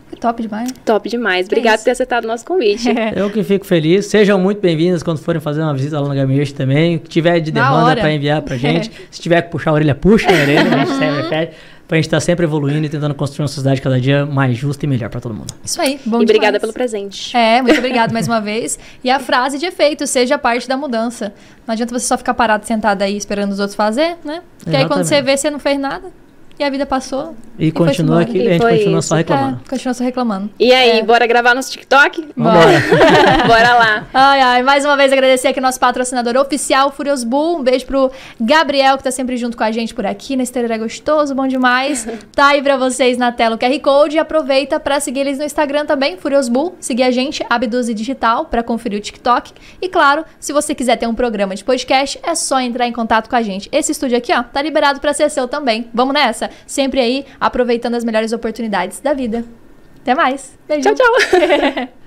Speaker 1: Foi top demais.
Speaker 2: Top demais.
Speaker 1: Que
Speaker 2: Obrigada
Speaker 1: isso.
Speaker 2: por ter aceitado o nosso convite.
Speaker 3: Eu que fico feliz. Sejam muito bem-vindas quando forem fazer uma visita lá no Gabinete também. O que tiver de demanda para enviar pra gente. Se tiver que puxar a orelha, puxa a orelha. A gente sempre pede. Pra gente estar sempre evoluindo e tentando construir uma sociedade cada dia mais justa e melhor para todo mundo.
Speaker 1: Isso aí, bom
Speaker 2: e obrigada pelo presente.
Speaker 1: É, muito obrigada mais uma vez. E a frase de efeito, seja parte da mudança. Não adianta você só ficar parado, sentado aí esperando os outros fazer, né? Porque aí quando
Speaker 3: Exatamente.
Speaker 1: você vê, você não fez nada. E a vida passou.
Speaker 3: E,
Speaker 1: foi-se
Speaker 3: continua aqui
Speaker 2: E
Speaker 3: e a gente continua
Speaker 2: isso.
Speaker 3: só reclamando.
Speaker 1: É, continua só reclamando.
Speaker 2: E aí,
Speaker 1: É.
Speaker 2: bora gravar nosso TikTok?
Speaker 3: Vambora.
Speaker 2: bora lá.
Speaker 1: Ai, ai, mais uma vez agradecer aqui nosso patrocinador oficial, Furious Bull. Um beijo pro Gabriel, que tá sempre junto com a gente por aqui. Nesse é gostoso, bom demais. Tá aí pra vocês na tela o QR Code. E aproveita pra seguir eles no Instagram também, Furious Bull. Seguir a gente, Abduze Digital, pra conferir o TikTok. E claro, se você quiser ter um programa de podcast, é só entrar em contato com a gente. Esse estúdio aqui, ó, tá liberado pra ser seu também. Vamos nessa? Sempre aí, aproveitando as melhores oportunidades da vida. Até mais. Beijo.
Speaker 2: Tchau, tchau.